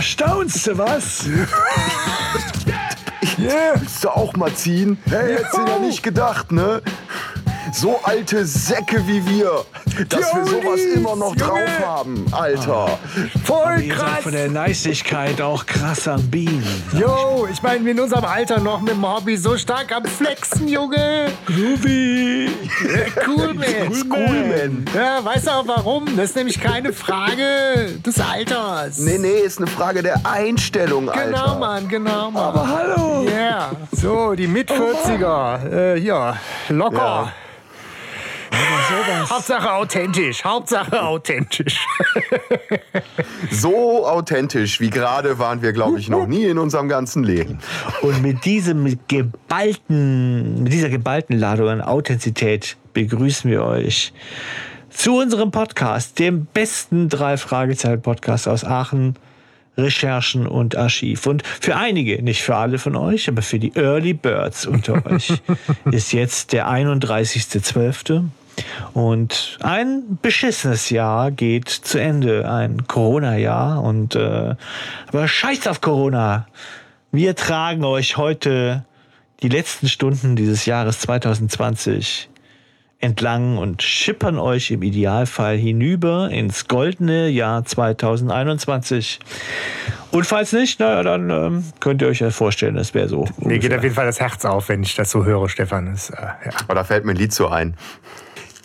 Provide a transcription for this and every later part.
Da staunst du was? Yeah. Willst du auch mal ziehen? Hey, hättest du ja nicht gedacht, ne? So alte Säcke wie wir, dass wir sowas immer noch drauf haben, Alter. Voll krass. Von der Neistigkeit auch krass am Bienen. Jo, ich meine, in unserem Alter noch mit dem Hobby so stark am Flexen, Junge. Groovy. cool, man. Cool, man. Ja, weißt du auch warum? Das ist nämlich keine Frage des Alters. Nee, nee, ist eine Frage der Einstellung, Alter. Genau, Mann, genau, Mann. Aber hallo. Ja. Yeah. So, die Mit-40er. Äh, hier, locker. Ja. Hauptsache authentisch, Hauptsache authentisch. so authentisch wie gerade waren wir, glaube ich, noch nie in unserem ganzen Leben. Und mit diesem geballten, mit dieser geballten Ladung an Authentizität begrüßen wir euch zu unserem Podcast, dem besten drei Fragezeichen Podcast aus Aachen. Recherchen und Archiv. Und für einige, nicht für alle von euch, aber für die Early Birds unter euch, ist jetzt der 31.12. Und ein beschissenes Jahr geht zu Ende, ein Corona-Jahr. Und äh, aber scheiß auf Corona. Wir tragen euch heute die letzten Stunden dieses Jahres 2020 entlang und schippern euch im Idealfall hinüber ins goldene Jahr 2021. Und falls nicht, naja, dann ähm, könnt ihr euch ja vorstellen, das wäre so. Mir geht auf jeden Fall das Herz auf, wenn ich das so höre, Stefan. Das, äh, ja. Aber da fällt mir ein Lied so ein.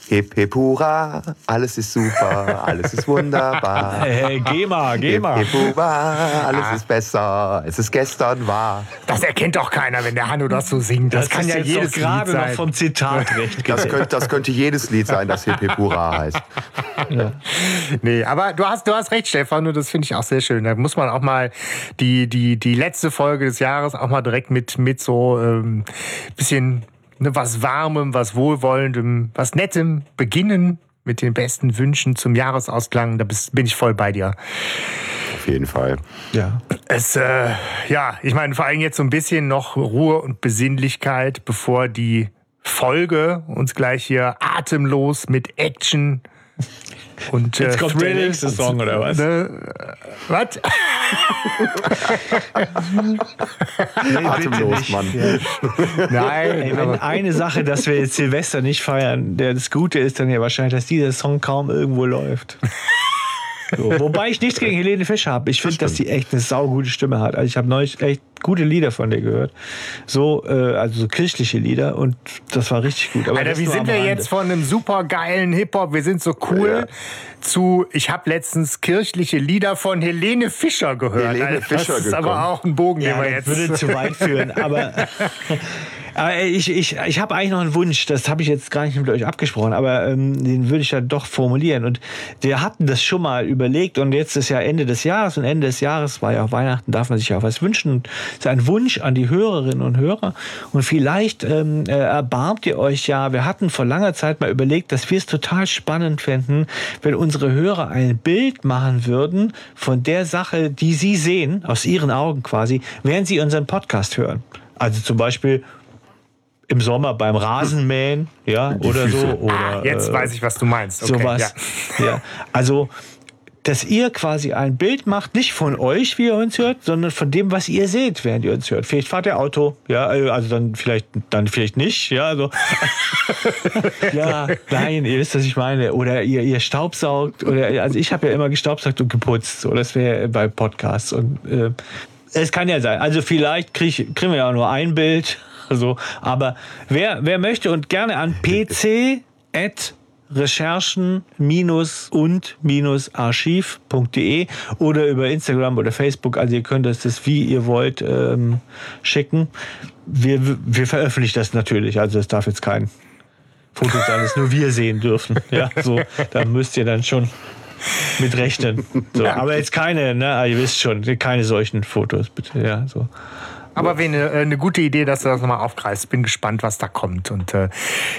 Hip hip hurra, alles ist super, alles ist wunderbar. Hey, geh mal, geh mal. Hip hip hurra, alles ah. ist besser, es ist gestern wahr. Das erkennt doch keiner, wenn der Hanno das so singt. Das, das kann ja jedes gerade Lied sein. noch vom Zitat recht. Das könnte, das könnte jedes Lied sein, das Hip hip hurra heißt. Ja. Nee, aber du hast, du hast recht, Stefan, und das finde ich auch sehr schön. Da muss man auch mal die, die, die letzte Folge des Jahres auch mal direkt mit, mit so ähm, bisschen ne, was Warmem, was Wohlwollendem, was Nettem beginnen mit den besten Wünschen zum Jahresausklang. Da bin ich voll bei dir. Auf jeden Fall. Ja. Es, äh, ja, ich meine, vor allem jetzt so ein bisschen noch Ruhe und Besinnlichkeit, bevor die Folge uns gleich hier atemlos mit Action und, Jetzt äh, kommt Thrill, der nächste Song, oder was? Ne, was? nee, Atemlos, Mann. Nein. Ey, wenn eine Sache, dass wir jetzt Silvester nicht feiern, der das Gute ist dann ja wahrscheinlich, dass dieser Song kaum irgendwo läuft. So, wobei ich nichts gegen Helene Fischer habe. Ich finde, dass die echt eine saugute Stimme hat. Also ich habe neulich echt gute Lieder von der gehört. So, äh, also so kirchliche Lieder und das war richtig gut. Aber Alter, wie sind wir jetzt von einem super geilen Hip-Hop, wir sind so cool, ja. zu, ich habe letztens kirchliche Lieder von Helene Fischer gehört. Helene Alter, Fischer das ist gekommen. aber auch ein Bogen, ja, den wir jetzt... würde zu weit führen, aber... Aber ich, ich, ich habe eigentlich noch einen Wunsch, das habe ich jetzt gar nicht mit euch abgesprochen, aber ähm, den würde ich ja doch formulieren. Und wir hatten das schon mal überlegt und jetzt ist ja Ende des Jahres und Ende des Jahres war ja auch Weihnachten, darf man sich ja auch was wünschen. Es ist ein Wunsch an die Hörerinnen und Hörer. Und vielleicht ähm, äh, erbarmt ihr euch ja, wir hatten vor langer Zeit mal überlegt, dass wir es total spannend fänden, wenn unsere Hörer ein Bild machen würden von der Sache, die sie sehen, aus ihren Augen quasi, während sie unseren Podcast hören. Also zum Beispiel im Sommer beim Rasenmähen, ja, oder so. Oder, ah, jetzt äh, weiß ich, was du meinst. Okay, sowas. Ja. ja. Also, dass ihr quasi ein Bild macht, nicht von euch, wie ihr uns hört, sondern von dem, was ihr seht, während ihr uns hört. Vielleicht fahrt ihr Auto, ja, also dann vielleicht, dann vielleicht nicht, ja, also. ja, nein, ihr wisst, was ich meine. Oder ihr, ihr staubsaugt, oder, also ich habe ja immer gestaubsaugt und geputzt, so, das wäre bei Podcasts und, äh, es kann ja sein. Also vielleicht krieg, kriegen wir ja nur ein Bild so. Aber wer, wer möchte und gerne an pc recherchen-und-archiv.de oder über Instagram oder Facebook. Also ihr könnt das, das wie ihr wollt ähm, schicken. Wir, wir veröffentlichen das natürlich. Also es darf jetzt kein Foto sein, das nur wir sehen dürfen. Ja, so, da müsst ihr dann schon mit rechnen. So, aber jetzt keine, ne, ihr wisst schon, keine solchen Fotos, bitte. Ja, so. Aber eine, äh, eine gute Idee, dass du das nochmal aufgreifst. Bin gespannt, was da kommt. Und äh,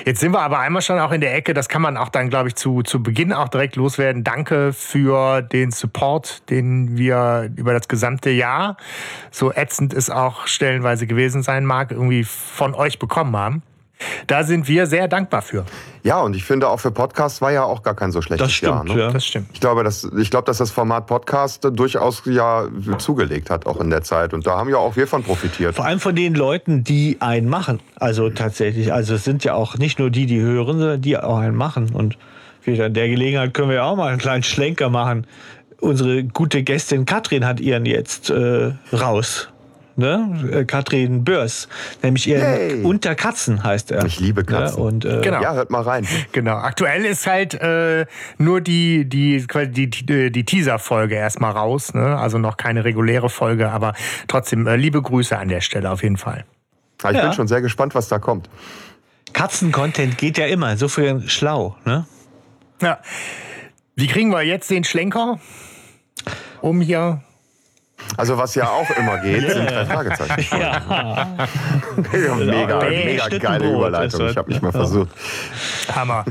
jetzt sind wir aber einmal schon auch in der Ecke. Das kann man auch dann, glaube ich, zu, zu Beginn auch direkt loswerden. Danke für den Support, den wir über das gesamte Jahr, so ätzend es auch stellenweise gewesen sein mag, irgendwie von euch bekommen haben. Da sind wir sehr dankbar für. Ja, und ich finde auch für Podcasts war ja auch gar kein so schlechtes Das stimmt, Jahr. Ne? ja. Das stimmt. Ich glaube, dass, ich glaube, dass das Format Podcast durchaus ja zugelegt hat, auch in der Zeit. Und da haben ja auch wir von profitiert. Vor allem von den Leuten, die einen machen. Also tatsächlich. Also es sind ja auch nicht nur die, die hören, sondern die auch einen machen. Und wieder in der Gelegenheit können wir ja auch mal einen kleinen Schlenker machen. Unsere gute Gästin Katrin hat ihren jetzt äh, raus. Ne? Äh, Katrin Börs. Nämlich ihren Yay. Unter Katzen heißt er. Ich liebe Katzen. Ja, und, äh, Genau. Ja, hört mal rein. Genau. Aktuell ist halt äh, nur die, die, quasi die, die, die Teaser-Folge erstmal raus. Ne? Also noch keine reguläre Folge, aber trotzdem äh, liebe Grüße an der Stelle auf jeden Fall. Ja, Ich Ja. bin schon sehr gespannt, was da kommt. Katzen-Content geht ja immer. So viel schlau. Ne? Ja. Wie kriegen wir jetzt den Schlenker? Um hier. Also was ja auch immer geht, sind drei Fragezeichen. Ja. mega, Nee, mega Schnittenbrot geile Überleitung. Ich habe mich mal versucht. Hammer.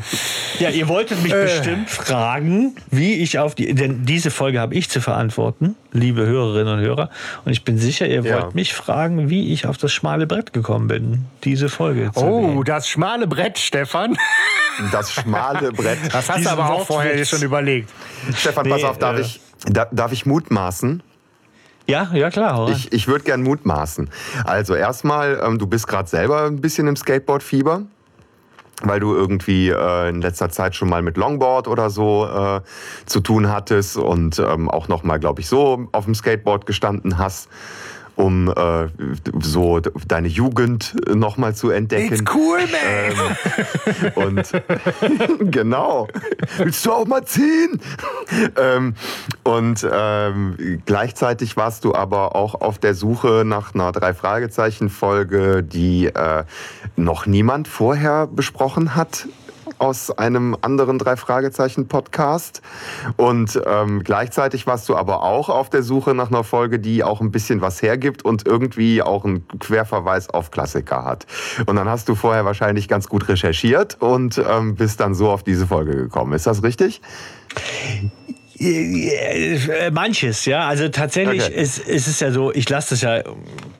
Ja, ihr wolltet mich bestimmt fragen, wie ich auf die. Denn diese Folge habe ich zu verantworten, liebe Hörerinnen und Hörer. Und ich bin sicher, ihr Ja. wollt mich fragen, wie ich auf das schmale Brett gekommen bin, diese Folge zu Oh, wählen. das schmale Brett, Stefan. Das schmale Brett. Das hast du aber auch vorher schon überlegt. Stefan, pass Nee, auf, darf, äh, ich, da, darf ich mutmaßen? Ja, ja, klar. Ich, ich würde gern mutmaßen. Also erstmal, ähm, du bist gerade selber ein bisschen im Skateboard-Fieber. Weil du irgendwie äh, in letzter Zeit schon mal mit Longboard oder so äh, zu tun hattest und ähm, auch noch mal, glaube ich, so auf dem Skateboard gestanden hast, um äh, so deine Jugend noch mal zu entdecken. cool, man. Und genau. Willst du auch mal ziehen? ähm, und ähm, gleichzeitig warst du aber auch auf der Suche nach einer Drei-Fragezeichen-Folge, die äh, noch niemand vorher besprochen hat aus einem anderen Drei-Fragezeichen-Podcast. Und ähm, gleichzeitig warst du aber auch auf der Suche nach einer Folge, die auch ein bisschen was hergibt und irgendwie auch einen Querverweis auf Klassiker hat. Und dann hast du vorher wahrscheinlich ganz gut recherchiert und ähm, bist dann so auf diese Folge gekommen. Ist das richtig? Äh, Manches, ja. Also tatsächlich Okay. ist, ist es ja so, ich lasse das ja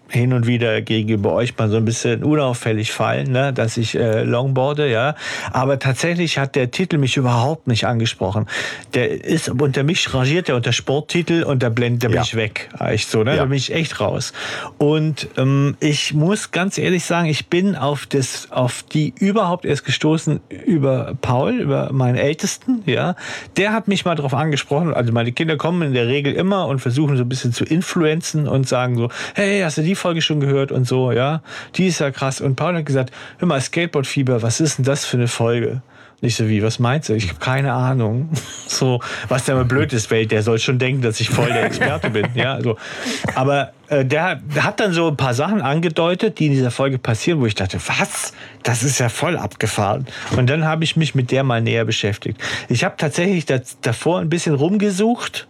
hin und wieder gegenüber euch mal so ein bisschen unauffällig fallen, ne, dass ich äh, longboarde, ja. Aber tatsächlich hat der Titel mich überhaupt nicht angesprochen. Der ist unter mich rangiert er unter Sporttitel und da blendet bin Ja. ich weg. Echt so, ne? Ja. Da bin ich echt raus. Und ähm, ich muss ganz ehrlich sagen, ich bin auf das, auf die überhaupt erst gestoßen über Paul, über meinen Ältesten, ja. Der hat mich mal darauf angesprochen. Also meine Kinder kommen in der Regel immer und versuchen so ein bisschen zu influenzen und sagen so, hey, hast du die Folge schon gehört und so, ja. Die ist ja krass. Und Paul hat gesagt, hör mal, Skateboard-Fieber, was ist denn das für eine Folge? Nicht so wie, was meinst du? Ich habe keine Ahnung. So, was der mal blöd ist, weil der soll schon denken, dass ich voll der Experte bin. Ja, so. Aber äh, der, hat- der hat dann so ein paar Sachen angedeutet, die in dieser Folge passieren, wo ich dachte, was? Das ist ja voll abgefahren. Und dann habe ich mich mit der mal näher beschäftigt. Ich habe tatsächlich das, davor ein bisschen rumgesucht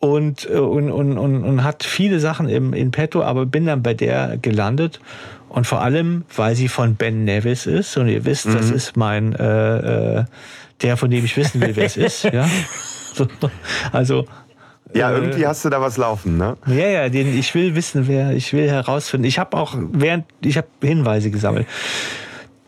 und, äh, und, und, und, und hat viele Sachen im, in petto, aber bin dann bei der gelandet. Und vor allem, weil sie von Ben Nevis ist. Und ihr wisst, das ist mein, äh, äh, der, von dem ich wissen will, wer es ist. Ja? So, also, Ja, Äh, irgendwie hast du da was laufen, ne? ja, ja, den, ich will wissen, wer, ich will herausfinden. Ich habe auch während, ich habe Hinweise gesammelt.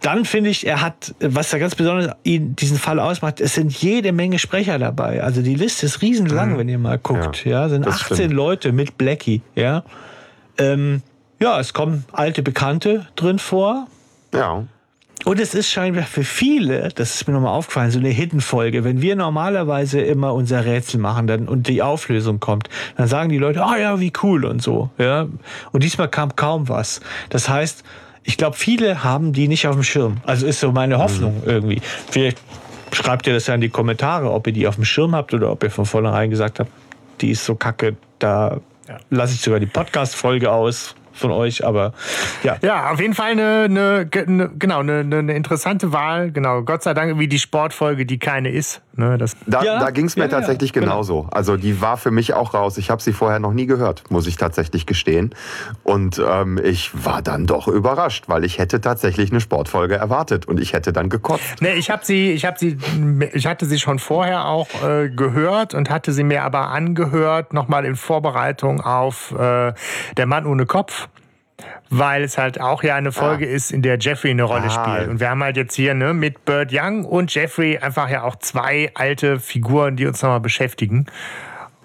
Dann finde ich, er hat, was da ganz besonders ihn diesen Fall ausmacht, es sind jede Menge Sprecher dabei. Also die Liste ist riesenlang, wenn ihr mal guckt. Ja, Ja, sind das 18 stimmt. Leute mit Blackie. Ja, ähm, ja, es kommen alte Bekannte drin vor. Ja. Und es ist scheinbar für viele, das ist mir nochmal aufgefallen, so eine Hidden-Folge. Wenn wir normalerweise immer unser Rätsel machen dann, und die Auflösung kommt, dann sagen die Leute, ah ja, wie cool und so. Ja? Und diesmal kam kaum was. Das heißt, ich glaube, viele haben die nicht auf dem Schirm. Also ist so meine Hoffnung irgendwie. Vielleicht schreibt ihr das ja in die Kommentare, ob ihr die auf dem Schirm habt oder ob ihr von vornherein gesagt habt, die ist so kacke, da lasse ich sogar die Podcast-Folge aus von euch, aber ja. Ja, auf jeden Fall eine, eine, eine genau eine eine interessante Wahl. Genau, Gott sei Dank wie die Sportfolge, die keine ist. Ne, das, Da, Ja, da ging es mir ja, ja, tatsächlich genau. genauso. Also die war für mich auch raus. Ich habe sie vorher noch nie gehört, muss ich tatsächlich gestehen. Und ähm, ich war dann doch überrascht, weil ich hätte tatsächlich eine Sportfolge erwartet und ich hätte dann gekotzt. Nee, ich habe sie, ich habe sie, ich hatte sie schon vorher auch äh, gehört und hatte sie mir aber angehört, nochmal in Vorbereitung auf äh, Der Mann ohne Kopf. Weil es halt auch ja eine Folge ah. ist, in der Jeffrey eine Rolle ah. spielt. Und wir haben halt jetzt hier ne, mit Bird Young und Jeffrey einfach ja auch zwei alte Figuren, die uns nochmal beschäftigen.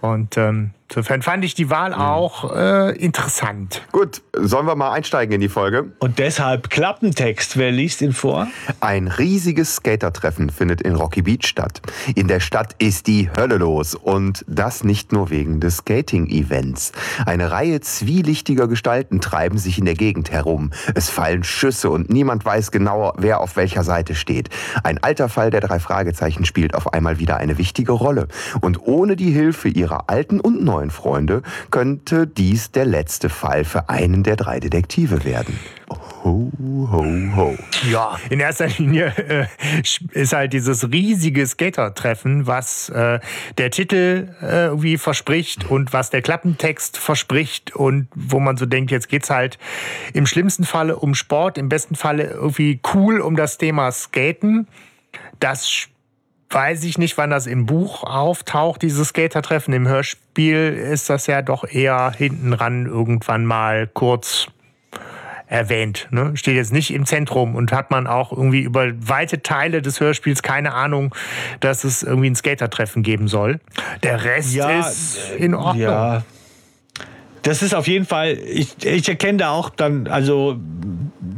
Und ähm, insofern fand ich die Wahl mhm. auch äh, interessant. Gut, sollen wir mal einsteigen in die Folge? Und deshalb Klappentext. Wer liest ihn vor? Ein riesiges Skatertreffen findet in Rocky Beach statt. In der Stadt ist die Hölle los. Und das nicht nur wegen des Skating-Events. Eine Reihe zwielichtiger Gestalten treiben sich in der Gegend herum. Es fallen Schüsse und niemand weiß genauer, wer auf welcher Seite steht. Ein alter Fall der drei Fragezeichen spielt auf einmal wieder eine wichtige Rolle. Und ohne die Hilfe ihrer ihrer alten und neuen Freunde könnte dies der letzte Fall für einen der drei Detektive werden. Ho, ho, ho. Ja, in erster Linie äh, ist halt dieses riesige Skater-Treffen, was äh, der Titel äh, irgendwie verspricht und was der Klappentext verspricht und wo man so denkt, jetzt geht es halt im schlimmsten Falle um Sport, im besten Falle irgendwie cool um das Thema Skaten. Das weiß ich nicht, wann das im Buch auftaucht, dieses Skatertreffen. Im Hörspiel ist das ja doch eher hinten ran irgendwann mal kurz erwähnt. Ne? Steht jetzt nicht im Zentrum und hat man auch irgendwie über weite Teile des Hörspiels keine Ahnung, dass es irgendwie ein Skatertreffen geben soll. Der Rest ja, ist in Ordnung. Ja. Das ist auf jeden Fall, ich, ich erkenne da auch dann, also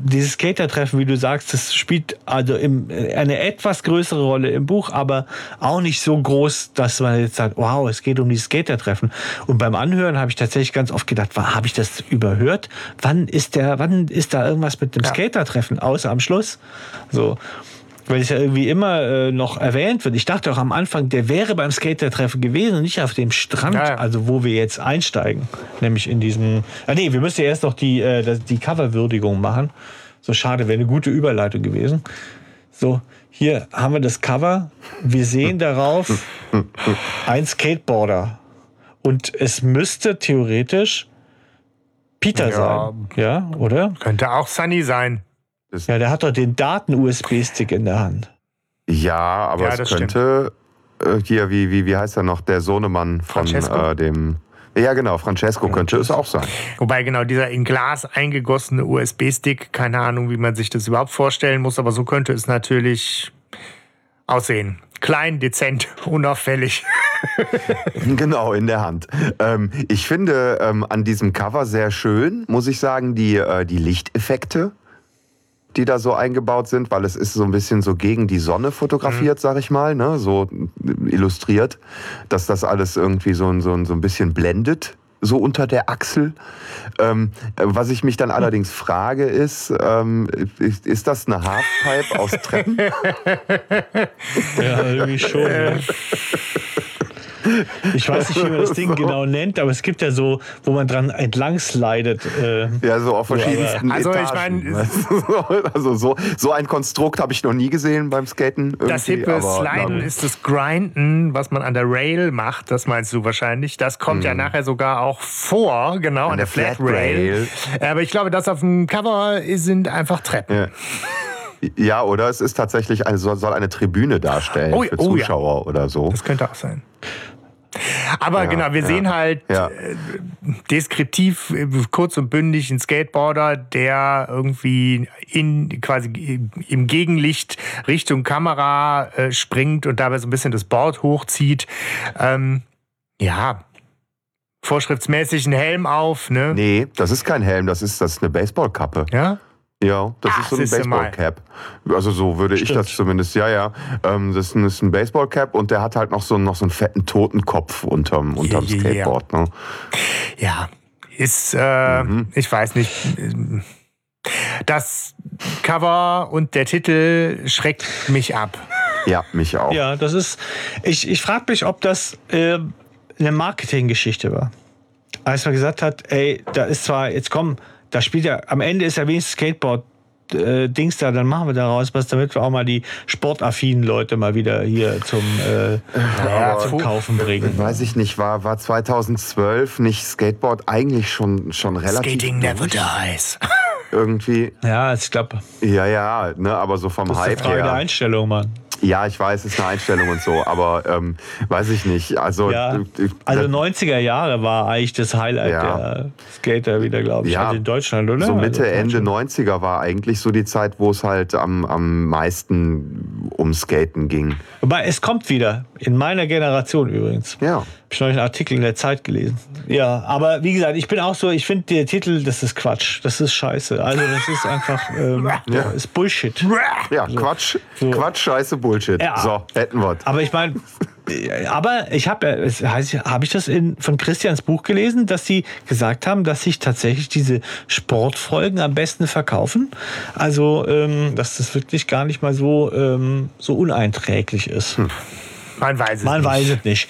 dieses Skater-Treffen, wie du sagst, das spielt also im, eine etwas größere Rolle im Buch, aber auch nicht so groß, dass man jetzt sagt, wow, es geht um dieses Skater-Treffen. Und beim Anhören habe ich tatsächlich ganz oft gedacht, habe ich das überhört? Wann ist der, wann ist da irgendwas mit dem ja. Skater-Treffen, außer am Schluss? So weil es ja irgendwie immer äh, noch erwähnt wird. Ich dachte auch am Anfang, der wäre beim Skater-Treffen gewesen, nicht auf dem Strand, ja, ja. also wo wir jetzt einsteigen. Nämlich in diesem. Ah nee, wir müssen ja erst noch die, äh, die Coverwürdigung machen. So schade, wäre eine gute Überleitung gewesen. So, hier haben wir das Cover. Wir sehen darauf ein Skateboarder. Und es müsste theoretisch Peter ja, sein. Ja, oder? Könnte auch Sunny sein. Ja, der hat doch den Daten-USB-Stick in der Hand. Ja, aber ja, es könnte äh, hier, wie, wie, wie heißt er noch, der Sohnemann von äh, dem. Ja, genau, Francesco könnte es auch sein. Wobei genau dieser in Glas eingegossene USB-Stick, keine Ahnung, wie man sich das überhaupt vorstellen muss, aber so könnte es natürlich aussehen. Klein, dezent, unauffällig. genau, in der Hand. Ähm, ich finde ähm, an diesem Cover sehr schön, muss ich sagen, die, äh, die Lichteffekte die da so eingebaut sind, weil es ist so ein bisschen so gegen die Sonne fotografiert, mhm. sag ich mal, ne? so illustriert, dass das alles irgendwie so, so, so ein bisschen blendet so unter der Achsel. Ähm, was ich mich dann allerdings frage ist, ähm, ist, ist, das eine Halfpipe aus Treppen? ja, irgendwie schon. Ja. Ich weiß nicht, wie man das Ding genau nennt, aber es gibt ja so, wo man dran entlang slidet. Äh, ja, so auf verschiedensten Also Etagen. ich meine, also so, so ein Konstrukt habe ich noch nie gesehen beim Skaten. Das hippe Sliden ist das Grinden, was man an der Rail macht, das meinst du wahrscheinlich. Das kommt hm. ja nachher sogar auch vor, genau, an, an der, der Flat, Flat Rail. Rail. Aber ich glaube, das auf dem Cover sind einfach Treppen. Ja. Ja, oder es ist tatsächlich eine, soll eine Tribüne darstellen oh, für oh, Zuschauer ja. oder so. Das könnte auch sein. Aber ja, genau, wir ja, sehen halt ja. Äh, deskriptiv, äh, kurz und bündig einen Skateboarder, der irgendwie in quasi im Gegenlicht Richtung Kamera äh, springt und dabei so ein bisschen das Board hochzieht. Ähm, ja, vorschriftsmäßig einen Helm auf, ne? Nee, das ist kein Helm, das ist, das ist eine Baseballkappe. Ja? Ja, das Ach, ist so ein Baseball-Cap. Also so würde Stimmt. ich das zumindest, ja, ja. Ähm, das ist ein Baseball-Cap und der hat halt noch so, noch so einen fetten Totenkopf unterm, unterm yeah, Skateboard. Ne? Ja, ist, äh, mhm. ich weiß nicht. Das Cover und der Titel schreckt mich ab. Ja, mich auch. Ja, das ist. Ich, ich frage mich, ob das äh, eine Marketinggeschichte war. Als man gesagt hat, ey, da ist zwar, jetzt kommen da spielt ja, am Ende ist ja wenigstens Skateboard äh, Dings da, dann machen wir daraus was, damit wir auch mal die sportaffinen Leute mal wieder hier zum, äh, ja, zum Kaufen bringen. Weiß ich nicht, war, war 2012 nicht Skateboard eigentlich schon, schon relativ. Skating durch? never dies. Irgendwie. Ja, ich glaube. Ja, ja, ne, aber so vom das Hype ist eine Frage her. der Einstellung, Mann. Ja, ich weiß, es ist eine Einstellung und so, aber ähm, weiß ich nicht. Also, ja. also 90er Jahre war eigentlich das Highlight ja. der Skater wieder, glaube ich, ja. also in Deutschland, oder? So Mitte, also Ende 90er war eigentlich so die Zeit, wo es halt am, am meisten um Skaten ging. Wobei, es kommt wieder. In meiner Generation übrigens. Ja. Habe ich noch einen Artikel in der Zeit gelesen. Ja, aber wie gesagt, ich bin auch so, ich finde der Titel, das ist Quatsch. Das ist scheiße. Also das ist einfach, ähm, ja. ist Bullshit. Ja, so. Quatsch, so. Quatsch, scheiße, Bullshit. Ja. So, hätten wir Aber ich meine, aber ich habe, habe ich das in, von Christians Buch gelesen, dass sie gesagt haben, dass sich tatsächlich diese Sportfolgen am besten verkaufen. Also, ähm, dass das wirklich gar nicht mal so, ähm, so uneinträglich ist. Hm. Man weiß es Man nicht. weiß es nicht.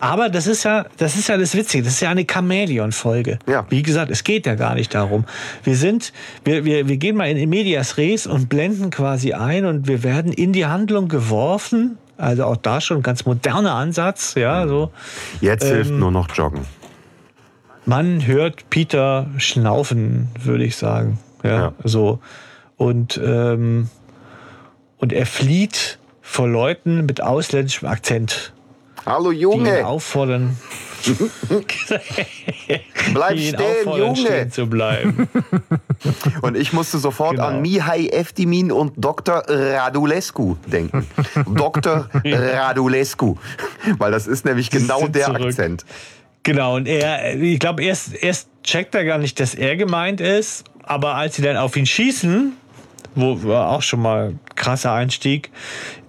Aber das ist ja, das ist ja das Witzige. Das ist ja eine Chamäleon-Folge. Ja. Wie gesagt, es geht ja gar nicht darum. Wir sind, wir, wir, wir gehen mal in Medias Res und blenden quasi ein und wir werden in die Handlung geworfen. Also auch da schon ein ganz moderner Ansatz, ja, so. Jetzt ähm, hilft nur noch Joggen. Man hört Peter schnaufen, würde ich sagen. Ja, ja. so. Und, ähm, und er flieht vor Leuten mit ausländischem Akzent. Hallo Junge. Die ihn auffordern. Bleib stehen, Junge. Stehen zu bleiben. Und ich musste sofort genau. an Mihai Eftimin und Dr. Radulescu denken. Dr. Radulescu. Weil das ist nämlich genau der zurück. Akzent. Genau, und er, ich glaube, erst, erst checkt er gar nicht, dass er gemeint ist, aber als sie dann auf ihn schießen, wo war auch schon mal krasser Einstieg,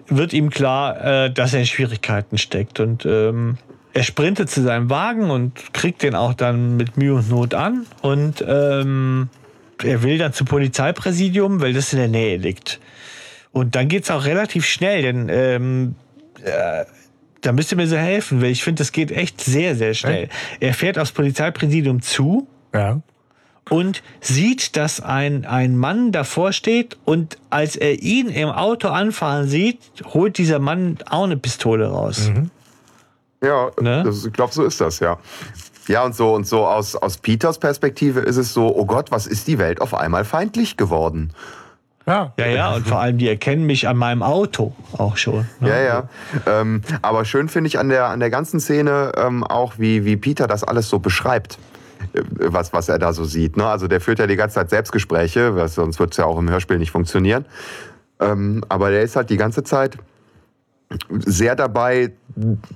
wird ihm klar, äh, dass er in Schwierigkeiten steckt. Und ähm, er sprintet zu seinem Wagen und kriegt den auch dann mit Mühe und Not an. Und ähm, er will dann zum Polizeipräsidium, weil das in der Nähe liegt. Und dann geht es auch relativ schnell, denn ähm, äh, da müsst ihr mir so helfen, weil ich finde, das geht echt sehr, sehr schnell. Er fährt aufs Polizeipräsidium zu. Ja und sieht, dass ein, ein Mann davor steht und als er ihn im Auto anfahren sieht, holt dieser Mann auch eine Pistole raus. Mhm. Ja, ne? das, ich glaube, so ist das, ja. Ja, und so und so aus, aus Peters Perspektive ist es so, oh Gott, was ist die Welt auf einmal feindlich geworden? Ja. ja, ja, und vor allem, die erkennen mich an meinem Auto auch schon. Ne? Ja, ja. Ähm, aber schön finde ich an der, an der ganzen Szene ähm, auch, wie, wie Peter das alles so beschreibt. Äh, was, was er da so sieht. Ne? Also der führt ja die ganze Zeit Selbstgespräche, was, sonst wird es ja auch im Hörspiel nicht funktionieren. Ähm, aber der ist halt die ganze Zeit sehr dabei,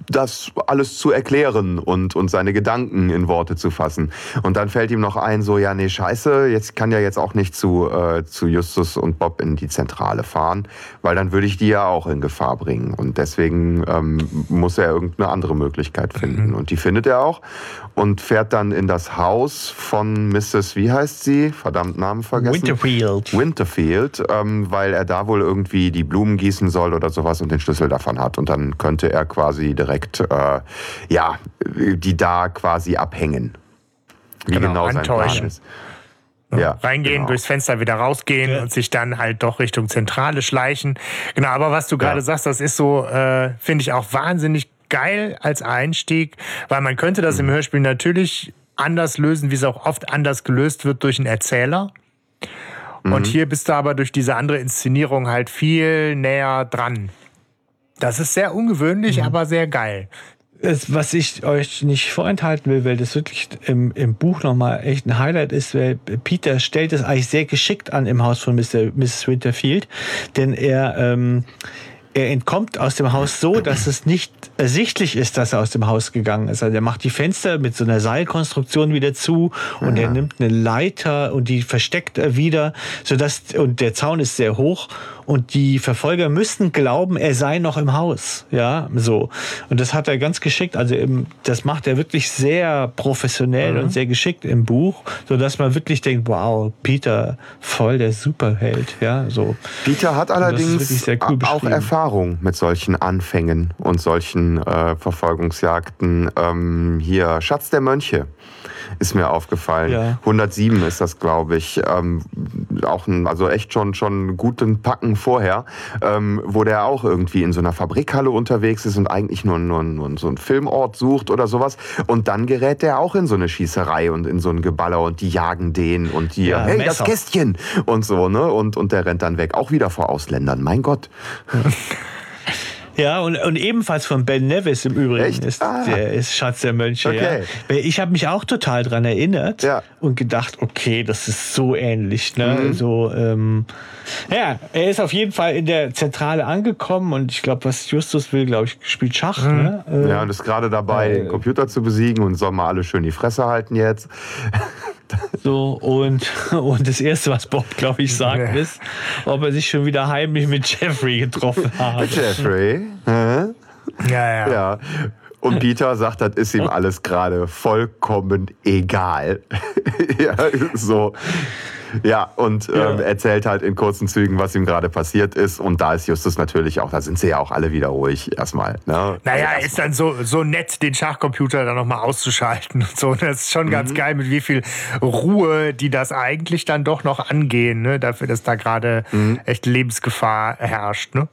das alles zu erklären und, und seine Gedanken in Worte zu fassen. Und dann fällt ihm noch ein, so, ja, nee, scheiße, jetzt kann ja jetzt auch nicht zu, äh, zu Justus und Bob in die Zentrale fahren, weil dann würde ich die ja auch in Gefahr bringen. Und deswegen ähm, muss er irgendeine andere Möglichkeit finden. Mhm. Und die findet er auch und fährt dann in das Haus von Mrs., wie heißt sie? Verdammt, Namen vergessen. Winterfield. Winterfield, ähm, weil er da wohl irgendwie die Blumen gießen soll oder sowas und den Schlüssel davon hat. Und dann könnte er quasi quasi direkt, äh, ja, die da quasi abhängen. Wie genau, genau sein Plan ist. Ja, reingehen, genau. durchs Fenster wieder rausgehen ja. und sich dann halt doch Richtung Zentrale schleichen. Genau, aber was du gerade ja. sagst, das ist so, äh, finde ich auch wahnsinnig geil als Einstieg, weil man könnte das mhm. im Hörspiel natürlich anders lösen, wie es auch oft anders gelöst wird durch einen Erzähler. Mhm. Und hier bist du aber durch diese andere Inszenierung halt viel näher dran. Das ist sehr ungewöhnlich, mhm. aber sehr geil. Das, was ich euch nicht vorenthalten will, weil das wirklich im, im Buch nochmal echt ein Highlight ist, weil Peter stellt es eigentlich sehr geschickt an im Haus von Mr., Mrs. Winterfield, denn er, ähm, er entkommt aus dem Haus so, dass es nicht ersichtlich ist, dass er aus dem Haus gegangen ist. Also er macht die Fenster mit so einer Seilkonstruktion wieder zu und ja. er nimmt eine Leiter und die versteckt er wieder, sodass und der Zaun ist sehr hoch und die Verfolger müssten glauben, er sei noch im Haus. Ja, so. Und das hat er ganz geschickt. Also im, das macht er wirklich sehr professionell mhm. und sehr geschickt im Buch, so dass man wirklich denkt, wow, Peter, voll der Superheld. Ja, so. Peter hat allerdings cool auch Erfahrung mit solchen Anfängen und solchen äh, Verfolgungsjagden. Ähm, hier, Schatz der Mönche ist mir aufgefallen. Ja. 107 ist das, glaube ich. Ähm, auch ein, also echt schon, schon guten Packen vorher, ähm, wo der auch irgendwie in so einer Fabrikhalle unterwegs ist und eigentlich nur, nur, nur so einen Filmort sucht oder sowas. Und dann gerät der auch in so eine Schießerei und in so ein Geballer und die jagen den und die, Ja, hey, Messer. das Kästchen und so, ne? Und, und der rennt dann weg. Auch wieder vor Ausländern, mein Gott. Ja, und, und ebenfalls von Ben Nevis im Übrigen Echt? ist Ah. der ist Schatz der Mönche. Okay. Ja. Ich habe mich auch total dran erinnert Ja. und gedacht, okay, das ist so ähnlich. Ne? Mhm. So, ähm, ja, er ist auf jeden Fall in der Zentrale angekommen und ich glaube, was Justus will, glaube ich, spielt Schach. Ne? Äh, Ja, und ist gerade dabei, den Computer zu besiegen und soll mal alle schön die Fresse halten jetzt. So, und, und das Erste, was Bob, glaube ich, sagt, Ja. ist, ob er sich schon wieder heimlich mit Jeffrey getroffen hat. Jeffrey. Hä? Ja, ja. Ja. Und Peter sagt, das ist ihm alles gerade vollkommen egal. ja, so. Ja, und ähm, erzählt halt in kurzen Zügen, was ihm gerade passiert ist. Und da ist Justus natürlich auch, da sind sie ja auch alle wieder ruhig erstmal. Ne? Naja, Also ist dann so, so nett, den Schachcomputer dann nochmal auszuschalten und so. Das ist schon Mhm. ganz geil, mit wie viel Ruhe die das eigentlich dann doch noch angehen, ne? dafür, dass da gerade Mhm. echt Lebensgefahr herrscht. Ne?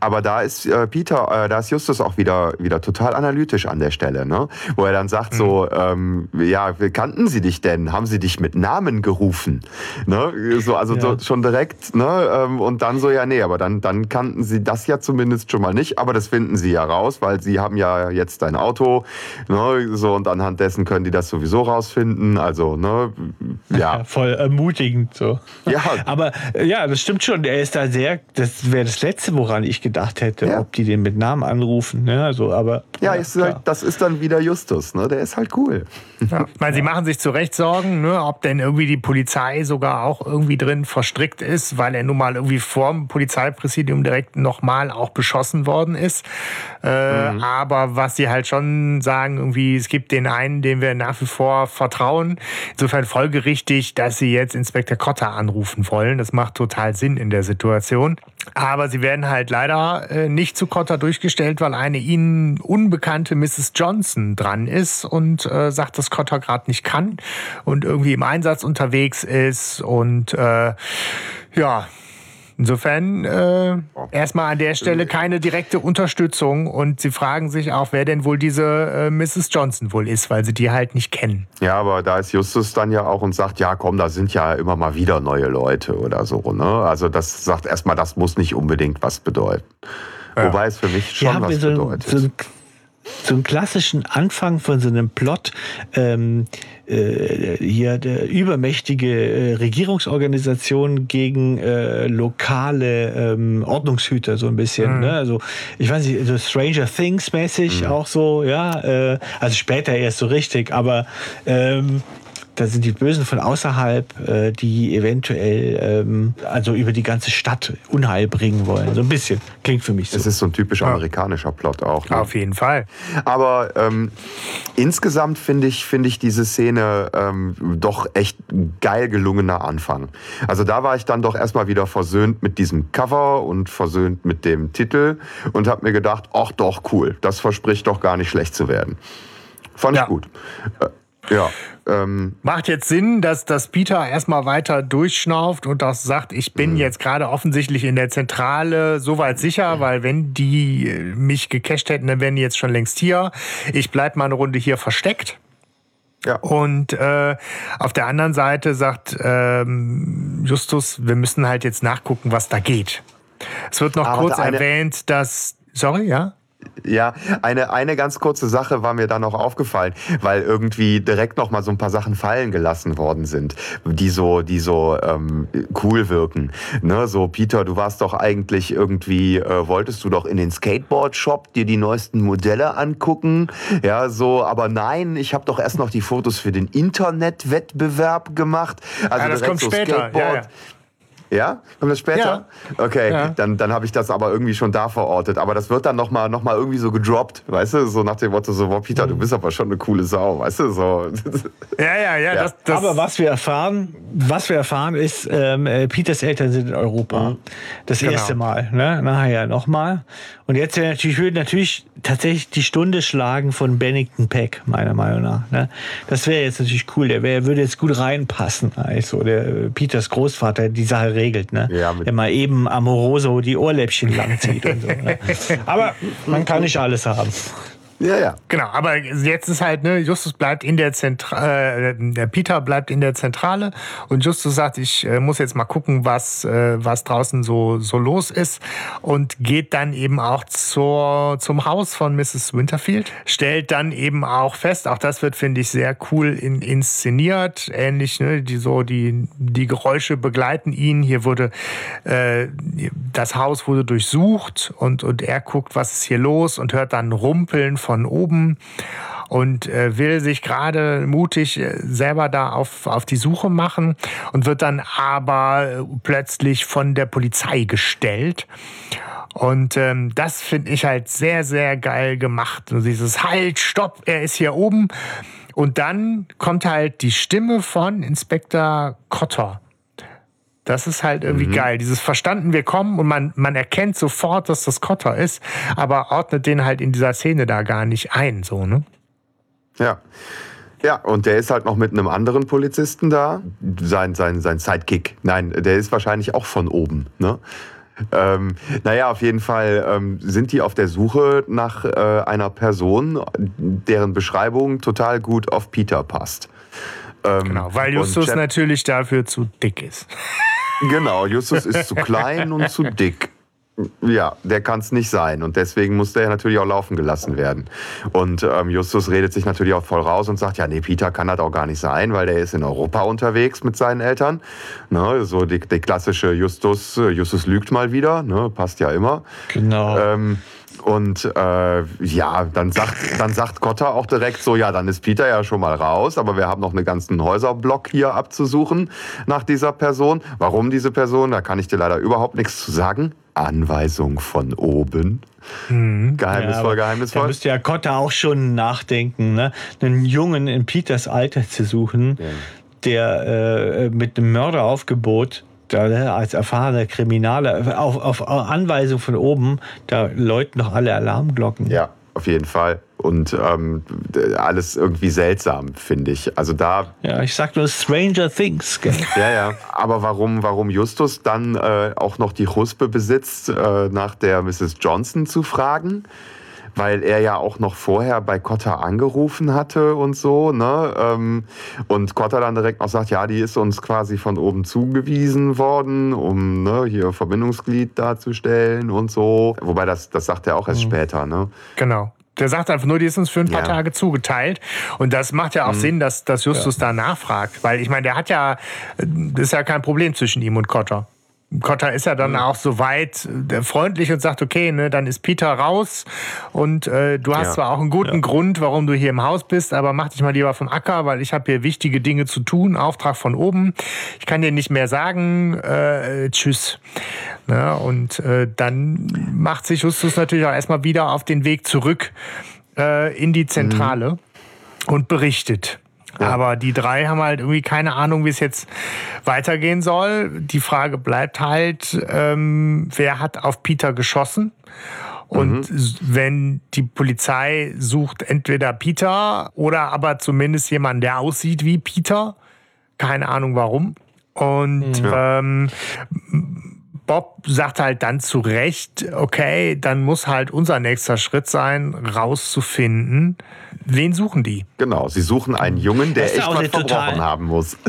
Aber da ist äh, Peter, äh, da ist Justus auch wieder, wieder total analytisch an der Stelle, ne? Wo er dann sagt so, ähm, ja, kannten sie dich denn? Haben sie dich mit Namen gerufen? Ne? So, also Ja. so, schon direkt, ne? Ähm, und dann so, ja, nee, aber dann, dann kannten sie das ja zumindest schon mal nicht, aber das finden sie ja raus, weil sie haben ja jetzt ein Auto, ne? So, und anhand dessen können die das sowieso rausfinden. Also, ne, ja. Ja, voll ermutigend so. Ja. Aber ja, das stimmt schon. Er ist da sehr, das wäre das Letzte, woran ich gedacht hätte, Ja. ob die den mit Namen anrufen. Ne? Also, aber, Ja, ist halt, das ist dann wieder Justus, ne? Der ist halt cool. Ja. Ich meine, sie machen sich zu Recht Sorgen, ne, ob denn irgendwie die Polizei sogar auch irgendwie drin verstrickt ist, weil er nun mal irgendwie vorm Polizeipräsidium direkt nochmal auch beschossen worden ist. Äh, Aber was sie halt schon sagen, irgendwie, es gibt den einen, dem wir nach wie vor vertrauen. Insofern folgerichtig, dass sie jetzt Inspektor Cotta anrufen wollen. Das macht total Sinn in der Situation. Aber sie werden halt leider äh, nicht zu Cotta durchgestellt, weil eine ihnen unbekannte Mrs. Johnson dran ist und äh, sagt, dass Cotta gerade nicht kann und irgendwie im Einsatz unterwegs ist. Und äh, ja, insofern äh, erstmal an der Stelle keine direkte Unterstützung. Und sie fragen sich auch, wer denn wohl diese äh, Mrs. Johnson wohl ist, weil sie die halt nicht kennen. Ja, aber da ist Justus dann ja auch und sagt, ja komm, da sind ja immer mal wieder neue Leute oder so. Ne? Also das sagt erstmal, das muss nicht unbedingt was bedeuten. Wobei es für mich schon wir was so, bedeutet. so, so einen klassischen Anfang von so einem Plot. Ähm, äh, hier der übermächtige äh, Regierungsorganisation gegen äh, lokale ähm, Ordnungshüter so ein bisschen. Ne? Also ich weiß nicht, so Stranger Things mäßig auch so, ja. Äh, also später erst so richtig, aber ähm, da sind die Bösen von außerhalb, äh, die eventuell ähm, also über die ganze Stadt Unheil bringen wollen. So ein bisschen. Klingt für mich so. es ist so ein typisch amerikanischer Plot auch. Ne? Auf jeden Fall. Aber ähm, insgesamt finde ich, finde ich diese Szene ähm, doch echt geil gelungener Anfang. Also da war ich dann doch erstmal wieder versöhnt mit diesem Cover und versöhnt mit dem Titel und habe mir gedacht, ach doch, cool, das verspricht doch gar nicht schlecht zu werden. Fand Ja. ich gut. Ja, ähm, Macht jetzt Sinn, dass, dass Peter erstmal weiter durchschnauft und das sagt, ich bin jetzt gerade offensichtlich in der Zentrale soweit sicher, weil wenn die äh, mich gecached hätten, dann wären die jetzt schon längst hier. Ich bleib mal eine Runde hier versteckt. ja. Und äh, auf der anderen Seite sagt ähm, Justus, wir müssen halt jetzt nachgucken, was da geht. Es wird noch Ah, kurz erwähnt, dass. Sorry, ja? Ja, eine, eine ganz kurze Sache war mir da noch aufgefallen, weil irgendwie direkt noch mal so ein paar Sachen fallen gelassen worden sind, die so, die so ähm, cool wirken. Ne, so Peter, du warst doch eigentlich irgendwie, äh, wolltest du doch in den Skateboard-Shop dir die neuesten Modelle angucken? Ja, so, aber nein, ich habe doch erst noch die Fotos für den Internetwettbewerb gemacht. Also Ja, das kommt so später. Skateboard. ja. Ja? Kommt das später? Okay, Ja. dann, dann habe ich das aber irgendwie schon da verortet. Aber das wird dann nochmal noch mal irgendwie so gedroppt, weißt du? So nach dem Motto, so, boah, Peter, du bist aber schon eine coole Sau, weißt du? So. Ja, ja, ja. Ja. Das, das, Aber was wir erfahren, was wir erfahren ist, ähm, äh, Peters Eltern sind in Europa. Das Genau. erste Mal, ne? Nachher nochmal. Und jetzt wäre natürlich, würde natürlich tatsächlich die Stunde schlagen von Bennington Peck, meiner Meinung nach. Ne? Das wäre jetzt natürlich cool. Der wär, würde jetzt gut reinpassen. Also der äh, Peters Großvater die Sache regelt. Ne? Ja, mal eben Amoroso die Ohrläppchen langzieht und so. Ne? Aber man kann nicht alles haben. Ja, ja. Genau, aber jetzt ist halt, ne, Justus bleibt in der Zentrale, äh, der Peter bleibt in der Zentrale und Justus sagt, ich äh, muss jetzt mal gucken, was, äh, was draußen so, so los ist und geht dann eben auch zur, zum Haus von Mrs. Winterfield, stellt dann eben auch fest, auch das wird, finde ich, sehr cool in, inszeniert, ähnlich, ne, die so, die, die Geräusche begleiten ihn, hier wurde, äh, das Haus wurde durchsucht und, und er guckt, was ist hier los und hört dann Rumpeln von oben und äh, will sich gerade mutig äh, selber da auf, auf die Suche machen und wird dann aber äh, plötzlich von der Polizei gestellt. Und ähm, das finde ich halt sehr, sehr geil gemacht. Und dieses Halt, Stopp, er ist hier oben. Und dann kommt halt die Stimme von Inspektor Cotter. Das ist halt irgendwie mhm. geil. Dieses Verstanden, wir kommen und man, man erkennt sofort, dass das Cotter ist, aber ordnet den halt in dieser Szene da gar nicht ein, so, ne? Ja. Ja, und der ist halt noch mit einem anderen Polizisten da. Sein, sein, sein Sidekick. Nein, der ist wahrscheinlich auch von oben, ne? Ähm, naja, auf jeden Fall ähm, sind die auf der Suche nach äh, einer Person, deren Beschreibung total gut auf Peter passt. Ähm, genau, weil Justus natürlich dafür zu dick ist. Genau, Justus ist zu klein und zu dick. Ja, der kann es nicht sein. Und deswegen muss der natürlich auch laufen gelassen werden. Und ähm, Justus redet sich natürlich auch voll raus und sagt, ja, nee, Peter kann das auch gar nicht sein, weil der ist in Europa unterwegs mit seinen Eltern. Ne, so die, die klassische Justus, äh, Justus lügt mal wieder, ne, passt ja immer. Genau. Ähm, und äh, ja, dann sagt, dann sagt Kotter auch direkt so, ja, dann ist Peter ja schon mal raus, aber wir haben noch einen ganzen Häuserblock hier abzusuchen nach dieser Person. Warum diese Person? Da kann ich dir leider überhaupt nichts zu sagen. Anweisung von oben. Mhm. Geheimnisvoll, ja, geheimnisvoll. Da müsste ja Kotter auch schon nachdenken, ne? einen Jungen in Peters Alter zu suchen, ja. der äh, mit einem Mörderaufgebot da, ne, als erfahrener Kriminaler, auf, auf Anweisung von oben, da läuten noch alle Alarmglocken. Ja, auf jeden Fall. Und ähm, alles irgendwie seltsam, finde ich. Also da. Ja, ich sag nur Stranger Things. Gell? Ja, ja. Aber warum, warum Justus dann äh, auch noch die Huspe besitzt, äh, nach der Mrs. Johnson zu fragen? Weil er ja auch noch vorher bei Kotta angerufen hatte und so, ne? Ähm, und Kotta dann direkt noch sagt, ja, die ist uns quasi von oben zugewiesen worden, um ne, hier Verbindungsglied darzustellen und so. Wobei das, das sagt er auch erst mhm. später, ne? Genau. Der sagt einfach nur, die ist uns für ein paar ja. Tage zugeteilt. Und das macht ja auch mhm. Sinn, dass, dass Justus ja. da nachfragt. Weil ich meine, der hat ja, das ist ja kein Problem zwischen ihm und Kotter. Kotter ist ja dann mhm. auch so weit äh, freundlich und sagt, okay, ne, dann ist Peter raus und äh, du hast ja. zwar auch einen guten ja. Grund, warum du hier im Haus bist, aber mach dich mal lieber vom Acker, weil ich habe hier wichtige Dinge zu tun, Auftrag von oben. Ich kann dir nicht mehr sagen, äh, tschüss. Ne, und äh, dann macht sich Justus natürlich auch erstmal wieder auf den Weg zurück äh, in die Zentrale mhm. und berichtet. Ja. Aber die drei haben halt irgendwie keine Ahnung, wie es jetzt weitergehen soll. Die Frage bleibt halt, ähm, wer hat auf Peter geschossen? Und mhm. wenn die Polizei sucht entweder Peter oder aber zumindest jemanden, der aussieht wie Peter. Keine Ahnung warum. Und ja. ähm, Bob sagt halt dann zu Recht, okay, dann muss halt unser nächster Schritt sein, rauszufinden, wen suchen die? Genau, sie suchen einen Jungen, der echt was verbrochen haben muss.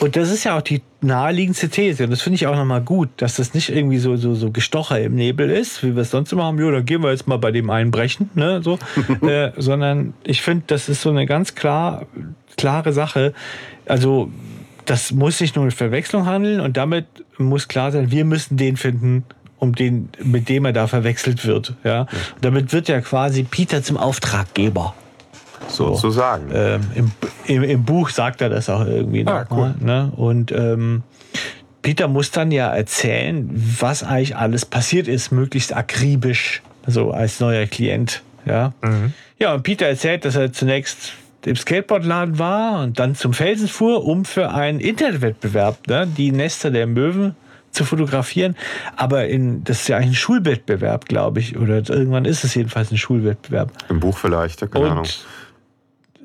Und das ist ja auch die naheliegendste These. Und das finde ich auch nochmal gut, dass das nicht irgendwie so, so, so gestocher im Nebel ist, wie wir es sonst immer haben. Jo, dann gehen wir jetzt mal bei dem einbrechen, ne, so. äh, sondern ich finde, das ist so eine ganz klar, klare Sache. Also, das muss sich nur eine Verwechslung handeln und damit muss klar sein, wir müssen den finden, um den, mit dem er da verwechselt wird. Ja? ja. damit wird ja quasi Peter zum Auftraggeber. So, Sozusagen. Ähm, im, im, im, Buch sagt er das auch irgendwie ah, noch. Cool. Ne? Und ähm, Peter muss dann ja erzählen, was eigentlich alles passiert ist, möglichst akribisch, so als neuer Klient. Ja, mhm. ja und Peter erzählt, dass er zunächst im Skateboardladen war und dann zum Felsen fuhr, um für einen Internetwettbewerb, ne, die Nester der Möwen zu fotografieren, aber in, das ist ja eigentlich ein Schulwettbewerb, glaube ich, oder irgendwann ist es jedenfalls ein Schulwettbewerb. Im Buch vielleicht, keine und, Ahnung.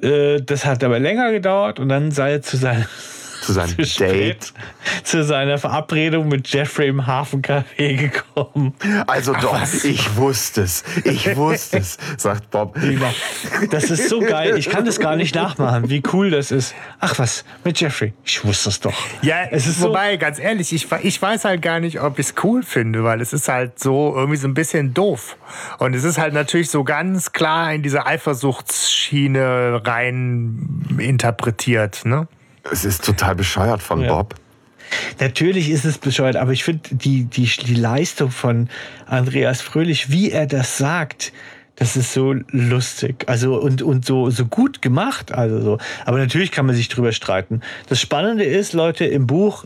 Äh, das hat aber länger gedauert und dann sei er zu seinem zu seinem zu spät zu seiner Verabredung mit Jeffrey im Hafencafé gekommen. Also doch, was? ich wusste es. Ich wusste es, sagt Bob. Das ist so geil. Ich kann das gar nicht nachmachen, wie cool das ist. Ach was, mit Jeffrey. Ich wusste es doch. Ja, es ist wobei, so ganz ehrlich, ich, ich weiß halt gar nicht, ob ich es cool finde, weil es ist halt so irgendwie so ein bisschen doof. Und es ist halt natürlich so ganz klar in diese Eifersuchtsschiene rein interpretiert, ne? Es ist total bescheuert von ja. Bob. Natürlich ist es bescheuert, aber ich finde die, die, die Leistung von Andreas Fröhlich, wie er das sagt, das ist so lustig. Also und, und so, so gut gemacht. Also so. Aber natürlich kann man sich drüber streiten. Das Spannende ist, Leute, im Buch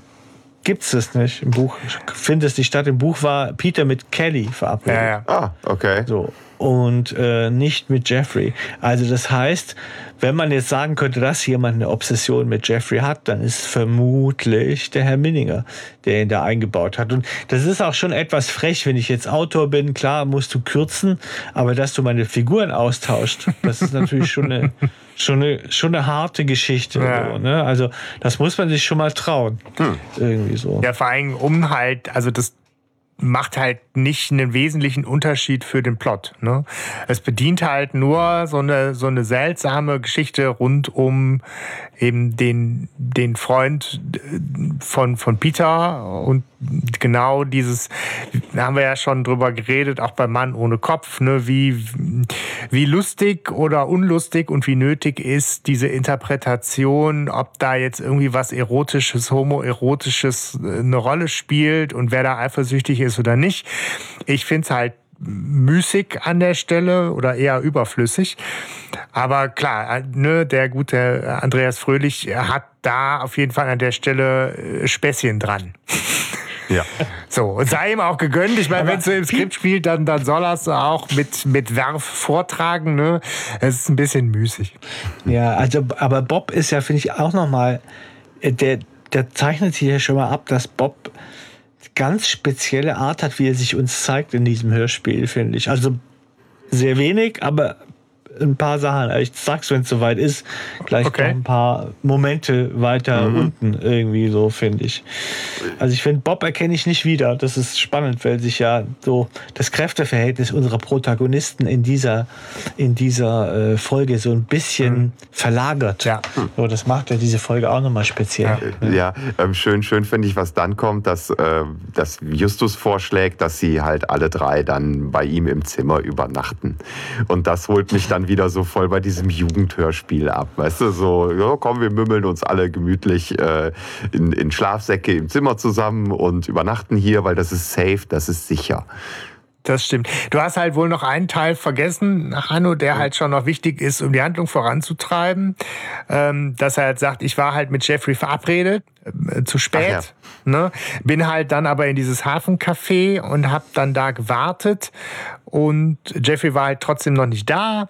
gibt es das nicht. Im Buch findet es nicht statt. Im Buch war Peter mit Kelly verabredet. Ja, ja. Ah, okay. So. Und äh, nicht mit Jeffrey. Also das heißt, wenn man jetzt sagen könnte, dass jemand eine Obsession mit Jeffrey hat, dann ist vermutlich der Herr Minninger, der ihn da eingebaut hat. Und das ist auch schon etwas frech, wenn ich jetzt Autor bin. Klar, musst du kürzen, aber dass du meine Figuren austauscht, das ist natürlich schon eine, schon eine, schon eine harte Geschichte. Ja. So, ne? Also das muss man sich schon mal trauen. Hm. Irgendwie so. Ja, vor allem um halt, also das macht halt nicht einen wesentlichen Unterschied für den Plot. Ne? Es bedient halt nur so eine, so eine seltsame Geschichte rund um eben den, den Freund von, von Peter und genau dieses, da haben wir ja schon drüber geredet, auch beim Mann ohne Kopf, ne? wie, wie lustig oder unlustig und wie nötig ist diese Interpretation, ob da jetzt irgendwie was Erotisches, Homoerotisches äh, eine Rolle spielt und wer da eifersüchtig ist oder nicht. Ich finde es halt müßig an der Stelle oder eher überflüssig. Aber klar, ne, der gute Andreas Fröhlich hat da auf jeden Fall an der Stelle äh, Späßchen dran. Ja. So, und sei ihm auch gegönnt. Ich meine, wenn es so im Skript spielt, dann, dann soll er es auch mit, mit Werf vortragen. Ne? Es ist ein bisschen müßig. Ja, also, aber Bob ist ja, finde ich, auch nochmal, äh, der, der zeichnet sich ja schon mal ab, dass Bob ganz spezielle Art hat, wie er sich uns zeigt in diesem Hörspiel, finde ich. Also sehr wenig, aber ein paar Sachen. Ich sag's, wenn es soweit ist, gleich okay. noch ein paar Momente weiter mhm. unten irgendwie so, finde ich. Also ich finde, Bob erkenne ich nicht wieder. Das ist spannend, weil sich ja so das Kräfteverhältnis unserer Protagonisten in dieser, in dieser äh, Folge so ein bisschen mhm. verlagert. Ja. So, das macht ja diese Folge auch nochmal speziell. Ja, ja ähm, schön, schön finde ich, was dann kommt, dass, äh, dass Justus vorschlägt, dass sie halt alle drei dann bei ihm im Zimmer übernachten. Und das holt mich dann wieder so voll bei diesem Jugendhörspiel ab. Weißt du, so, ja, komm, wir mümmeln uns alle gemütlich äh, in, in Schlafsäcke im Zimmer zusammen und übernachten hier, weil das ist safe, das ist sicher. Das stimmt. Du hast halt wohl noch einen Teil vergessen, Hanno, der halt schon noch wichtig ist, um die Handlung voranzutreiben. Ähm, dass er halt sagt, ich war halt mit Jeffrey verabredet, äh, zu spät. Ja. Ne? Bin halt dann aber in dieses Hafencafé und hab dann da gewartet und Jeffrey war halt trotzdem noch nicht da.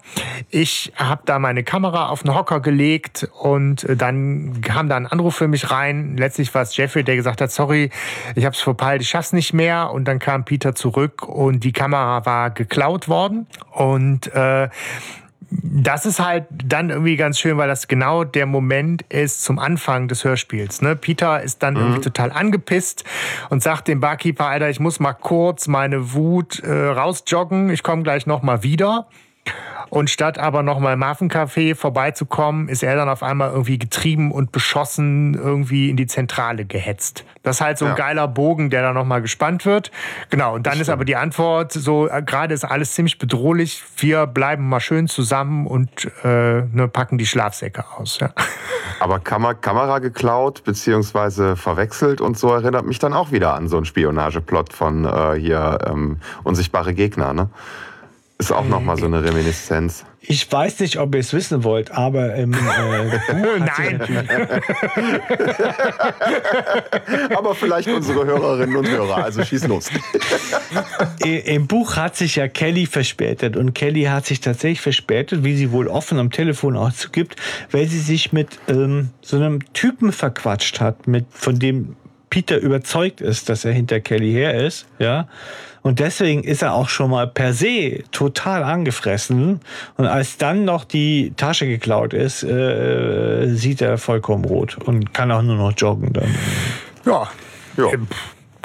Ich habe da meine Kamera auf den Hocker gelegt und äh, dann kam da ein Anruf für mich rein. Letztlich war es Jeffrey, der gesagt hat, sorry, ich habe es verpeilt, ich schaff's nicht mehr. Und dann kam Peter zurück und die Kamera war geklaut worden. Und äh, das ist halt dann irgendwie ganz schön, weil das genau der Moment ist zum Anfang des Hörspiels. Ne? Peter ist dann mhm. irgendwie total angepisst und sagt dem Barkeeper, Alter, ich muss mal kurz meine Wut äh, rausjoggen, ich komme gleich noch mal wieder. Und statt aber nochmal im Hafencafé vorbeizukommen, ist er dann auf einmal irgendwie getrieben und beschossen irgendwie in die Zentrale gehetzt. Das ist halt so ein ja. geiler Bogen, der da nochmal gespannt wird. Genau, und dann ist aber die Antwort so, äh, gerade ist alles ziemlich bedrohlich. Wir bleiben mal schön zusammen und äh, ne, packen die Schlafsäcke aus. Ja. Aber Kam Kamera geklaut beziehungsweise verwechselt und so erinnert mich dann auch wieder an so einen Spionageplot von äh, hier ähm, Unsichtbare Gegner, ne? Ist auch nochmal so eine Reminiszenz. Ich weiß nicht, ob ihr es wissen wollt, aber im äh, Nein. aber vielleicht unsere Hörerinnen und Hörer. Also schieß los. Im Buch hat sich ja Kelly verspätet und Kelly hat sich tatsächlich verspätet, wie sie wohl offen am Telefon auch zugibt, weil sie sich mit ähm, so einem Typen verquatscht hat, mit von dem Peter überzeugt ist, dass er hinter Kelly her ist, ja. Und deswegen ist er auch schon mal per se total angefressen. Und als dann noch die Tasche geklaut ist, äh, sieht er vollkommen rot und kann auch nur noch joggen dann. Ja. ja.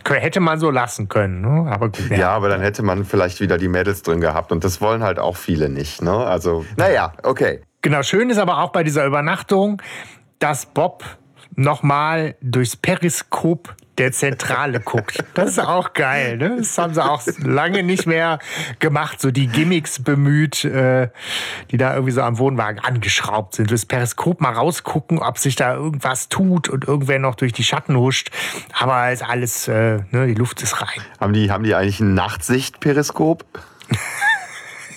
Hätte man so lassen können, ne? aber gut. Ja. ja. aber dann hätte man vielleicht wieder die Mädels drin gehabt und das wollen halt auch viele nicht. Ne? Also, naja, okay. Genau, schön ist aber auch bei dieser Übernachtung, dass Bob nochmal durchs Periskop der Zentrale guckt. Das ist auch geil. Ne? Das haben sie auch lange nicht mehr gemacht, so die Gimmicks bemüht, äh, die da irgendwie so am Wohnwagen angeschraubt sind. Das Periskop mal rausgucken, ob sich da irgendwas tut und irgendwer noch durch die Schatten huscht. Aber ist alles, äh, ne, die Luft ist rein. Haben die, haben die eigentlich ein Nachtsicht-Periskop?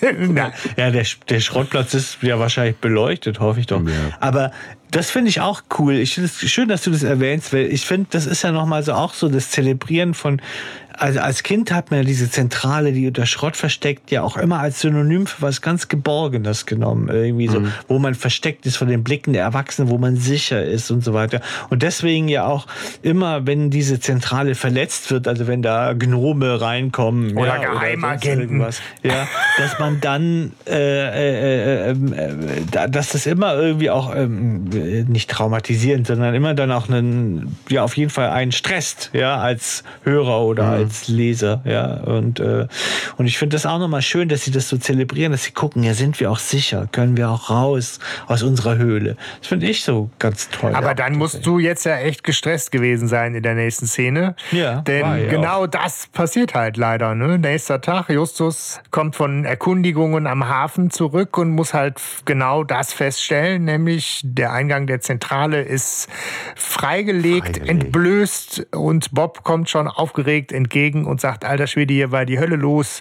ja, der, der Schrottplatz ist ja wahrscheinlich beleuchtet, hoffe ich doch. Ja. Aber das finde ich auch cool. Ich finde es schön, dass du das erwähnst, weil ich finde, das ist ja nochmal so auch so das Zelebrieren von also als Kind hat man ja diese Zentrale, die unter Schrott versteckt, ja auch immer als Synonym für was ganz Geborgenes genommen. Irgendwie so, mhm. wo man versteckt ist von den Blicken der Erwachsenen, wo man sicher ist und so weiter. Und deswegen ja auch immer, wenn diese Zentrale verletzt wird, also wenn da Gnome reinkommen oder ja, Geheimagenten, oder ja, dass man dann, äh, äh, äh, ähm, äh, dass das immer irgendwie auch ähm, nicht traumatisierend, sondern immer dann auch einen, ja auf jeden Fall einen stresst, ja als Hörer oder mhm. als als Leser, ja. Und, äh, und ich finde das auch nochmal schön, dass sie das so zelebrieren, dass sie gucken, ja, sind wir auch sicher, können wir auch raus aus unserer Höhle. Das finde ich so ganz toll. Aber dann musst du jetzt ja echt gestresst gewesen sein in der nächsten Szene. Ja. Denn genau auch. das passiert halt leider. Ne? Nächster Tag, Justus kommt von Erkundigungen am Hafen zurück und muss halt genau das feststellen, nämlich der Eingang der Zentrale ist freigelegt, freigelegt. entblößt und Bob kommt schon aufgeregt entgegen entgegen und sagt, alter Schwede, hier war die Hölle los.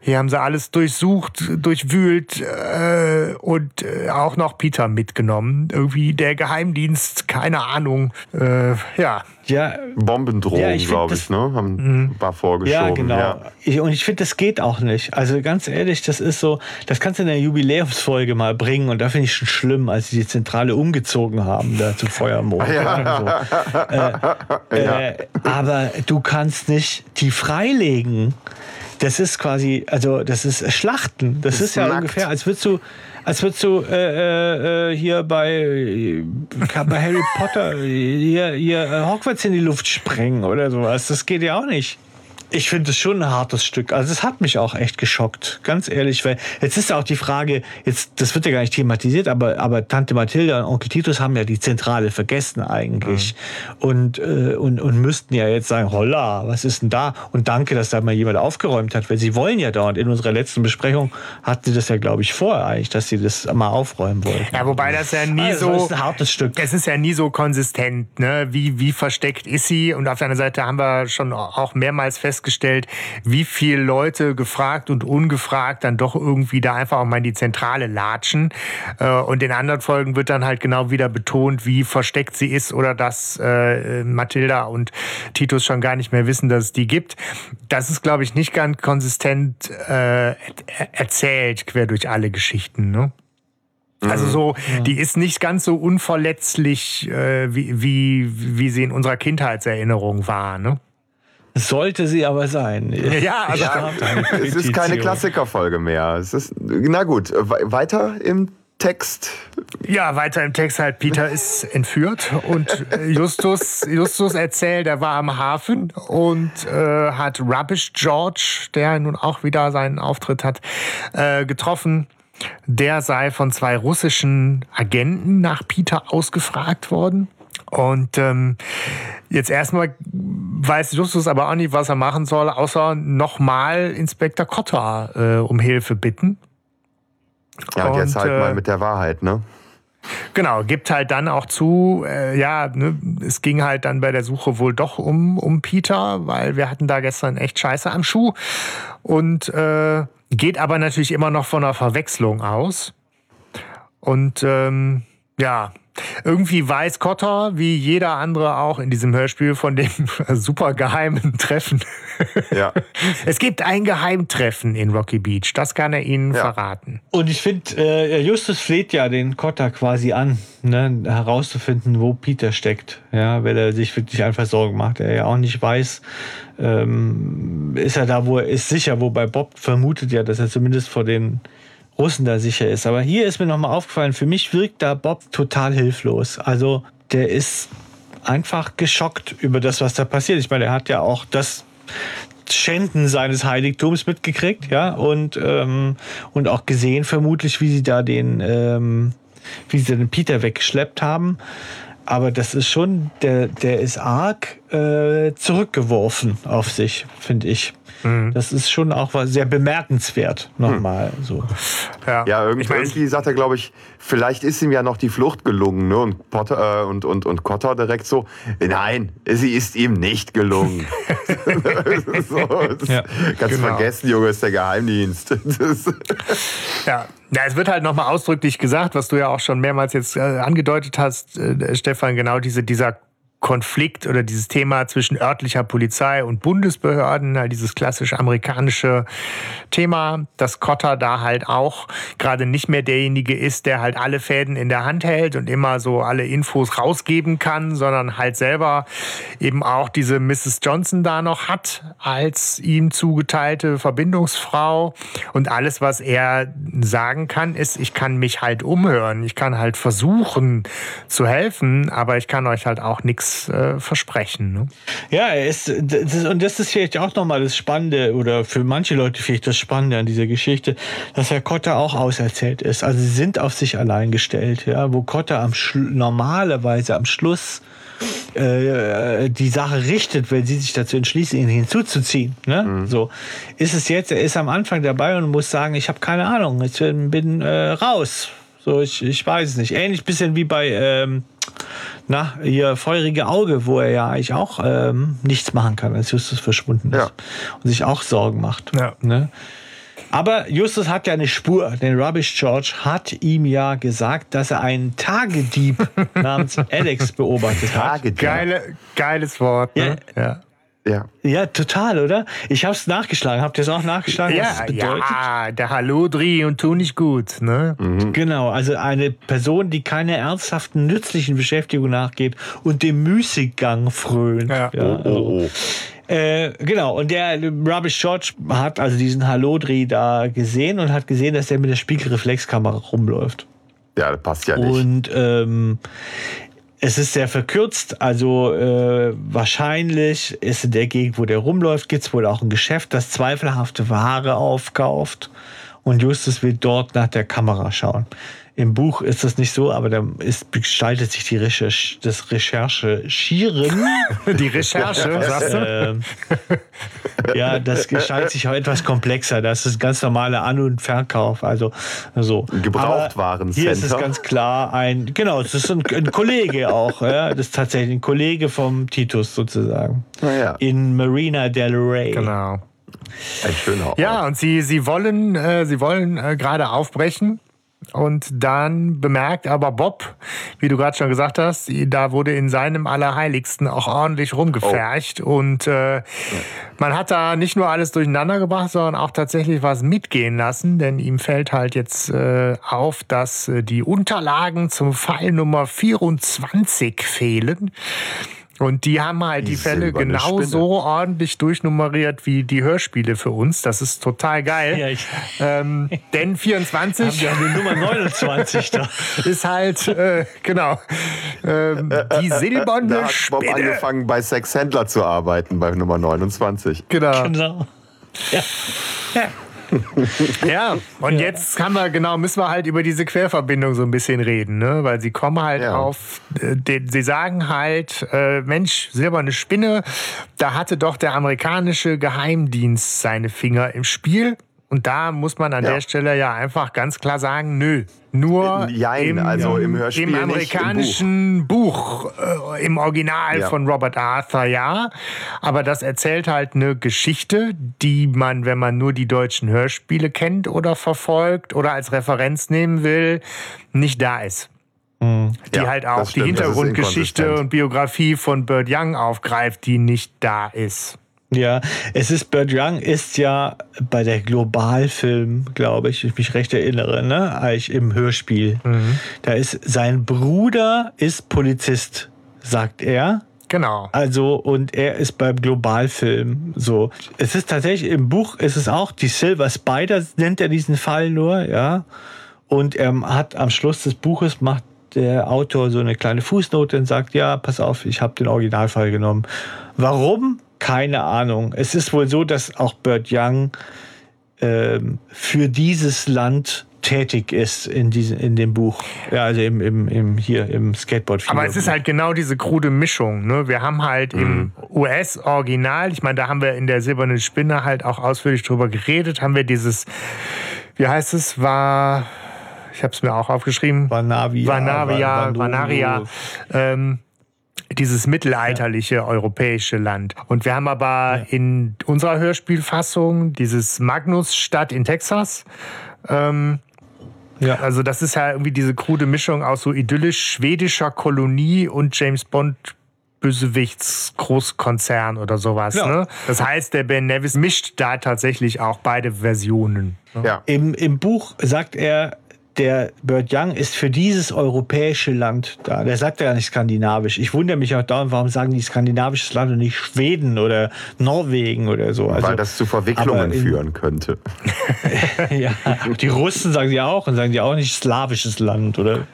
Hier haben sie alles durchsucht, durchwühlt äh, und äh, auch noch Peter mitgenommen. Irgendwie der Geheimdienst, keine Ahnung. Äh, ja. Ja, Bombendrohung, ja, glaube ich, ne? Haben, mhm. war vorgeschoben. Ja, genau. Ja. Ich, und ich finde, das geht auch nicht. Also ganz ehrlich, das ist so, das kannst du in der Jubiläumsfolge mal bringen und da finde ich schon schlimm, als sie die Zentrale umgezogen haben, da zu Feuermond. Ja. So. Äh, äh, aber du kannst nicht die freilegen. Das ist quasi, also das ist Schlachten. Das, das ist, ja nackt. ungefähr, als würdest du, als würdest du äh, äh, hier bei, bei Harry Potter hier, hier Hogwarts in die Luft sprengen oder sowas. Das geht ja auch nicht. Ich finde es schon ein hartes Stück. Also es hat mich auch echt geschockt, ganz ehrlich, weil jetzt ist ja auch die Frage, jetzt das wird ja gar nicht thematisiert, aber aber Tante Mathilda und Onkel Titus haben ja die Zentrale vergessen eigentlich mhm. und, äh, und und müssten ja jetzt sagen, holla, was ist denn da? Und danke, dass da mal jemand aufgeräumt hat, weil sie wollen ja da und in unserer letzten Besprechung hatten sie das ja glaube ich vor eigentlich, dass sie das mal aufräumen wollten. Ja, wobei das ja nie also, so ist ein hartes Stück. Es ist ja nie so konsistent, ne? Wie wie versteckt ist sie? Und auf der anderen Seite haben wir schon auch mehrmals festgestellt festgestellt, wie viele Leute gefragt und ungefragt dann doch irgendwie da einfach auch mal in die Zentrale latschen. Äh, und in anderen Folgen wird dann halt genau wieder betont, wie versteckt sie ist oder dass äh, Mathilda und Titus schon gar nicht mehr wissen, dass es die gibt. Das ist, glaube ich, nicht ganz konsistent äh, erzählt, quer durch alle Geschichten. Ne? Also so, ja. die ist nicht ganz so unverletzlich, äh, wie, wie, wie sie in unserer Kindheitserinnerung war. Ne? Sollte sie aber sein. Ja, also ja, es ist keine Klassikerfolge mehr. Es ist, na gut, weiter im Text. Ja, weiter im Text halt, Peter ist entführt und Justus, Justus erzählt, er war am Hafen und äh, hat Rubbish George, der nun auch wieder seinen Auftritt hat, äh, getroffen. Der sei von zwei russischen Agenten nach Peter ausgefragt worden. Und ähm, jetzt erstmal weiß Justus aber auch nicht, was er machen soll, außer nochmal Inspektor Cotta äh, um Hilfe bitten. Ja, und jetzt halt äh, mal mit der Wahrheit, ne? Genau, gibt halt dann auch zu, äh, ja, ne, es ging halt dann bei der Suche wohl doch um, um Peter, weil wir hatten da gestern echt Scheiße am Schuh. Und äh, geht aber natürlich immer noch von einer Verwechslung aus. Und ähm, ja, irgendwie weiß Cotter, wie jeder andere auch in diesem Hörspiel, von dem super geheimen Treffen. Ja. Es gibt ein Geheimtreffen in Rocky Beach, das kann er Ihnen ja. verraten. Und ich finde, äh, Justus fleht ja den Cotter quasi an, ne, herauszufinden, wo Peter steckt. Ja, weil er sich wirklich einfach Sorgen macht. Er ja auch nicht weiß, ähm, ist er da, wo er ist, sicher, wobei Bob vermutet ja, dass er zumindest vor den Russen da sicher ist. Aber hier ist mir nochmal aufgefallen, für mich wirkt da Bob total hilflos. Also der ist einfach geschockt über das, was da passiert. Ich meine, er hat ja auch das Schänden seines Heiligtums mitgekriegt, ja, und, ähm, und auch gesehen vermutlich, wie sie da den, ähm, wie sie den Peter weggeschleppt haben. Aber das ist schon, der, der ist arg äh, zurückgeworfen auf sich, finde ich. Mhm. Das ist schon auch sehr bemerkenswert, nochmal mhm. so. Ja, ja irgendwie, ich mein, irgendwie sagt er, glaube ich, vielleicht ist ihm ja noch die Flucht gelungen. Ne? Und, Potter, äh, und, und, und Cotter direkt so, nein, sie ist ihm nicht gelungen. so, ja, kannst genau. vergessen, Junge, ist der Geheimdienst. ja. Ja, es wird halt nochmal ausdrücklich gesagt, was du ja auch schon mehrmals jetzt äh, angedeutet hast, äh, Stefan, genau diese, dieser Konflikt oder dieses Thema zwischen örtlicher Polizei und Bundesbehörden, halt dieses klassisch amerikanische Thema, dass Cotter da halt auch gerade nicht mehr derjenige ist, der halt alle Fäden in der Hand hält und immer so alle Infos rausgeben kann, sondern halt selber eben auch diese Mrs. Johnson da noch hat als ihm zugeteilte Verbindungsfrau und alles, was er sagen kann, ist, ich kann mich halt umhören, ich kann halt versuchen zu helfen, aber ich kann euch halt auch nichts äh, versprechen. Ne? Ja, er ist, das, und das ist vielleicht auch nochmal das Spannende oder für manche Leute vielleicht das Spannende an dieser Geschichte, dass Herr Kotter auch auserzählt ist. Also sie sind auf sich allein gestellt, ja, wo Kotter am normalerweise am Schluss äh, die Sache richtet, wenn sie sich dazu entschließen, ihn hinzuzuziehen. Ne? Mhm. So ist es jetzt. Er ist am Anfang dabei und muss sagen, ich habe keine Ahnung, ich bin äh, raus. So, ich, ich weiß es nicht. Ähnlich bisschen wie bei ähm, na, ihr feurige Auge, wo er ja eigentlich auch ähm, nichts machen kann, als Justus verschwunden ist. Ja. Und sich auch Sorgen macht. Ja. Ne? Aber Justus hat ja eine Spur, denn Rubbish George hat ihm ja gesagt, dass er einen Tagedieb namens Alex beobachtet hat. Tagedieb. Geile, geiles Wort. Ne? Ja. ja. Ja. ja, total, oder? Ich habe es nachgeschlagen. Habt ihr es auch nachgeschlagen, ja, was es bedeutet? Ja, der Hallodri und tu nicht gut. Ne? Mhm. Genau, also eine Person, die keine ernsthaften, nützlichen Beschäftigung nachgeht und dem Müßiggang frönt. Ja. ja also, oh, oh. Äh, genau, und der Rubbish George hat also diesen Hallodri da gesehen und hat gesehen, dass der mit der Spiegelreflexkamera rumläuft. Ja, das passt ja nicht. Und ähm, es ist sehr verkürzt, also äh, wahrscheinlich ist in der Gegend, wo der rumläuft, gibt es wohl auch ein Geschäft, das zweifelhafte Ware aufkauft und Justus will dort nach der Kamera schauen. Im Buch ist das nicht so, aber da ist, gestaltet sich die Recherche, das Recherche-Schieren. Die Recherche, sagst du? Äh, ja, das gestaltet sich auch etwas komplexer. Das ist ganz normaler An- und Verkauf. Also so. Gebrauchtwaren. Hier ist es ganz klar ein, genau, es ist ein, ein Kollege auch. Ja, das ist tatsächlich ein Kollege vom Titus sozusagen. Ja. In Marina del Rey. Genau. Ein schöner Ort. Ja, und sie, sie wollen, äh, sie wollen äh, gerade aufbrechen und dann bemerkt aber Bob, wie du gerade schon gesagt hast, da wurde in seinem Allerheiligsten auch ordentlich rumgefercht. Oh. Und äh, man hat da nicht nur alles durcheinander gebracht, sondern auch tatsächlich was mitgehen lassen. Denn ihm fällt halt jetzt äh, auf, dass äh, die Unterlagen zum Fall Nummer 24 fehlen. Und die haben halt die, die Fälle genauso ordentlich durchnummeriert wie die Hörspiele für uns. Das ist total geil. Ja, ich ähm, denn 24 Wir haben die Nummer 29 da. ist halt, äh, genau, ähm, die silberne da hat Bob Spinne. angefangen bei Sexhändler zu arbeiten bei Nummer 29. Genau. genau. Ja. ja. ja, und jetzt kann wir, genau, müssen wir halt über diese Querverbindung so ein bisschen reden, ne? Weil sie kommen halt ja. auf, äh, sie sagen halt, äh, Mensch, silberne Spinne, da hatte doch der amerikanische Geheimdienst seine Finger im Spiel. Und da muss man an ja. der Stelle ja einfach ganz klar sagen, nö. Nur Jein, im, also im, Hörspiel im amerikanischen nicht, im Buch, Buch äh, im Original ja. von Robert Arthur, ja. Aber das erzählt halt eine Geschichte, die man, wenn man nur die deutschen Hörspiele kennt oder verfolgt oder als Referenz nehmen will, nicht da ist. die Ja, halt auch die Hintergrundgeschichte und Biografie von Bird Young aufgreift, die nicht da ist. Ja, es ist, Bird Young ist ja bei der Globalfilm, glaube ich, ich mich recht erinnere, ne, eigentlich im Hörspiel. Da ist, sein Bruder ist Polizist, sagt er. Genau. Also, und er ist beim Globalfilm so. Es ist tatsächlich, im Buch ist es auch, die Silver Spider nennt er diesen Fall nur, ja. Und er hat am Schluss des Buches macht der Autor so eine kleine Fußnote und sagt, ja, pass auf, ich habe den Originalfall genommen. Warum? Keine Ahnung. Es ist wohl so, dass auch Burt Young ähm, für dieses Land tätig ist in, diesem, in dem Buch. Ja, also im, im, im, hier im skateboard Aber es ist halt genau diese krude Mischung. Ne? Wir haben halt im US-Original, ich meine, da haben wir in der Silbernen Spinne halt auch ausführlich drüber geredet, haben wir dieses, wie heißt es, war, ich habe es mir auch aufgeschrieben, Vanavia. Vanavia, Van- Vanaria, ähm, dieses mittelalterliche europäische Land. Und wir haben aber in unserer Hörspielfassung dieses Magnus-Stadt in Texas. Ähm, Ja. also das ist ja irgendwie diese krude Mischung aus so idyllisch schwedischer Kolonie und James Bond Bösewichts Großkonzern oder sowas. Ja. Ne? Das heißt, der Ben Nevis mischt da tatsächlich auch beide Versionen. Ja. Im, Im Buch sagt er, der Burt Young ist für dieses europäische Land da. Der sagt ja nicht skandinavisch. Ich wundere mich auch dauernd, warum sagen die skandinavisches Land und nicht Schweden oder Norwegen oder so. Also, weil das zu Verwicklungen in- führen könnte. ja, die Russen sagen sie auch und sagen die auch nicht slawisches Land oder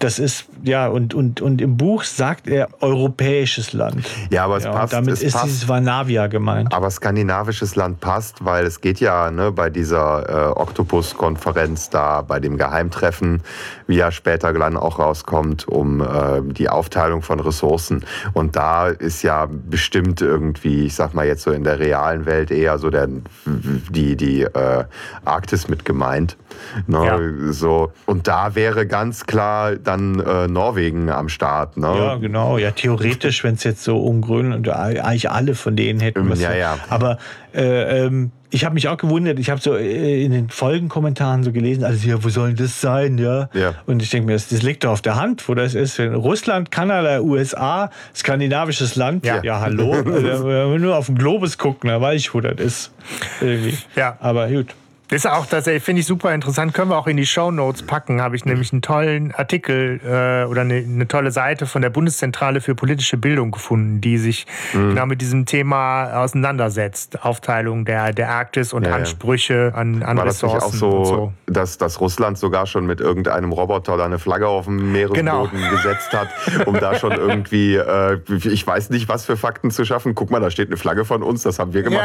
das ist ja und und und im Buch sagt er europäisches Land. Ja, aber es Ja, passt. damit es ist passt. dieses Vanavia gemeint. Aber skandinavisches Land passt, weil es geht ja ne, bei dieser äh, Oktopus-Konferenz da, bei dem Geheimtreffen, wie ja später dann auch rauskommt, um äh, die Aufteilung von Ressourcen. Und da ist ja bestimmt irgendwie, ich sag mal jetzt so in der realen Welt eher so der, die, die äh, Arktis mit gemeint. Ne, Ja. so. Und da wäre ganz klar dann äh, Norwegen am Start. Ne? Ja, genau. Ja, theoretisch, wenn es jetzt so um Grönland, eigentlich alle von denen hätten. was- Ja, ja. Aber äh, ähm, ich habe mich auch gewundert, ich habe so äh, in den Folgenkommentaren so gelesen, also ja, wo soll das sein, ja? Ja. Und ich denke mir, das, das liegt doch auf der Hand, wo das ist. Wenn Russland, Kanada, USA, skandinavisches Land, Ja. ja, hallo. also, wenn wir nur auf den Globus gucken, da weiß ich, wo das ist. Irgendwie. Ja. Aber gut. Das ist auch tatsächlich, finde ich super interessant. Können wir auch in die Show Notes packen. Habe ich nämlich einen tollen Artikel äh, oder eine, eine tolle Seite von der Bundeszentrale für politische Bildung gefunden, die sich Mhm. genau mit diesem Thema auseinandersetzt. Aufteilung der, der Arktis und Ja, ja. Ansprüche an, an War das nicht Ressourcen auch so, und so. Dass, dass Russland sogar schon mit irgendeinem Roboter da eine Flagge auf dem Meeresboden Genau. gesetzt hat, um da schon irgendwie, äh, ich weiß nicht, was für Fakten zu schaffen. Guck mal, da steht eine Flagge von uns, das haben wir gemacht.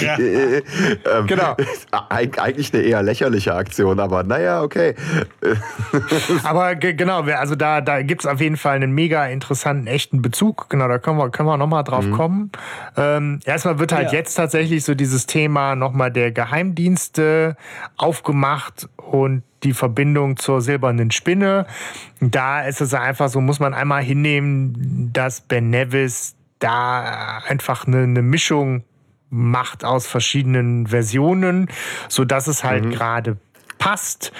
Ja. Äh, ähm, Genau. eig- Eigentlich eine eher lächerliche Aktion, aber naja, okay. Aber ge- genau, also da, da gibt es auf jeden Fall einen mega interessanten, echten Bezug. Genau, da können wir, können wir nochmal drauf kommen. Ähm, erstmal wird halt Ja. jetzt tatsächlich so dieses Thema nochmal der Geheimdienste aufgemacht und die Verbindung zur silbernen Spinne. Da ist es einfach so, muss man einmal hinnehmen, dass Ben Nevis da einfach eine, eine Mischung macht aus verschiedenen Versionen, so dass es halt gerade passt.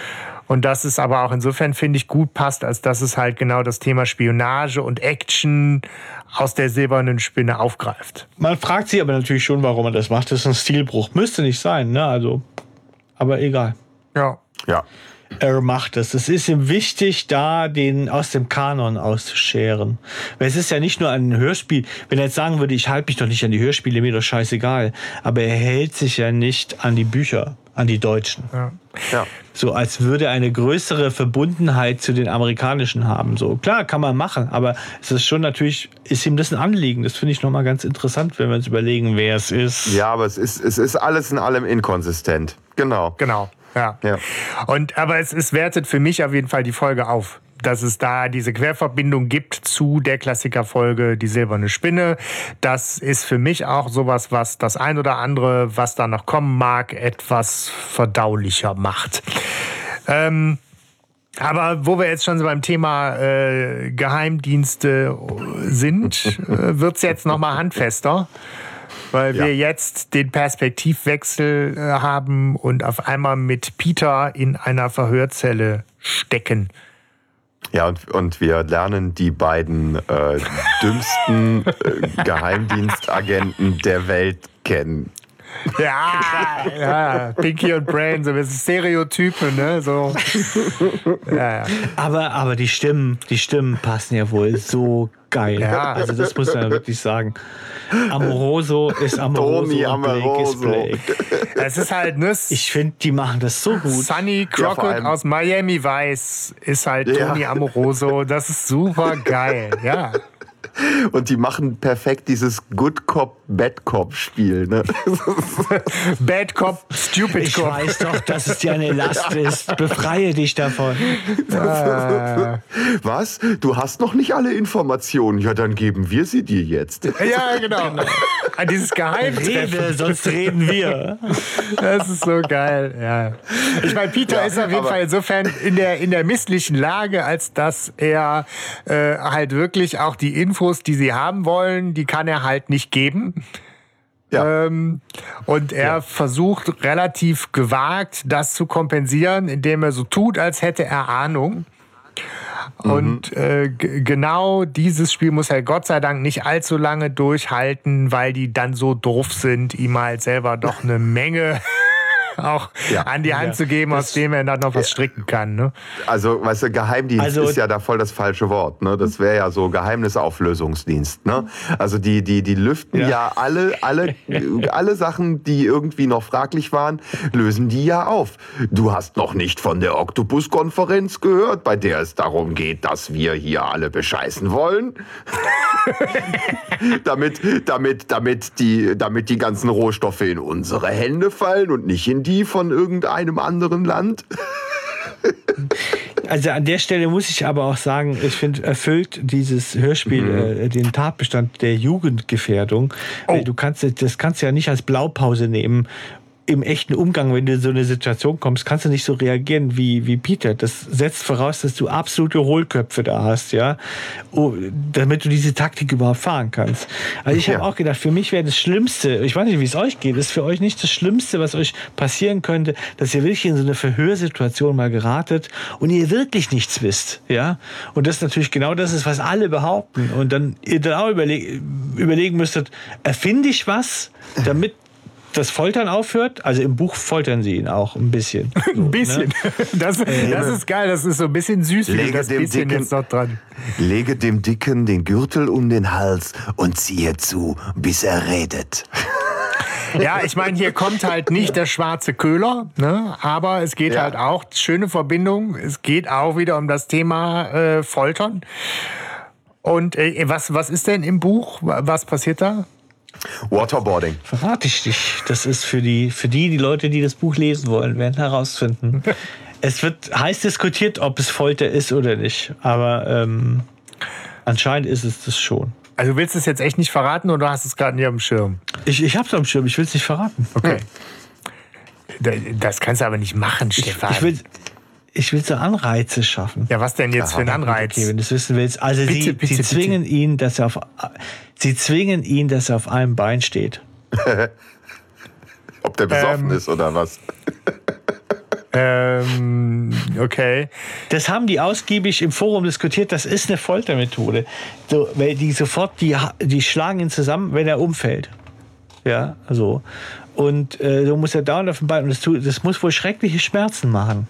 Und dass es aber auch insofern, finde ich, gut passt, als dass es halt genau das Thema Spionage und Action aus der silbernen Spinne aufgreift. Man fragt sich aber natürlich schon, warum er das macht. Das ist ein Stilbruch. Müsste nicht sein, ne? Also, aber egal. Ja. Ja. Er macht es. Es ist ihm wichtig, da den aus dem Kanon auszuscheren. Weil es ist ja nicht nur ein Hörspiel. Wenn er jetzt sagen würde, ich halte mich doch nicht an die Hörspiele, mir doch scheißegal. Aber er hält sich ja nicht an die Bücher, an die Deutschen. Ja. So als würde er eine größere Verbundenheit zu den amerikanischen haben. So klar kann man machen, aber es ist schon natürlich, ist ihm das ein Anliegen. Das finde ich nochmal ganz interessant, wenn wir uns überlegen, wer es ist. Ja, aber es ist, es ist alles in allem inkonsistent. Genau. Genau. Ja. Ja. Und aber es, es wertet für mich auf jeden Fall die Folge auf. Dass es da diese Querverbindung gibt zu der Klassikerfolge Die silberne Spinne. Das ist für mich auch sowas, was das ein oder andere, was da noch kommen mag, etwas verdaulicher macht. Ähm, aber wo wir jetzt schon so beim Thema äh, Geheimdienste sind, äh, wird es jetzt nochmal handfester. Weil Ja. wir jetzt den Perspektivwechsel äh, haben und auf einmal mit Peter in einer Verhörzelle stecken. Ja, und, und wir lernen die beiden äh, dümmsten äh, Geheimdienstagenten der Welt kennen. Ja, ja, Pinky und Brain, so ein bisschen Stereotype, ne? So. Ja, ja. Aber, aber die Stimmen, die Stimmen passen ja wohl so geil. Ja. Also das muss man wirklich sagen. Amoroso ist Amoroso. Tony Amoroso. Blake Es ist halt, ne? Ich finde, die machen das so gut. Sunny Crockett ja, aus Miami Vice ist halt Tony Amoroso. Das ist super geil, ja. Und die machen perfekt dieses Good Cop, Bad Cop Spiel. Ne? Bad Cop, Stupid ich Cop. Ich weiß doch, dass es dir eine Last ist. Befreie dich davon. Ah. Was? Du hast noch nicht alle Informationen. Ja, dann geben wir sie dir jetzt. Ja, genau. genau. An dieses Geheimtreffen. Rede, sonst reden wir. Das ist so geil. Ja. Ich meine, Peter ja, ist auf jeden Fall insofern in der, in der misslichen Lage, als dass er äh, halt wirklich auch die Infos, die sie haben wollen, die kann er halt nicht geben. Ja. Ähm, und er ja. versucht relativ gewagt, das zu kompensieren, indem er so tut, als hätte er Ahnung. Mhm. Und äh, genau dieses Spiel muss er Gott sei Dank nicht allzu lange durchhalten, weil die dann so doof sind, ihm halt selber doch eine Menge auch ja. an die Hand ja. zu geben, das, aus dem er dann noch was stricken kann. Ne? Also, weißt du, Geheimdienst also, ist ja da voll das falsche Wort. Ne? Das wäre ja so Geheimnisauflösungsdienst. Ne? Also die, die, die lüften ja, ja alle, alle, alle Sachen, die irgendwie noch fraglich waren, lösen die ja auf. Du hast noch nicht von der Oktopus-Konferenz gehört, bei der es darum geht, dass wir hier alle bescheißen wollen. damit, damit, damit, die, damit die ganzen Rohstoffe in unsere Hände fallen und nicht in die von irgendeinem anderen Land? Also an der Stelle muss ich aber auch sagen, ich finde, erfüllt dieses Hörspiel mhm. äh, den Tatbestand der Jugendgefährdung. Oh. Du kannst das kannst du ja nicht als Blaupause nehmen im echten Umgang, wenn du in so eine Situation kommst, kannst du nicht so reagieren wie, wie Peter. Das setzt voraus, dass du absolute Hohlköpfe da hast, ja, oh, damit du diese Taktik überhaupt fahren kannst. Also ich ja. habe auch gedacht, für mich wäre das Schlimmste, ich weiß nicht, wie es euch geht, ist für euch nicht das Schlimmste, was euch passieren könnte, dass ihr wirklich in so eine Verhörsituation mal geratet und ihr wirklich nichts wisst, ja. Und das natürlich genau das ist, was alle behaupten. Und dann ihr dann auch überleg überlegen müsstet, erfinde ich was, damit das Foltern aufhört. Also im Buch foltern sie ihn auch ein bisschen. So, ein bisschen. Ne? Das, das, ist geil. Das ist so ein bisschen süß. Lege das dem bisschen Dicken, jetzt noch dran. Lege dem Dicken den Gürtel um den Hals und ziehe zu, bis er redet. Ja, ich meine, hier kommt halt nicht der schwarze Köhler, ne? aber es geht ja. halt auch, schöne Verbindung, es geht auch wieder um das Thema äh, Foltern. Und äh, was, was ist denn im Buch? Was passiert da? Waterboarding. Verrate ich dich. Das ist für die, für die, die Leute, die das Buch lesen wollen, werden herausfinden. es wird heiß diskutiert, ob es Folter ist oder nicht. Aber ähm, anscheinend ist es das schon. Also du willst es jetzt echt nicht verraten oder hast es gerade nicht am Schirm? Ich, ich habe es am Schirm, ich will es nicht verraten. Okay. Das kannst du aber nicht machen, Stefan. Ich, ich will, ich will so Anreize schaffen. Ja, was denn jetzt Aha, für ein Anreiz? Okay, wenn du es wissen willst. Also bitte, sie, bitte, sie zwingen bitte. ihn, dass er auf sie zwingen ihn, dass er auf einem Bein steht. Ob der besoffen ähm, ist oder was? ähm, okay. Das haben die ausgiebig im Forum diskutiert. Das ist eine Foltermethode. So, weil die sofort, die, die schlagen ihn zusammen, wenn er umfällt. Ja, so. Und äh, so muss er dauernd auf dem Bein. Und das, tut, das muss wohl schreckliche Schmerzen machen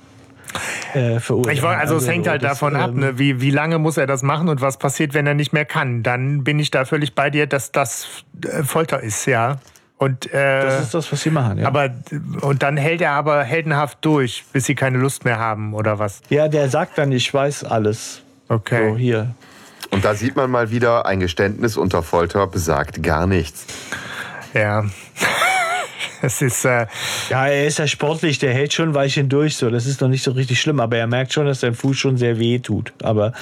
äh, verursachen. Ich wollte, also, also, es hängt halt das, davon ab, ne? Ähm, wie, wie lange muss er das machen und was passiert, wenn er nicht mehr kann. Dann bin ich da völlig bei dir, dass das äh, Folter ist, ja. Und, äh, das ist das, was sie machen, ja. Aber, und dann hält er aber heldenhaft durch, bis sie keine Lust mehr haben, oder was? Ja, der sagt dann, ich weiß alles. Okay. So, hier. Und da sieht man mal wieder, ein Geständnis unter Folter besagt gar nichts. Ja. Das ist, äh ja, er ist ja sportlich, der hält schon Weichen durch, so. Das ist noch nicht so richtig schlimm, aber er merkt schon, dass sein Fuß schon sehr weh tut. Aber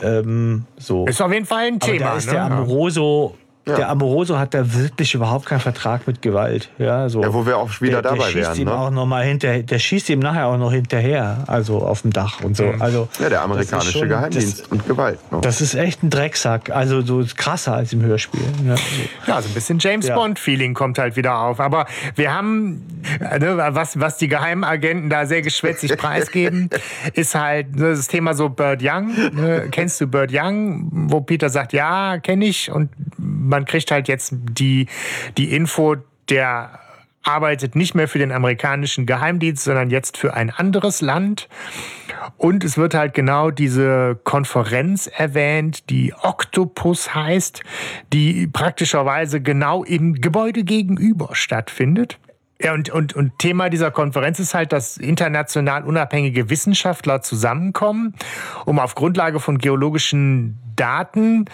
ähm, so. Ist auf jeden Fall ein Thema. Aber da ist ne? der Amoroso ja. der Amoroso hat da wirklich überhaupt keinen Vertrag mit Gewalt. Ja, so. ja wo wir auch wieder der, der dabei schießt wären. Ihm Ne? auch noch mal hinter, der schießt ihm nachher auch noch hinterher, also auf dem Dach und so. Mhm. Also, Ja, der amerikanische schon- Geheimdienst Das, und Gewalt. Ne? das ist echt ein Drecksack. Also so krasser als im Hörspiel. Ja, so. Ja, so ein bisschen James Ja. Bond-Feeling kommt halt wieder auf. Aber wir haben, äh, ne, was, was die Geheimagenten da sehr geschwätzig preisgeben, ist halt ne, das Thema so Bird Young. Ne? Kennst du Bird Young? Wo Peter sagt, ja, kenne ich. Und man kriegt halt jetzt die, die Info, der arbeitet nicht mehr für den amerikanischen Geheimdienst, sondern jetzt für ein anderes Land. Und es wird halt genau diese Konferenz erwähnt, die Octopus heißt, die praktischerweise genau im Gebäude gegenüber stattfindet. Ja, und, und, und Thema dieser Konferenz ist halt, dass international unabhängige Wissenschaftler zusammenkommen, um auf Grundlage von geologischen Daten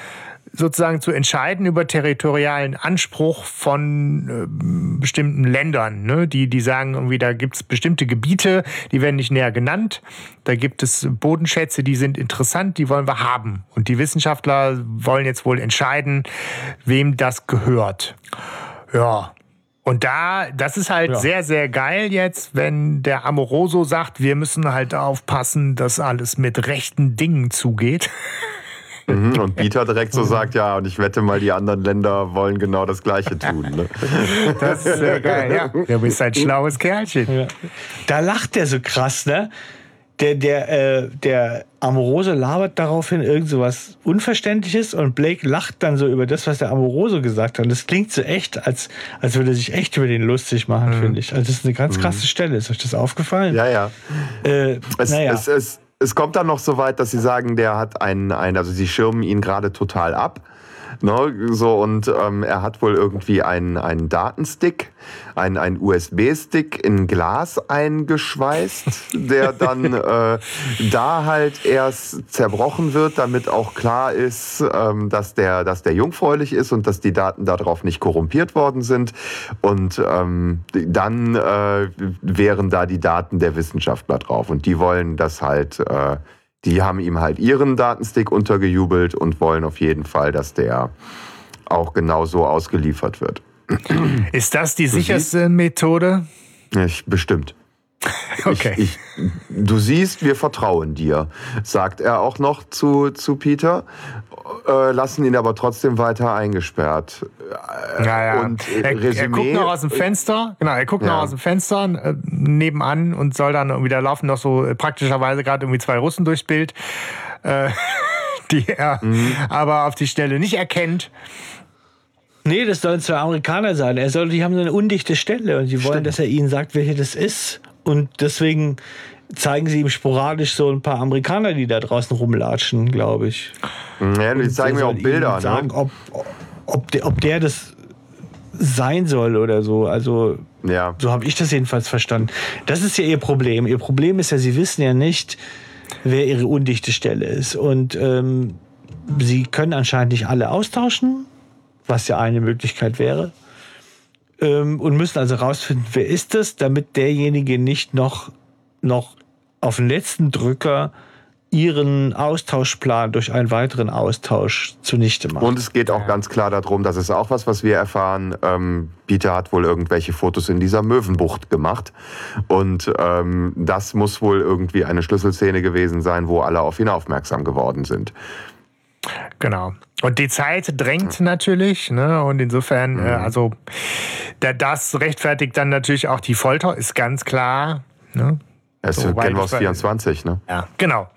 sozusagen zu entscheiden über territorialen Anspruch von äh, bestimmten Ländern. Ne? Die, die sagen irgendwie, da gibt es bestimmte Gebiete, die werden nicht näher genannt. Da gibt es Bodenschätze, die sind interessant, die wollen wir haben. Und die Wissenschaftler wollen jetzt wohl entscheiden, wem das gehört. Ja. Und da, das ist halt Ja. sehr, sehr geil jetzt, wenn der Amoroso sagt, wir müssen halt aufpassen, dass alles mit rechten Dingen zugeht. Mhm, Und Peter direkt so sagt, ja, und ich wette mal, die anderen Länder wollen genau das Gleiche tun. Ne? Das ist sehr geil, ja. Du bist ein schlaues Kerlchen. Ja. Da lacht der so krass, ne? Der, der, äh, der Amorose labert daraufhin irgend so was Unverständliches und Blake lacht dann so über das, was der Amorose gesagt hat. Und das klingt so echt, als, als würde er sich echt über den lustig machen, finde ich. Also das ist eine ganz krasse Stelle. Ist euch das aufgefallen? Ja, ja. Äh, Es, naja. es, es, es kommt dann noch so weit, dass sie sagen, der hat einen, einen also sie schirmen ihn gerade total ab. Ne, so, und ähm, er hat wohl irgendwie einen, einen Datenstick, einen, einen USB-Stick in Glas eingeschweißt, der dann äh, da halt erst zerbrochen wird, damit auch klar ist, ähm, dass, der, dass der jungfräulich ist und dass die Daten darauf nicht korrumpiert worden sind. Und ähm, dann äh, wären da die Daten der Wissenschaftler drauf. Und die wollen das halt, äh, die haben ihm halt ihren Datenstick untergejubelt und wollen auf jeden Fall, dass der auch genau so ausgeliefert wird. Ist das die sicherste Methode? Ich, bestimmt. Okay. Ich, ich, du siehst, wir vertrauen dir, sagt er auch noch zu, zu Peter, äh, lassen ihn aber trotzdem weiter eingesperrt. Naja. und, äh, er, er guckt noch aus dem Fenster, genau, er guckt Ja. noch aus dem Fenster äh, nebenan und soll dann irgendwie, da laufen noch so äh, praktischerweise gerade irgendwie zwei Russen durchs Bild, äh, die er Mhm. aber auf die Stelle nicht erkennt. Nee, das sollen zwei Amerikaner sein. Er soll, die haben so eine undichte Stelle und sie wollen, dass er ihnen sagt, welche das ist. Und deswegen zeigen sie ihm sporadisch so ein paar Amerikaner, die da draußen rumlatschen, glaube ich. Ja, die zeigen mir auch Bilder. Sagen, Ne? ob, ob, der, ob der das sein soll oder so. Also Ja. so habe ich das jedenfalls verstanden. Das ist ja ihr Problem. Ihr Problem ist ja, sie wissen ja nicht, wer ihre undichte Stelle ist. Und ähm, sie können anscheinend nicht alle austauschen, was ja eine Möglichkeit wäre. Ähm, und müssen also rausfinden, wer ist das, damit derjenige nicht noch, noch auf den letzten Drücker ihren Austauschplan durch einen weiteren Austausch zunichte macht. Und es geht auch ganz klar darum, das ist auch was, was wir erfahren. Ähm, Peter hat wohl irgendwelche Fotos in dieser Möwenbucht gemacht. Und ähm, das muss wohl irgendwie eine Schlüsselszene gewesen sein, wo alle auf ihn aufmerksam geworden sind. Genau. Und die Zeit drängt natürlich, ne? Und insofern, äh, also da, das rechtfertigt dann natürlich auch die Folter, ist ganz klar. Ne? Es So, kennen wir aus war- 24, ne? Ja, genau.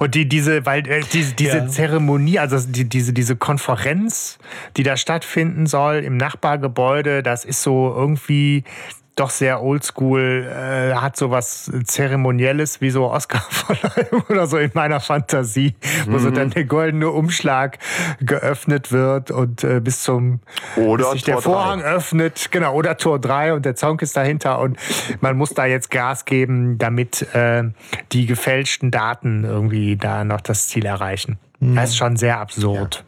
Und die, diese, weil äh, diese, diese Ja. Zeremonie, also die, diese, diese Konferenz, die da stattfinden soll im Nachbargebäude, das ist so irgendwie doch sehr oldschool, äh, hat so was Zeremonielles wie so Oscar-Verleihung oder so in meiner Fantasie, wo so dann der goldene Umschlag geöffnet wird und äh, bis zum Oder bis sich der Tor Vorhang drei. öffnet, genau, oder Tor 3 und der Zonk ist dahinter und man muss da jetzt Gas geben, damit äh, die gefälschten Daten irgendwie da noch das Ziel erreichen. Das ist schon sehr absurd.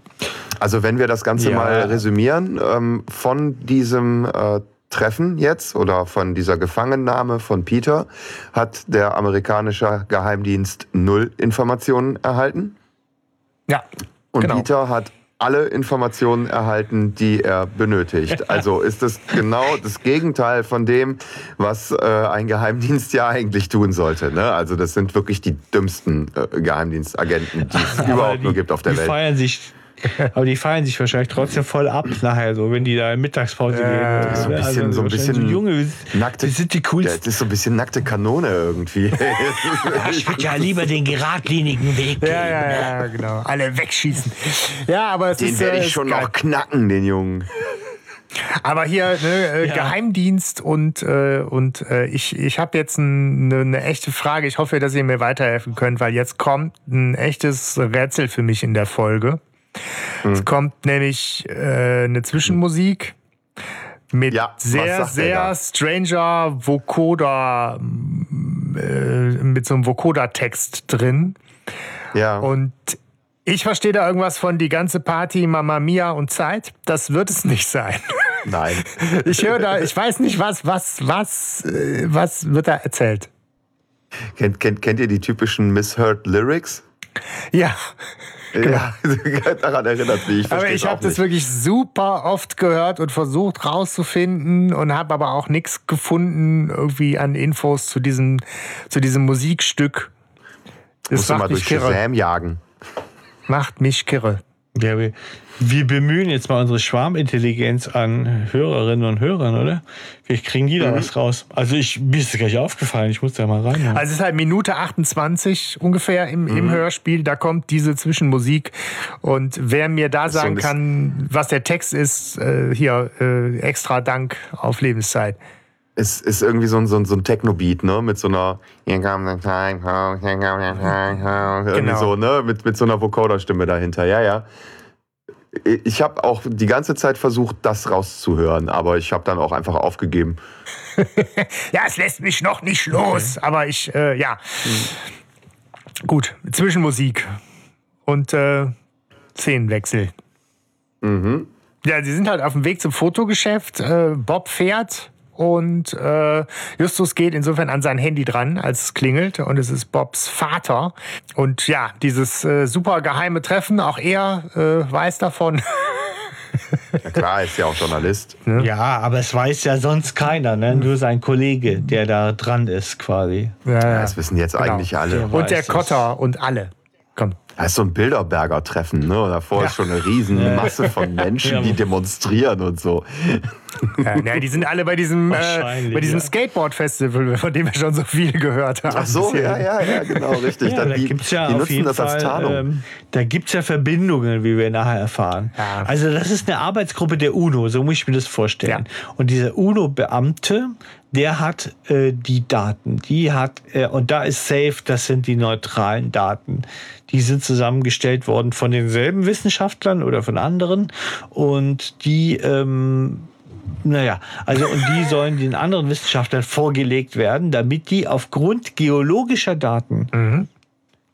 Also wenn wir das Ganze Ja. mal resümieren, ähm, von diesem äh, Treffen jetzt oder von dieser Gefangennahme von Peter hat der amerikanische Geheimdienst null Informationen erhalten. Ja, Und genau. Peter hat alle Informationen erhalten, die er benötigt. Also ist das genau das Gegenteil von dem, was äh, ein Geheimdienst ja eigentlich tun sollte. Ne? Also das sind wirklich die dümmsten äh, Geheimdienstagenten, die es überhaupt die, nur gibt auf der die Welt. Feiern sich, aber die feiern sich wahrscheinlich trotzdem voll ab nachher, so wenn die da in Mittagspause Ja, gehen. so ein bisschen- so ein bisschen Junge, wir- nackte- wir sind die coolsten. das ist so ein bisschen nackte Kanone irgendwie. Ja, ich würde ja lieber den geradlinigen Weg gehen. Ja, ja, ja, genau. Alle wegschießen. Ja, aber es Den ist, werde äh, ich schon geil. noch knacken, den Jungen. Aber hier ne, äh, Ja. Geheimdienst und, äh, und äh, ich, ich habe jetzt eine ne echte Frage. Ich hoffe, dass ihr mir weiterhelfen könnt, weil jetzt kommt ein echtes Rätsel für mich in der Folge. Hm. Es kommt nämlich äh, eine Zwischenmusik mit Ja, sehr, sehr er stranger Vocoder, äh, mit so einem Vocoder-Text drin. Ja. Und ich verstehe da irgendwas von die ganze Party, Mama Mia und Zeit. Das wird es nicht sein. Nein. Ich höre da, ich weiß nicht, was, was, was, äh, was wird da erzählt. Kennt, kennt, kennt ihr die typischen Misheard Lyrics? Ja, Ja, daran erinnert mich. Ich aber ich habe das wirklich super oft gehört und versucht rauszufinden und habe aber auch nichts gefunden irgendwie an Infos zu diesem, zu diesem Musikstück. Das Musst du mal macht durch mich kirre. Shazam jagen. Macht mich kirre. Ja, wir, wir bemühen jetzt mal unsere Schwarmintelligenz an Hörerinnen und Hörern, oder? Vielleicht kriegen die da Mhm. was raus. Also ich, mir ist das gleich aufgefallen, ich muss da mal rein. Also es ist halt Minute 28 ungefähr im, Mhm. im Hörspiel. Da kommt diese Zwischenmusik. Und wer mir da sagen kann, was der Text ist, äh, hier äh, extra Dank auf Lebenszeit. Es ist irgendwie so ein, so ein, so ein Techno-Beat, ne? Mit so einer irgendwie Genau. so, ne? Mit, mit so einer Vocoder-Stimme dahinter. Ja, ja. Ich habe auch die ganze Zeit versucht, das rauszuhören, aber ich habe dann auch einfach aufgegeben. Ja, es lässt mich noch nicht los. Aber ich, äh, ja. Gut, Zwischenmusik und äh, Szenenwechsel. Mhm. Ja, sie sind halt auf dem Weg zum Fotogeschäft. Äh, Bob fährt und äh, Justus geht insofern an sein Handy dran, als es klingelt. Und es ist Bobs Vater. Und ja, dieses äh, super geheime Treffen, auch er äh, weiß davon. Ja, klar, ist ja auch Journalist. Ja, aber es weiß ja sonst keiner, ne? Nur sein Kollege, der da dran ist, quasi. Ja, Das wissen jetzt eigentlich alle. Und der. Kotter und alle. Das ist so ein Bilderberger-Treffen, ne? Davor ist schon eine riesen Masse von Menschen, Ja. die demonstrieren und so. Ja, ja, die sind alle bei diesem, äh, bei diesem ja. Skateboard-Festival, von dem wir schon so viel gehört haben. Ach so, ja, ja, ja, genau, richtig. Ja, Dann da die, gibt's ja die auf nutzen jeden das als Fall, Tarnung. ähm, da gibt's ja Verbindungen, wie wir nachher erfahren. Ja. Also das ist eine Arbeitsgruppe der UNO, so muss ich mir das vorstellen. Und dieser UNO-Beamte, der hat äh, die Daten, die hat, äh, und da ist safe, das sind die neutralen Daten. Die sind zusammengestellt worden von denselben Wissenschaftlern oder von anderen und die ähm, naja, also und die sollen den anderen Wissenschaftlern vorgelegt werden, damit die aufgrund geologischer Daten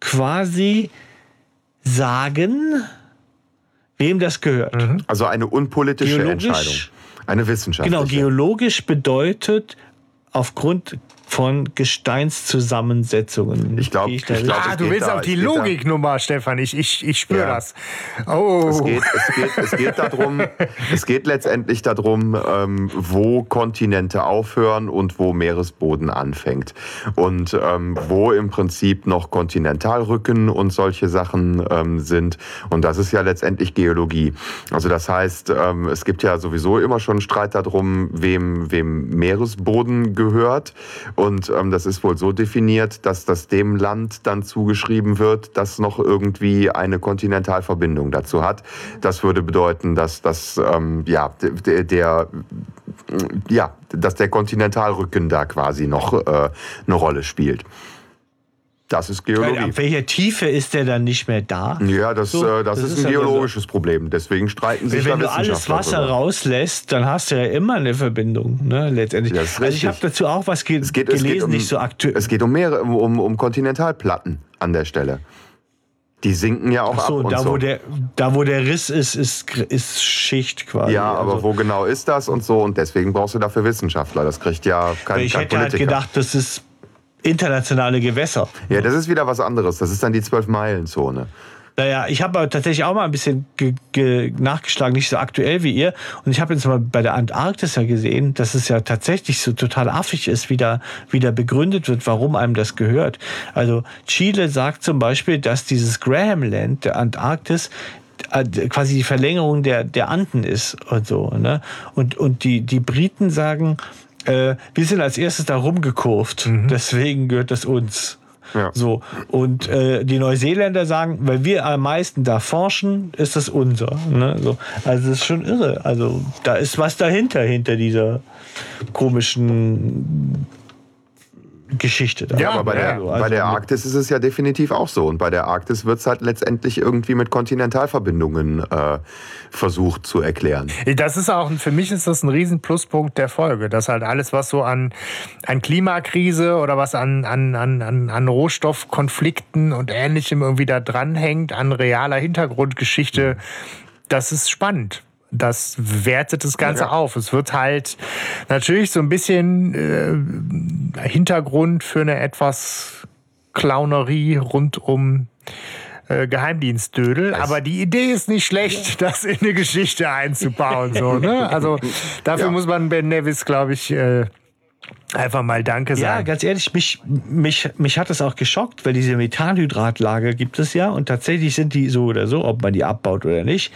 quasi sagen, wem das gehört. Also eine unpolitische Geologisch- Entscheidung. Eine wissenschaftliche. Genau, geologisch bedeutet aufgrund von Gesteinszusammensetzungen. Ich glaub- Gehe da ich glaub? Ah, du willst da- auf es die Logiknummer, Stefan. Ich, ich, ich spüre Ja. das. Oh. Es geht, es, geht, es, geht darum, es geht letztendlich darum, ähm, wo Kontinente aufhören und wo Meeresboden anfängt. Und ähm, wo im Prinzip noch Kontinentalrücken und solche Sachen ähm, sind. Und das ist ja letztendlich Geologie. Also das heißt, ähm, es gibt ja sowieso immer schon Streit darum, wem, wem Meeresboden gehört. Und ähm, das ist wohl so definiert, dass das dem Land dann zugeschrieben wird, das noch irgendwie eine Kontinentalverbindung dazu hat. Das würde bedeuten, dass das ähm, ja der, der ja, dass der Kontinentalrücken da quasi noch äh, eine Rolle spielt. Das ist Geologie. Ab welcher Tiefe ist der dann nicht mehr da? Ja, das, So, äh, das, das ist, ist ein nur so. geologisches Problem. Deswegen streiten sich Wenn da du alles Wasser drüber. rauslässt, dann hast du ja immer eine Verbindung, ne, letztendlich. Also ich habe dazu auch was ge Es geht, es gelesen, geht um, nicht so aktuell. Es geht um, Meere, um, um, Kontinentalplatten an der Stelle. Die sinken ja auch Ach so, ab und da, so. Wo der, da wo der Riss ist, ist, ist Schicht quasi. ja, aber Also, wo genau ist das und so? Und deswegen brauchst du dafür Wissenschaftler. Das kriegt ja kein, Ich kein hätte halt Politiker. gedacht, das ist internationale Gewässer. ja, das ist wieder was anderes. Das ist dann die Zwölf-Meilen-Zone. Naja, ich habe tatsächlich auch mal ein bisschen nachgeschlagen, nicht so aktuell wie ihr. Und ich habe jetzt mal bei der Antarktis ja gesehen, dass es ja tatsächlich so total affig ist, wie da, wie da begründet wird, warum einem das gehört. Also Chile sagt zum Beispiel, dass dieses Graham Land der Antarktis äh, quasi die Verlängerung der, der Anden ist und so. Ne? Und, und die, die Briten sagen, äh, wir sind als erstes da rumgekurvt, mhm. deswegen gehört das uns. Ja. So. Und äh, die Neuseeländer sagen, weil wir am meisten da forschen, ist das unser. Ne? So. Also das ist schon irre. Also da ist was dahinter, hinter dieser komischen Geschichte. Da. Ja, aber bei, der, also bei der Arktis ist es ja definitiv auch so. Und bei der Arktis wird es halt letztendlich irgendwie mit Kontinentalverbindungen äh, versucht zu erklären. Das ist auch, für mich ist das ein riesen Pluspunkt der Folge, dass halt alles, was so an, an Klimakrise oder was an, an, an, an Rohstoffkonflikten und Ähnlichem irgendwie da dranhängt, an realer Hintergrundgeschichte, das ist spannend das wertet das Ganze ja. auf. Es wird halt natürlich so ein bisschen äh, Hintergrund für eine etwas Clownerie rund um äh, Geheimdienstdödel. Aber die Idee ist nicht schlecht, ja. das in eine Geschichte einzubauen. So, ne? Also dafür muss man Ben Nevis, glaube ich, äh, einfach mal Danke sagen. Ja, ganz ehrlich, mich, mich, mich hat es auch geschockt, weil diese Methanhydratlager gibt es ja und tatsächlich sind die so oder so, ob man die abbaut oder nicht,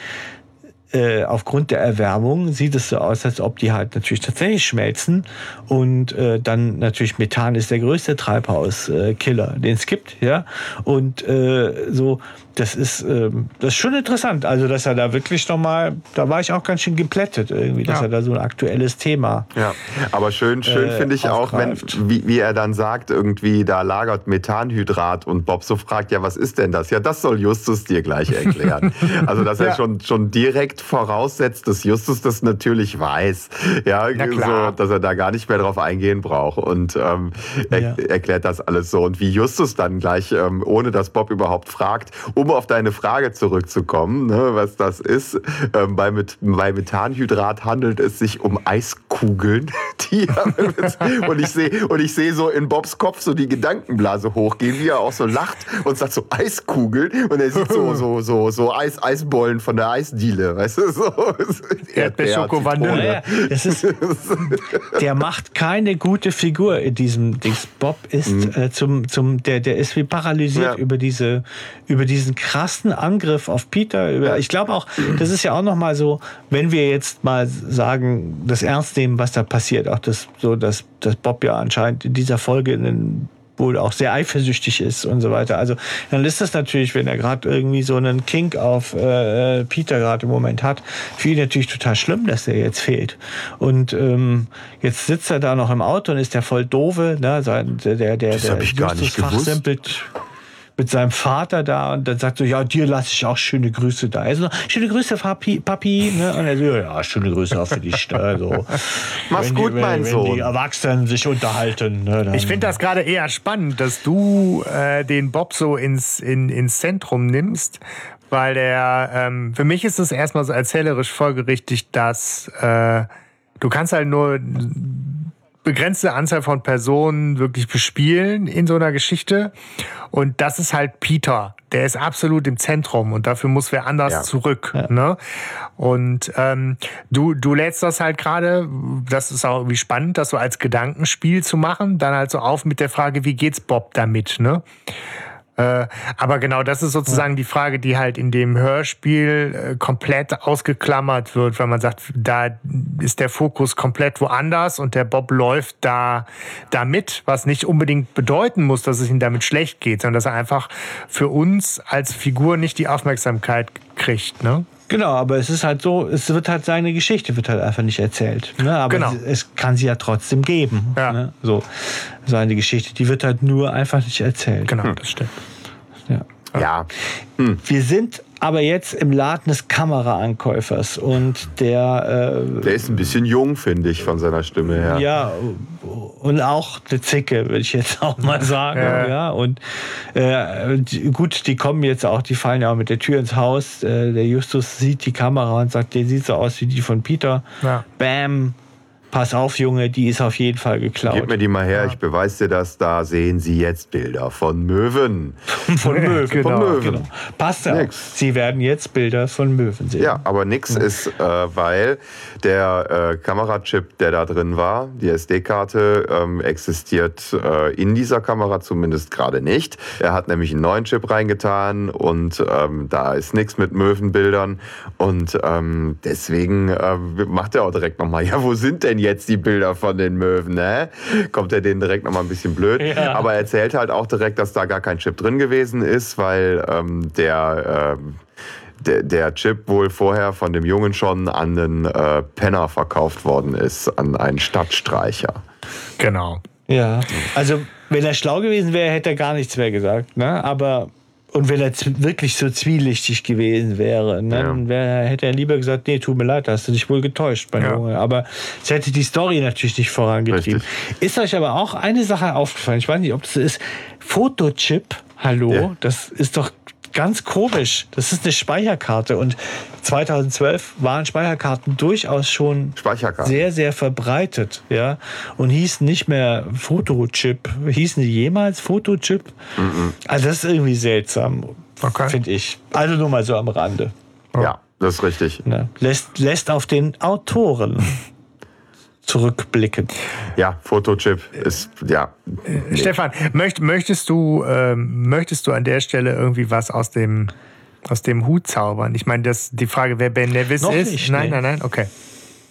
äh, aufgrund der Erwärmung sieht es so aus, als ob die halt natürlich tatsächlich schmelzen. Und äh, dann natürlich Methan ist der größte Treibhauskiller, den es gibt. Ja? Und äh, so das ist, ähm, das ist schon interessant. Also, dass er da wirklich nochmal, da war ich auch ganz schön geplättet irgendwie, dass ja. er da so ein aktuelles Thema. Ja, aber schön, schön äh, finde ich auch, wenn, wie, wie er dann sagt, irgendwie, da lagert Methanhydrat und Bob so fragt, ja, was ist denn das? Ja, das soll Justus dir gleich erklären. also, dass er ja. schon, schon direkt voraussetzt, dass Justus das natürlich weiß. Ja, so, dass er da gar nicht mehr drauf eingehen braucht und ähm, er, ja. erklärt das alles so. Und wie Justus dann gleich, ähm, ohne dass Bob überhaupt fragt, um um auf deine Frage zurückzukommen, ne, was das ist, ähm, bei, Met bei Methanhydrat handelt es sich um Eiskugeln. Die und ich sehe und ich sehe so in Bobs Kopf so die Gedankenblase hochgehen, wie er auch so lacht und sagt so Eiskugeln und er sieht so so so so Eis Eisbollen von der Eisdiele, weißt du so. Erdbeer, Vanille. Das ist, der macht keine gute Figur in diesem Dings. Bob ist mhm. äh, zum zum der der ist wie paralysiert ja. über diese über diesen krassen Angriff auf Peter. Ich glaube auch, das ist ja auch noch mal so, wenn wir jetzt mal sagen, das ernst nehmen, was da passiert, auch das so, dass, dass Bob ja anscheinend in dieser Folge einen wohl auch sehr eifersüchtig ist und so weiter. Also dann ist das natürlich, wenn er gerade irgendwie so einen Kink auf äh, Peter gerade im Moment hat, für ihn natürlich total schlimm, dass er jetzt fehlt. Und ähm, jetzt sitzt er da noch im Auto und ist der voll doofe, ne? Der, der, der, das der ich gar nicht gewusst mit seinem Vater da und dann sagt so, ja, dir lasse ich auch schöne Grüße da. Also, schöne Grüße, Papi, Papi. Ne? Und er so, ja, schöne Grüße auch für dich. Also, Mach's gut, die, mein wenn, Sohn. Wenn die Erwachsenen sich unterhalten. Ne, ich finde das gerade eher spannend, dass du äh, den Bob so ins, in, ins Zentrum nimmst, weil der, ähm, für mich ist es erstmal so erzählerisch folgerichtig, dass äh, du kannst halt nur begrenzte Anzahl von Personen wirklich bespielen in so einer Geschichte. Und das ist halt Peter. Der ist absolut im Zentrum und dafür muss wer anders ja. zurück. Ja. Ne? Und ähm, du, du lädst das halt gerade, das ist auch irgendwie spannend, das so als Gedankenspiel zu machen, dann halt so auf mit der Frage, wie geht's Bob damit? Ne? Äh, aber genau das ist sozusagen ja. die Frage, die halt in dem Hörspiel äh, komplett ausgeklammert wird, weil man sagt, da ist der Fokus komplett woanders und der Bob läuft da, da mit, was nicht unbedingt bedeuten muss, dass es ihm damit schlecht geht, sondern dass er einfach für uns als Figur nicht die Aufmerksamkeit kriegt. Ne? Genau, aber es ist halt so, es wird halt seine Geschichte wird halt einfach nicht erzählt. Ne? Aber genau. es, es, kann sie ja trotzdem geben. Ja. Ne? So seine Geschichte, die wird halt nur einfach nicht erzählt. Genau, hm. das stimmt. Ja. ja. Hm. Wir sind aber jetzt im Laden des Kameraankäufers und der. Äh, der ist ein bisschen jung, finde ich, von seiner Stimme her. Ja, und auch eine Zicke, würde ich jetzt auch mal sagen. ja. ja. Und äh, die, gut, die kommen jetzt auch, die fallen ja auch mit der Tür ins Haus. Äh, der Justus sieht die Kamera und sagt, der sieht so aus wie die von Peter. Ja. Bam, pass auf, Junge, die ist auf jeden Fall geklaut. Gib mir die mal her, ich beweise dir das. Da sehen Sie jetzt Bilder von Möwen. von Möwen. Genau, von Möwen. Genau. Passt ja. Sie werden jetzt Bilder von Möwen sehen. Ja, aber nix ist, äh, weil der äh, Kamerachip, der da drin war, die SD-Karte, ähm, existiert äh, in dieser Kamera zumindest gerade nicht. Er hat nämlich einen neuen Chip reingetan und ähm, da ist nichts mit Möwenbildern. Und ähm, deswegen äh, macht er auch direkt nochmal, ja, wo sind denn jetzt die Bilder von den Möwen? Ne? Kommt er denen direkt nochmal ein bisschen blöd. Ja. Aber er erzählt halt auch direkt, dass da gar kein Chip drin gewesen ist, weil ähm, der... Ähm, der, der Chip wohl vorher von dem Jungen schon an den äh, Penner verkauft worden ist, an einen Stadtstreicher. Genau. Ja. Also, wenn er schlau gewesen wäre, hätte er gar nichts mehr gesagt. Ne? Aber. Und wenn er wirklich so zwielichtig gewesen wäre, ne, Ja. dann wär, hätte er lieber gesagt, nee, tut mir leid, da hast du dich wohl getäuscht, mein Ja. Junge. Aber es hätte die Story natürlich nicht vorangetrieben. Ist euch aber auch eine Sache aufgefallen, ich weiß nicht, ob das so ist, Fotochip, hallo, Ja. das ist doch ganz komisch. Das ist eine Speicherkarte und 2012 waren Speicherkarten durchaus schon Speicherkarte. sehr, sehr verbreitet, ja, und hießen nicht mehr Fotochip. Hießen die jemals Fotochip? Also das ist irgendwie seltsam, Okay. finde ich. Also nur mal so am Rande. Ja, das ist richtig. Ne? Lässt, lässt auf den Autoren zurückblicken. Ja, Fotochip ist, ja. Stefan, möcht, möchtest, du, ähm, möchtest du an der Stelle irgendwie was aus dem, aus dem Hut zaubern? Ich meine, das, die Frage, wer Ben Nevis Noch ist. nicht, nein, nee. nein, nein, okay.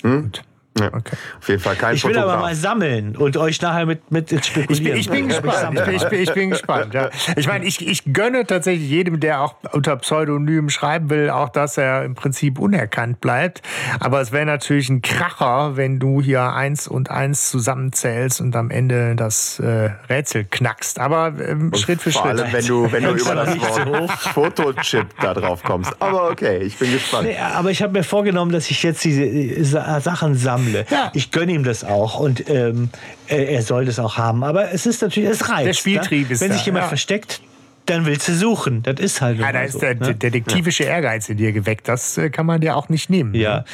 Gut. Ja. Okay. Auf jeden Fall kein Ich will Fotograf. aber mal sammeln und euch nachher mit, mit ins Ich bin, Spekulieren. ich bin gespannt. Ich bin, ich bin, ich bin gespannt. Ja. Ich meine, ich, ich gönne tatsächlich jedem, der auch unter Pseudonym schreiben will, auch dass er im Prinzip unerkannt bleibt. Aber es wäre natürlich ein Kracher, wenn du hier eins und eins zusammenzählst und am Ende das äh, Rätsel knackst. Aber ähm, Schritt für Vor Schritt. allem, wenn du, wenn du über das Wort Fotochip da drauf kommst. Aber okay, ich bin gespannt. Nee, aber ich habe mir vorgenommen, dass ich jetzt diese äh, Sa- Sachen sammle. Ja. Ich gönne ihm das auch und ähm, er er soll das auch haben. Aber es ist natürlich, es reizt. Der Spieltrieb ne? ist Wenn da, sich jemand ja. versteckt, dann willst du suchen. Das ist halt Ja, da ist so, der ne? detektivische Ehrgeiz in dir geweckt. Das äh, kann man dir auch nicht nehmen. Ja,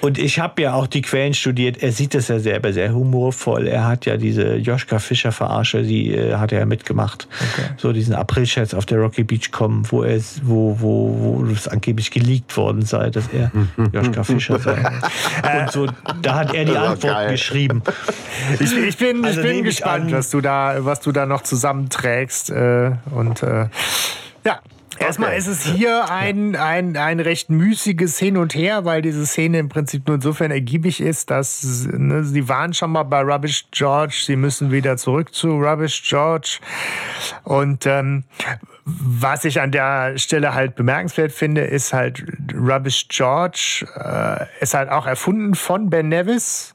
und ich habe ja auch die Quellen studiert. Er sieht das ja selber sehr humorvoll. Er hat ja diese Joschka Fischer Verarsche, die äh, hat er ja mitgemacht. So diesen Aprilscherz auf der Rocky Beach kommen, wo er wo wo wo es angeblich geleakt worden sei, dass er Joschka Fischer sei. Und so, da hat er die Das ist auch Antwort geil. geschrieben. Ich, ich bin, Also ich bin ich gespannt, an- was, du da, was du da noch zusammenträgst. Äh, und äh, ja. Erstmal ist es hier ein, ein, ein recht müßiges Hin und Her, weil diese Szene im Prinzip nur insofern ergiebig ist, dass ne, sie waren schon mal bei Rubbish George, sie müssen wieder zurück zu Rubbish George. Und ähm, was ich an der Stelle halt bemerkenswert finde, ist halt Rubbish George äh, ist halt auch erfunden von Ben Nevis.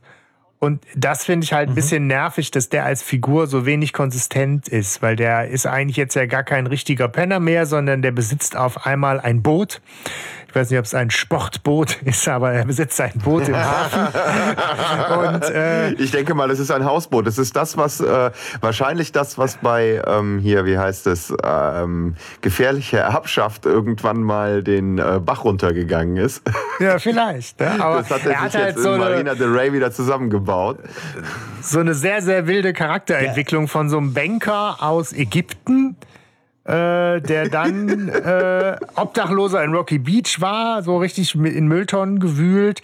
Und das finde ich halt ein bisschen nervig, dass der als Figur so wenig konsistent ist, weil der ist eigentlich jetzt ja gar kein richtiger Penner mehr, sondern der besitzt auf einmal ein Boot. Ich weiß nicht, ob es ein Sportboot ist, aber er besitzt ein Boot im Hafen. Und äh, Ich denke mal, es ist ein Hausboot. Es ist das, was äh, wahrscheinlich das, was bei ähm, hier, wie heißt es, ähm, gefährliche Erbschaft irgendwann mal den äh, Bach runtergegangen ist. ja, vielleicht. Ne? Aber Das hat er er hat sich halt jetzt so in eine, Marina del Rey wieder zusammengebaut. so eine sehr, sehr wilde Charakterentwicklung von so einem Banker aus Ägypten, äh, der dann äh, Obdachloser in Rocky Beach war, so richtig in Mülltonnen gewühlt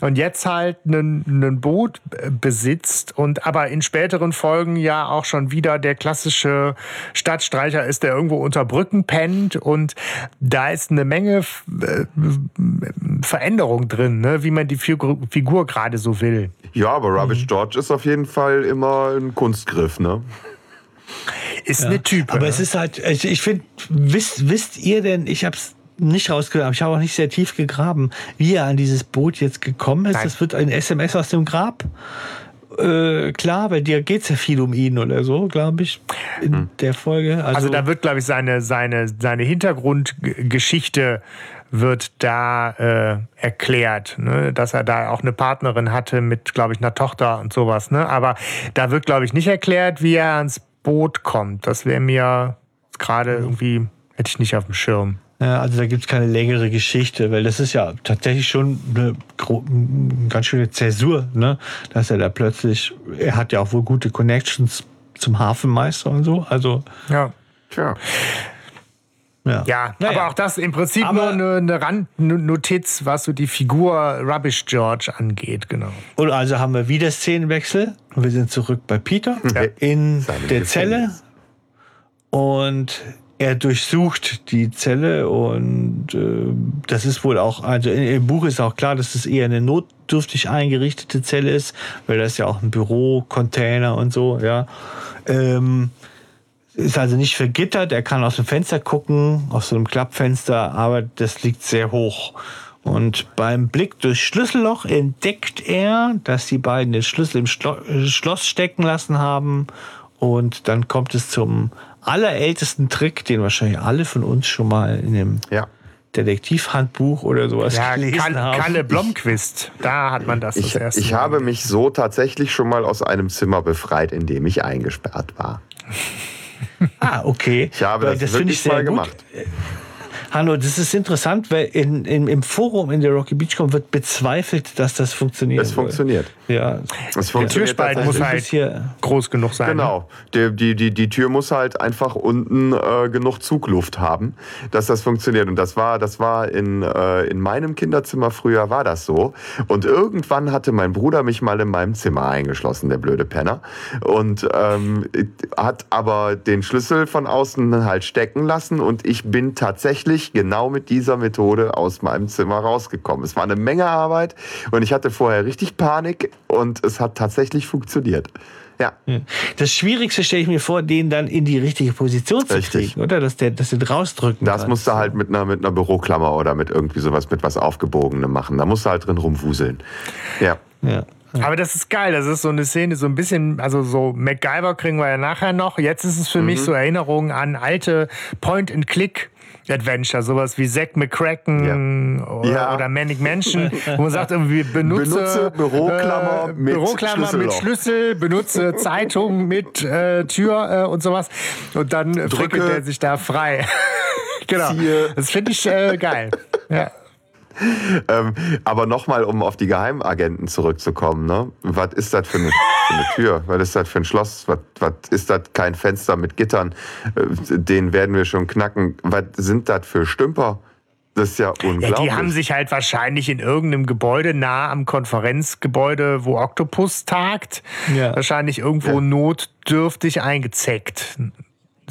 und jetzt halt ein Boot besitzt und aber in späteren Folgen ja auch schon wieder der klassische Stadtstreicher ist, der irgendwo unter Brücken pennt und da ist eine Menge äh, Veränderung drin, ne? wie man die Figur, Figur gerade so will. Ja, aber Mhm. Rubbish George ist auf jeden Fall immer ein Kunstgriff, ne? Ist eine Type. Aber ne? es ist halt, ich, ich finde, wisst, wisst ihr denn, ich habe es nicht rausgehört, aber ich habe auch nicht sehr tief gegraben, wie er an dieses Boot jetzt gekommen ist. Nein. Das wird ein SMS aus dem Grab. Äh, klar, weil dir geht es ja viel um ihn oder so, glaube ich, in der Folge. Also, Also da wird, glaube ich, seine, seine, seine Hintergrundgeschichte wird da äh, erklärt, ne? dass er da auch eine Partnerin hatte mit, glaube ich, einer Tochter und sowas. Ne? Aber da wird, glaube ich, nicht erklärt, wie er ans Boot kommt. Das wäre mir gerade irgendwie Hätte ich nicht auf dem Schirm. Ja, also da gibt es keine längere Geschichte, weil das ist ja tatsächlich schon eine, eine ganz schöne Zäsur, ne? dass er da plötzlich, er hat ja auch wohl gute Connections zum Hafenmeister und so, also Ja. Tja. Ja. Ja, Naja. aber auch das im Prinzip Aber- nur eine, eine Randnotiz, was so die Figur Rubbish George angeht, genau. Und also haben wir wieder Szenenwechsel und wir sind zurück bei Peter in Seinem der Gefängnis. Zelle und er durchsucht die Zelle und äh, das ist wohl auch, also in, im Buch ist auch klar, dass es eher eine notdürftig eingerichtete Zelle ist, weil das ist ja auch ein Büro, Container und so, ja. Ähm, ist also nicht vergittert, er kann aus dem Fenster gucken, aus so einem Klappfenster, aber das liegt sehr hoch. Und beim Blick durchs Schlüsselloch entdeckt er, dass die beiden den Schlüssel im äh, Schloss stecken lassen haben. Und dann kommt es zum allerältesten Trick, den wahrscheinlich alle von uns schon mal in dem Ja. Detektivhandbuch oder sowas Ja, gelesen Kalle, haben. Kalle Blomqvist, da hat man das Ich, das erste ich Mal. habe mich so tatsächlich schon mal aus einem Zimmer befreit, in dem ich eingesperrt war. Ah, okay. Ich habe Weil das, finde wirklich mal gut. gemacht. Hanno, das ist interessant, weil in, in, im Forum in der Rocky Beachcom wird bezweifelt, dass das funktioniert. Es funktioniert. Ja. Es funktioniert Türspalt tatsächlich. muss halt hier, groß genug sein. ne? Genau. Die, die, die, die Tür muss halt einfach unten äh, genug Zugluft haben, dass das funktioniert. Und das war, das war in, äh, in meinem Kinderzimmer früher war das so. Und irgendwann hatte mein Bruder mich mal in meinem Zimmer eingeschlossen, der blöde Penner. Und ähm, hat aber den Schlüssel von außen halt stecken lassen. Und ich bin tatsächlich genau mit dieser Methode aus meinem Zimmer rausgekommen. Es war eine Menge Arbeit und ich hatte vorher richtig Panik und es hat tatsächlich funktioniert. Ja. das Schwierigste stelle ich mir vor, den dann in die richtige Position zu Richtig. kriegen, oder? Dass der, dass den rausdrücken Das kann. musst du halt mit einer, mit einer Büroklammer oder mit irgendwie sowas, mit was Aufgebogenem machen. Da musst du halt drin rumwuseln. Ja. Ja. Aber das ist geil. Das ist so eine Szene, so ein bisschen, also so MacGyver kriegen wir ja nachher noch. Jetzt ist es für Mhm. mich so Erinnerungen an alte Point-and-Click. Adventure, sowas wie Zack McCracken oder, Ja. oder Manic Mansion, wo man sagt, irgendwie benutze, Benutze Büroklammer äh, mit Büroklammer mit Schlüsselloch. Schlüssel, benutze Zeitung mit äh, Tür äh, und sowas. Und dann frickelt er sich da frei. genau. Ziehe. Das finde ich äh, geil. Ja. Ähm, aber nochmal, um auf die Geheimagenten zurückzukommen. Ne? Was ist das für eine, für eine Tür? Was ist das für ein Schloss? Was, was ist das kein Fenster mit Gittern? Äh, Den werden wir schon knacken. Was sind das für Stümper? Das ist ja Ja, unglaublich. die haben sich halt wahrscheinlich in irgendeinem Gebäude nah am Konferenzgebäude, wo Octopus tagt, Ja. wahrscheinlich irgendwo Ja. notdürftig eingezeckt.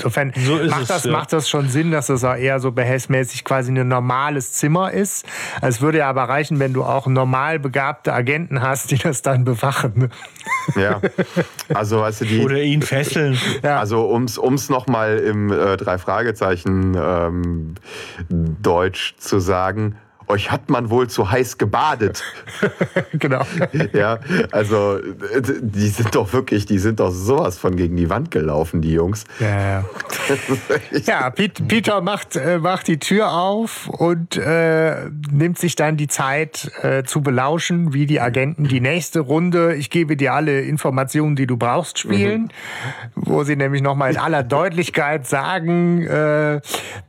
Insofern So ist macht, es, das, ja. macht das schon Sinn, dass das auch eher so behelfsmäßig quasi ein normales Zimmer ist. Es würde ja aber reichen, wenn du auch normal begabte Agenten hast, die das dann bewachen. ja. Also, weißt du, die, Oder ihn fesseln. Ja. Also ums ums noch mal im äh, drei Fragezeichen ähm, Deutsch zu sagen, euch hat man wohl zu heiß gebadet. genau. ja, also die sind doch wirklich, die sind doch sowas von gegen die Wand gelaufen, die Jungs. Ja, ja. Peter macht, äh, macht die Tür auf und äh, nimmt sich dann die Zeit äh, zu belauschen, wie die Agenten die nächste Runde, ich gebe dir alle Informationen, die du brauchst, spielen. Wo sie nämlich nochmal in aller Deutlichkeit sagen, äh,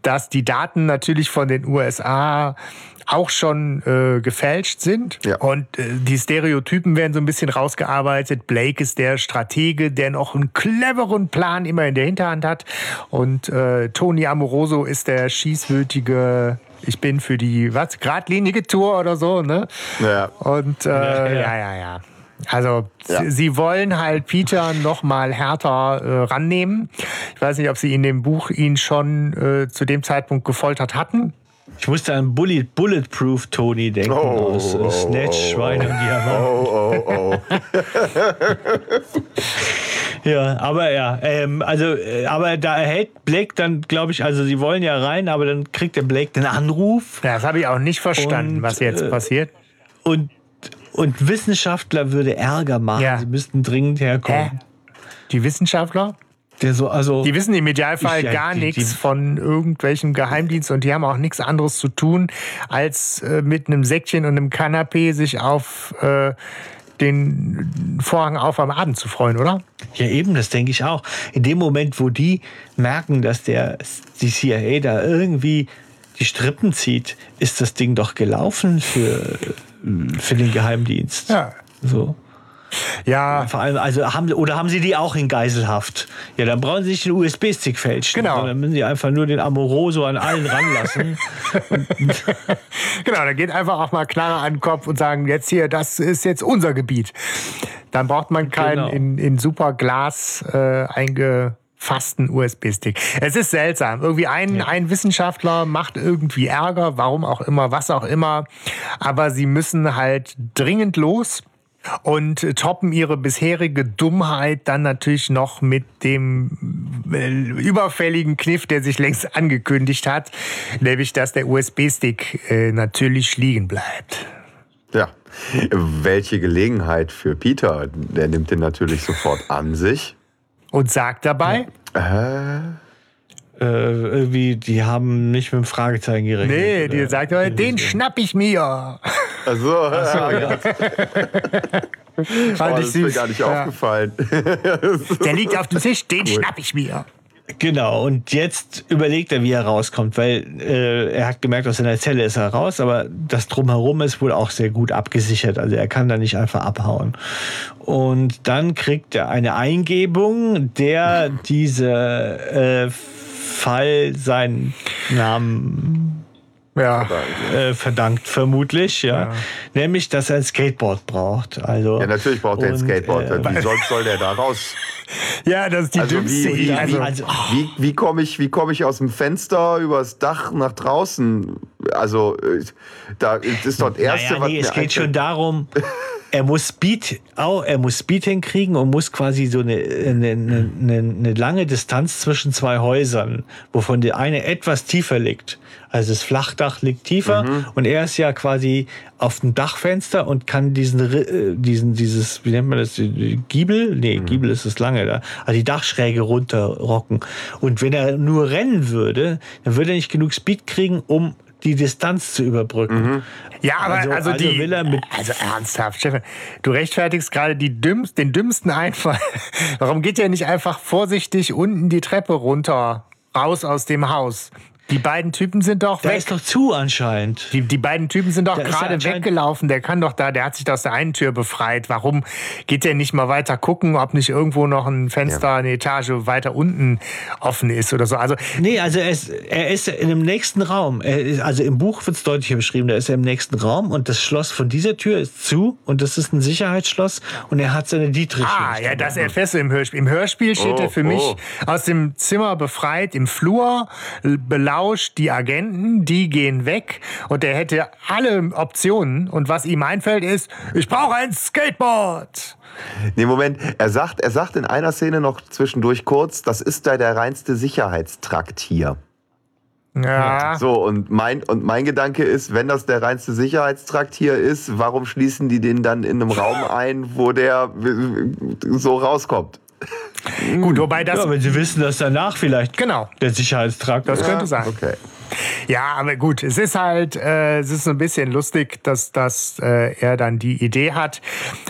dass die Daten natürlich von den USA auch schon äh, gefälscht sind. Ja. Und äh, die Stereotypen werden so ein bisschen rausgearbeitet. Blake ist der Stratege, der noch einen cleveren Plan immer in der Hinterhand hat. Und äh, Tony Amoroso ist der schießwütige, ich bin für die, was, geradlinige Tour oder so, ne? Ja. Und äh, ja, ja. ja, ja. Also Ja. sie, sie wollen halt Peter noch mal härter äh, rannehmen. Ich weiß nicht, ob sie in dem Buch ihn schon äh, zu dem Zeitpunkt gefoltert hatten. Ich musste an Bullet, Bulletproof Tony denken Oh, aus oh, Snatch, oh, Schwein und Diamant. Oh, oh, oh. Ja, aber ja, ähm, also, äh, aber da erhält Blake dann, glaube ich, also sie wollen ja rein, aber dann kriegt der Blake den Anruf Ja, das habe ich auch nicht verstanden, Und, was jetzt äh, passiert. und, und Wissenschaftler würde Ärger machen. Ja. Sie müssten dringend herkommen. Hä? Die Wissenschaftler? Der so, also, Die wissen im Idealfall Ich, gar die- die- nichts von irgendwelchem Geheimdienst und die haben auch nichts anderes zu tun, als äh, mit einem Säckchen und einem Kanapee sich auf äh, den Vorhang auf am Abend zu freuen, oder? Ja, eben, das denke ich auch. In dem Moment, wo die merken, dass der, die CIA da irgendwie die Strippen zieht, ist das Ding doch gelaufen für, für den Geheimdienst. Ja. So. Ja. Vor allem, also haben, oder haben sie die auch in Geiselhaft? Ja, dann brauchen sie nicht den USB-Stick fälschen. Genau. Dann müssen sie einfach nur den Amoroso an allen ranlassen. genau, da geht einfach auch mal Knarre an den Kopf und sagen, jetzt hier, das ist jetzt unser Gebiet. Dann braucht man keinen Genau. in, in super Glas äh, eingefassten USB-Stick. Es ist seltsam. Irgendwie ein, ein Wissenschaftler macht irgendwie Ärger, warum auch immer, was auch immer. Aber sie müssen halt dringend los und toppen ihre bisherige Dummheit dann natürlich noch mit dem äh, überfälligen Kniff, der sich längst angekündigt hat, nämlich dass der USB-Stick äh, natürlich liegen bleibt. Ja. Welche Gelegenheit für Peter? Der nimmt den natürlich sofort an sich. Und sagt dabei, Äh, äh, irgendwie, die haben nicht mit dem Fragezeichen gerechnet. nee, die sagt aber, den schnapp ich mir. also, ja, Gott, oh, Fand das ich ist mir gar nicht Ja. aufgefallen. Der liegt auf dem Tisch, den schnapp ich mir. Genau, und jetzt überlegt er, wie er rauskommt, weil äh, er hat gemerkt, aus seiner Zelle ist er raus, aber das Drumherum ist wohl auch sehr gut abgesichert. Also er kann da nicht einfach abhauen. Und dann kriegt er eine Eingebung, der diese äh, Fall seinen Namen Ja. äh, verdankt, vermutlich, ja. Nämlich, dass er ein Skateboard braucht. Also, Ja, natürlich braucht er ein Skateboard. äh, Wie sonst soll der da raus? ja, das ist die Also dümmste wie, wie, Also, also- wie, wie komme ich, wie komme ich aus dem Fenster übers Dach nach draußen? Also äh, da ist das erste, naja, nee, was es geht schon darum, er muss Speed, auch, er muss Speed hinkriegen und muss quasi so eine, eine, eine, eine lange Distanz zwischen zwei Häusern, wovon der eine etwas tiefer liegt. Also das Flachdach liegt tiefer Mhm. und er ist ja quasi auf dem Dachfenster und kann diesen, äh, diesen, dieses, wie nennt man das, Giebel? Nee, Mhm. Giebel ist das lange da. Also die Dachschräge runterrocken. Und wenn er nur rennen würde, dann würde er nicht genug Speed kriegen, um die Distanz zu überbrücken. Mhm. Ja, aber also, Also- also die. will mit- also ernsthaft, Stefan, du rechtfertigst gerade dümmst, den dümmsten Einfall. Warum geht er nicht einfach vorsichtig unten die Treppe runter, raus aus dem Haus? Die beiden Typen sind doch Da weg. ist doch zu anscheinend. Die, die beiden Typen sind doch ja gerade weggelaufen. Der kann doch da, der hat sich aus der einen Tür befreit. Warum geht der nicht mal weiter gucken, ob nicht irgendwo noch ein Fenster, eine Etage weiter unten offen ist oder so? Also, Nee, also er ist, er ist in dem nächsten Raum. Er ist, also im Buch wird es deutlicher beschrieben, da ist er im nächsten Raum und das Schloss von dieser Tür ist zu und das ist ein Sicherheitsschloss und er hat seine Dietrich. ah, ja, das erfährst du im Hörspiel. Im Hörspiel steht Oh, er für mich oh. aus dem Zimmer befreit, im Flur, belauscht die Agenten, die gehen weg und er hätte alle Optionen und was ihm einfällt ist, ich brauche ein Skateboard. Nee, Moment, er sagt, er sagt in einer Szene noch zwischendurch kurz, das ist da der reinste Sicherheitstrakt hier. Ja. So, und mein, und mein Gedanke ist, wenn das der reinste Sicherheitstrakt hier ist, warum schließen die den dann in einem Raum ein, wo der so rauskommt? Gut, wobei das Ja, wenn sie wissen, dass danach vielleicht Genau. der Sicherheitstrakt Das ist. könnte sein. Okay. Ja, aber gut, es ist halt, äh, es ist so ein bisschen lustig, dass, dass äh, er dann die Idee hat.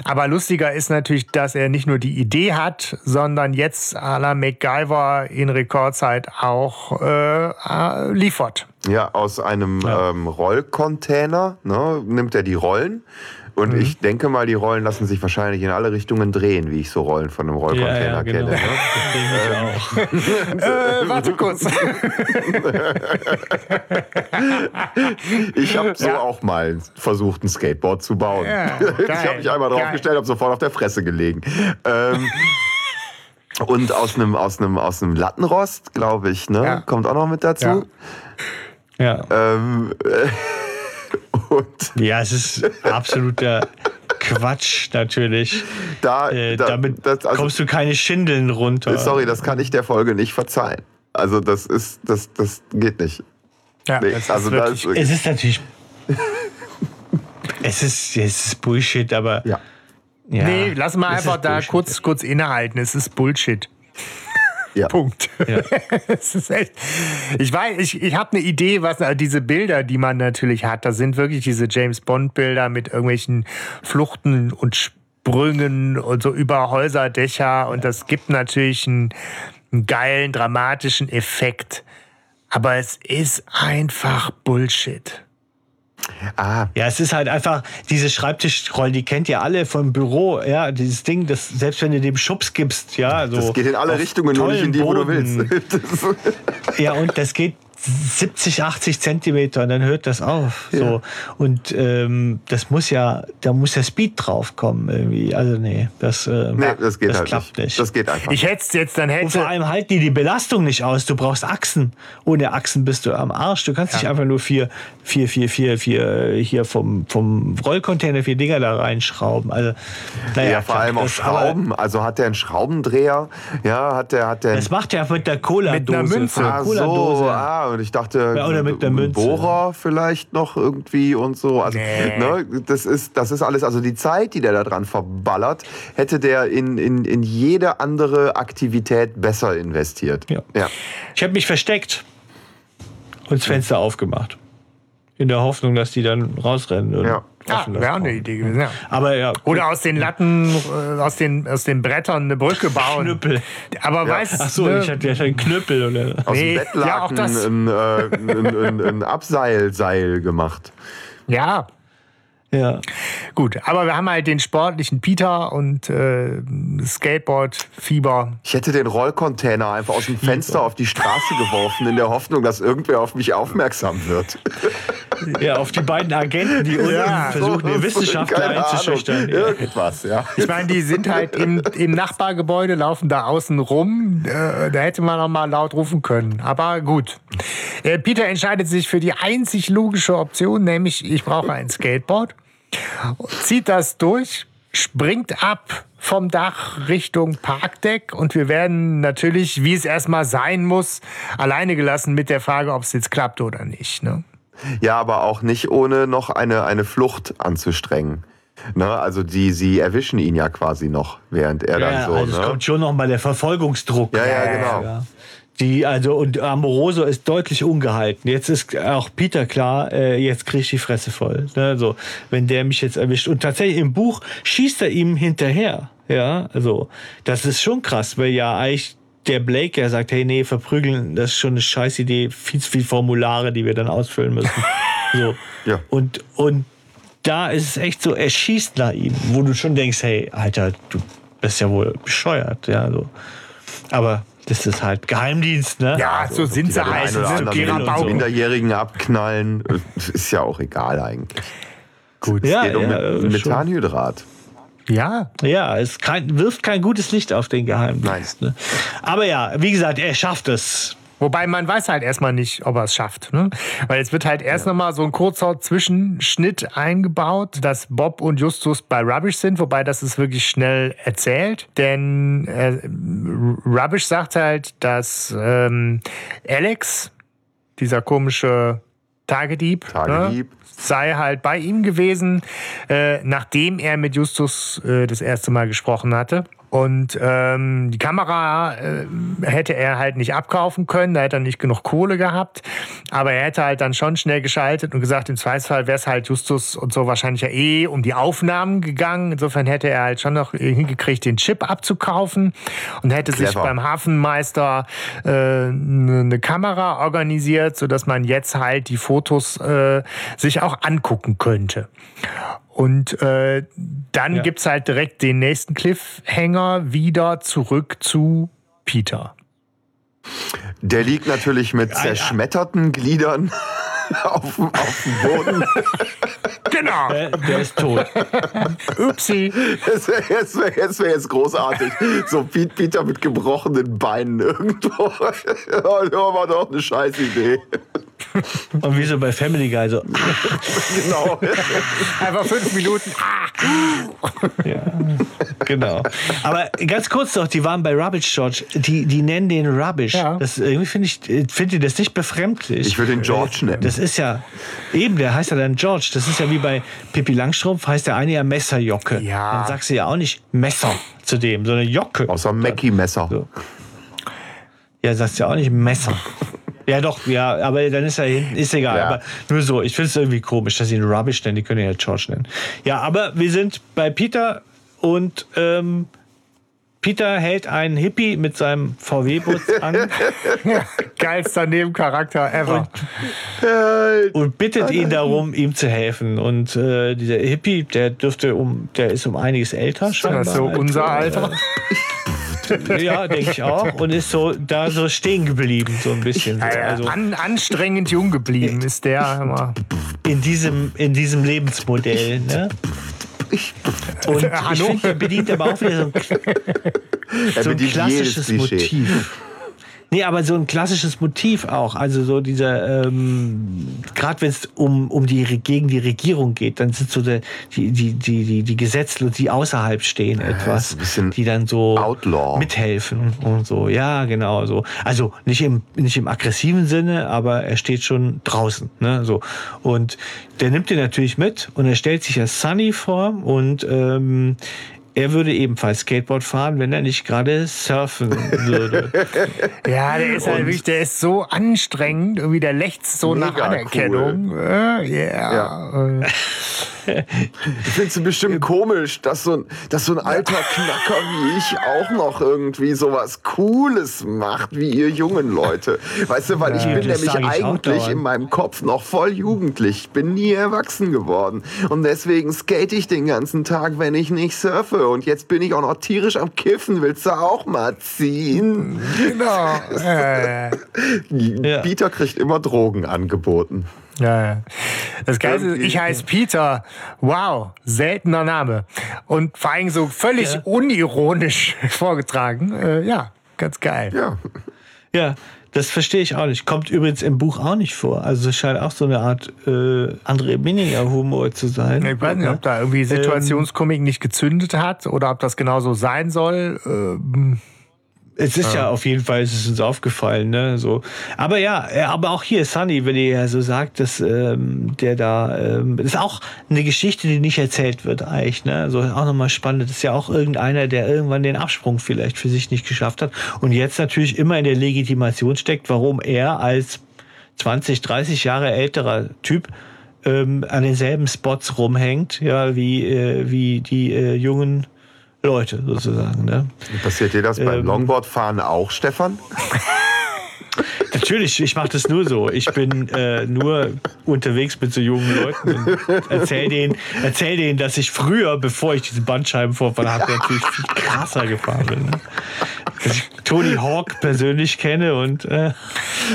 Aber lustiger ist natürlich, dass er nicht nur die Idee hat, sondern jetzt à la MacGyver in Rekordzeit auch äh, äh, liefert. Ja, aus einem ähm, Rollcontainer ne, nimmt er die Rollen. Und ich denke mal, die Rollen lassen sich wahrscheinlich in alle Richtungen drehen, wie ich so Rollen von einem Ja, Rollcontainer ja, genau. kenne. Ne? Ich auch. Äh, warte kurz. Ich habe so Ja. auch mal versucht, ein Skateboard zu bauen. Ja, ich habe mich einmal draufgestellt, habe sofort auf der Fresse gelegen. Ähm, und aus einem aus einem aus einem Lattenrost, glaube ich, ne, Ja. kommt auch noch mit dazu. Ja. Ähm, und ja, es ist absoluter Quatsch natürlich. da, Äh, da damit das, also, kommst du keine Schindeln runter. sorry, das kann ich der Folge nicht verzeihen. Also das ist das das geht nicht. Ja, Nee, das ist also da wirklich- ist Es ist natürlich. es, ist, es ist Bullshit, aber. ja. Ja, nee, lass mal einfach ist da Bullshit. kurz, kurz innehalten. Es ist Bullshit. Ja. Punkt. Ja. es ist echt. Ich weiß, ich, ich habe eine Idee, was äh, diese Bilder, die man natürlich hat, da sind wirklich diese James Bond Bilder mit irgendwelchen Fluchten und Sprüngen und so über Häuserdächer und das gibt natürlich einen, einen geilen, dramatischen Effekt. Aber es ist einfach Bullshit. Ah. Ja, es ist halt einfach, diese Schreibtischrollen, die kennt ihr alle vom Büro, ja, dieses Ding, das selbst wenn du dem Schubs gibst, ja, so. Das geht in alle Richtungen, nur nicht in die, wo du willst. ja, und das geht 70, 80 Zentimeter und dann hört das auf. Ja. So. Und ähm, das muss ja, da muss der Speed drauf kommen irgendwie. Also nee, das, äh, nee, das, geht das halt klappt nicht. nicht. Das geht einfach. Ich hätte jetzt dann hätte. Und vor allem halten die die Belastung nicht aus. Du brauchst Achsen. Ohne Achsen bist du am Arsch. Du kannst ja. nicht einfach nur vier, vier, vier, vier, vier hier vom, vom Rollcontainer vier Dinger da reinschrauben. Also, naja, ja, vor allem auch Schrauben. Also hat der einen Schraubendreher? Ja, hat der, hat der. Das macht er mit der Cola-Dose. Mit einer Münze. Ah, so, ah, und ich dachte, ja, oder mit der Münze. Bohrer vielleicht noch irgendwie und so. Also, nee. ne, das, ist, das ist alles, also die Zeit, die der da dran verballert, hätte der in, in, in jede andere Aktivität besser investiert. Ja. ja. Ich habe mich versteckt und das Fenster aufgemacht. In der Hoffnung, dass die dann rausrennen. Ja. Ah, wäre eine Idee gewesen, ja. Aber ja. Oder aus den Latten, äh, aus den, aus den Brettern eine Brücke bauen. Knüppel. Aber ja. weißt Ach so, ne? ich hatte ja schon einen Knüppel. Oder? Aus nee, dem Bettlaken ja, auch das. Ein, äh, ein, ein, ein Abseilseil gemacht. Ja, ja. Gut, aber wir haben halt den sportlichen Peter und äh, Skateboard-Fieber. Ich hätte den Rollcontainer einfach aus dem Fenster auf die Straße geworfen, in der Hoffnung, dass irgendwer auf mich aufmerksam wird. Ja, auf die beiden Agenten, die unten ja, versuchen, so, die Wissenschaftler einzuschüchtern. Irgendwas, ja. Ich meine, die sind halt im, im Nachbargebäude, laufen da außen rum. Äh, da hätte man noch mal laut rufen können. Aber gut. Äh, Peter entscheidet sich für die einzig logische Option, nämlich ich brauche ein Skateboard zieht das durch, springt ab vom Dach Richtung Parkdeck und wir werden natürlich, wie es erstmal sein muss, alleine gelassen mit der Frage, ob es jetzt klappt oder nicht. Ne? Ja, aber auch nicht ohne noch eine, eine Flucht anzustrengen. Ne, also die, sie erwischen ihn ja quasi noch, während er ja, dann so. Also ne? es kommt schon noch mal der Verfolgungsdruck. Ja, ja, genau. Ja. Die, also, und Amoroso ist deutlich ungehalten. Jetzt ist auch Peter klar, äh, jetzt krieg ich die Fresse voll. Ne? So, wenn der mich jetzt erwischt. Und tatsächlich im Buch schießt er ihm hinterher. Ja, also, das ist schon krass, weil ja eigentlich der Blake ja sagt, hey, nee, verprügeln, das ist schon eine scheiß Idee, viel zu viele Formulare, die wir dann ausfüllen müssen. so. Ja. Und, und da ist es echt so, er schießt nach ihm, wo du schon denkst, hey, Alter, du bist ja wohl bescheuert, ja, so. Aber das ist halt Geheimdienst, ne? Ja, so sind sie halt. So Minderjährigen abknallen, ist ja auch egal eigentlich. Gut. Es ja, geht um ja, Methanhydrat. Ja. Ja, es kein, wirft kein gutes Licht auf den Geheimdienst. Ne? Aber ja, wie gesagt, er schafft es. Wobei man weiß halt erstmal nicht, ob er es schafft. Ne? Weil es wird halt erst ja. nochmal so ein kurzer Zwischenschnitt eingebaut, dass Bob und Justus bei Rubbish sind, wobei das ist wirklich schnell erzählt. Denn äh, Rubbish sagt halt, dass ähm, Alex, dieser komische Tagedieb, ne, Tagedieb. Ne, sei halt bei ihm gewesen, äh, nachdem er mit Justus äh, das erste Mal gesprochen hatte. Und ähm, die Kamera äh, hätte er halt nicht abkaufen können, da hätte er nicht genug Kohle gehabt. Aber er hätte halt dann schon schnell geschaltet und gesagt, im Zweifelsfall wäre es halt Justus und so wahrscheinlich ja eh um die Aufnahmen gegangen. Insofern hätte er halt schon noch hingekriegt, den Chip abzukaufen und hätte Clever. sich beim Hafenmeister äh, eine Kamera organisiert, sodass man jetzt halt die Fotos äh, sich auch angucken könnte. Und äh, dann ja. gibt's halt direkt den nächsten Cliffhanger wieder zurück zu Peter. Der liegt natürlich mit zerschmetterten Gliedern auf, auf dem Boden. genau. Der, der, ist tot. Upsi. Das wäre jetzt, wär jetzt, wär jetzt großartig. So Peter mit gebrochenen Beinen irgendwo. Das war doch eine scheiß Idee. Und wie so bei Family Guy so. genau. Einfach fünf Minuten. ja, genau. Aber ganz kurz noch, die waren bei Rubbish George. Die, die nennen den Rubbish. Ja. Das, irgendwie finde ich, find ich das nicht befremdlich. Ich würde den George nennen. Das ist ja, eben, der heißt ja dann George. Das ist ja wie bei Pippi Langstrumpf, heißt der eine ja Messerjocke. Ja. Dann sagst du ja auch nicht Messer zu dem, sondern Jocke. Außer Mackie Messer. So. Ja, sagst du ja auch nicht Messer. Ja, doch, ja, aber dann ist er hinten, ist egal. Ja. Aber nur so, ich finde es irgendwie komisch, dass sie ihn Rubbish nennen, die können ihn ja George nennen. Ja, aber wir sind bei Peter und ähm, Peter hält einen Hippie mit seinem VW-Bus an. Geilster Nebencharakter ever. Und, und bittet ihn darum, ihm zu helfen. Und äh, dieser Hippie, der dürfte um, der ist um einiges älter scheinbar. Das ist so unser Alter. ja, denke ich auch. Und ist so da so stehen geblieben, so ein bisschen. Ja, ja. Also An, anstrengend jung geblieben ist der immer. in diesem, in diesem Lebensmodell. Ne? Und ich Hallo? finde, er bedient aber auch wieder so ein, so ein klassisches. Motiv. Nee, aber so ein klassisches Motiv auch. Also so dieser, ähm, gerade wenn es um, um die gegen die Regierung geht, dann sind so die, die, die, die, die Gesetzlosen, die außerhalb stehen, etwas, ein bisschen die dann so Outlaw. mithelfen und so. Ja, genau so. Also nicht im, nicht im aggressiven Sinne, aber er steht schon draußen. Ne? So. Und der nimmt den natürlich mit und er stellt sich als Sunny vor und ähm, er würde ebenfalls Skateboard fahren, wenn er nicht gerade surfen würde. Ja, der ist halt wirklich, der ist so anstrengend, irgendwie der lechzt so nach Anerkennung. Äh, yeah. Äh, Findest du bestimmt komisch, dass so, ein, dass so ein alter Knacker wie ich auch noch irgendwie sowas Cooles macht, wie ihr jungen Leute. Weißt du, weil ich Ja, bin nämlich ich eigentlich in meinem Kopf noch voll jugendlich. Ich bin nie erwachsen geworden. Und deswegen skate ich den ganzen Tag, wenn ich nicht surfe. Und jetzt bin ich auch noch tierisch am Kiffen. Willst du auch mal ziehen? genau. Äh, Ja. Peter kriegt immer Drogen angeboten. ja, ja. Das Geilste ist, ich heiße Peter. Wow, seltener Name. Und vor allem so völlig Ja. unironisch vorgetragen. Äh, ja, ganz geil. Ja. Ja, das verstehe ich auch nicht. Kommt übrigens im Buch auch nicht vor. Also es scheint auch so eine Art äh, André Minninger Humor zu sein. Ich weiß nicht, ob da irgendwie Situationskomik nicht gezündet hat oder ob das genauso sein soll. Ähm, Es ist ja auf jeden Fall, es ist uns aufgefallen, ne? So. Aber ja, äh, aber auch hier Sunny, wenn ihr ja so sagt, dass ähm, der da, ähm, ist auch eine Geschichte, die nicht erzählt wird, eigentlich, ne? So auch nochmal spannend. Das ist ja auch irgendeiner, der irgendwann den Absprung vielleicht für sich nicht geschafft hat und jetzt natürlich immer in der Legitimation steckt, warum er als 20, 30 Jahre älterer Typ ähm, an denselben Spots rumhängt, ja, wie, äh, wie die äh, jungen Leute sozusagen, ne? Passiert dir das beim Ähm. Longboardfahren auch, Stefan? Natürlich, ich mache das nur so. Ich bin äh, nur unterwegs mit so jungen Leuten und erzähl denen, erzähl denen, dass ich früher, bevor ich diese Bandscheibenvorfall hatte, natürlich viel krasser gefahren bin. Ne? Dass ich Tony Hawk persönlich kenne und äh,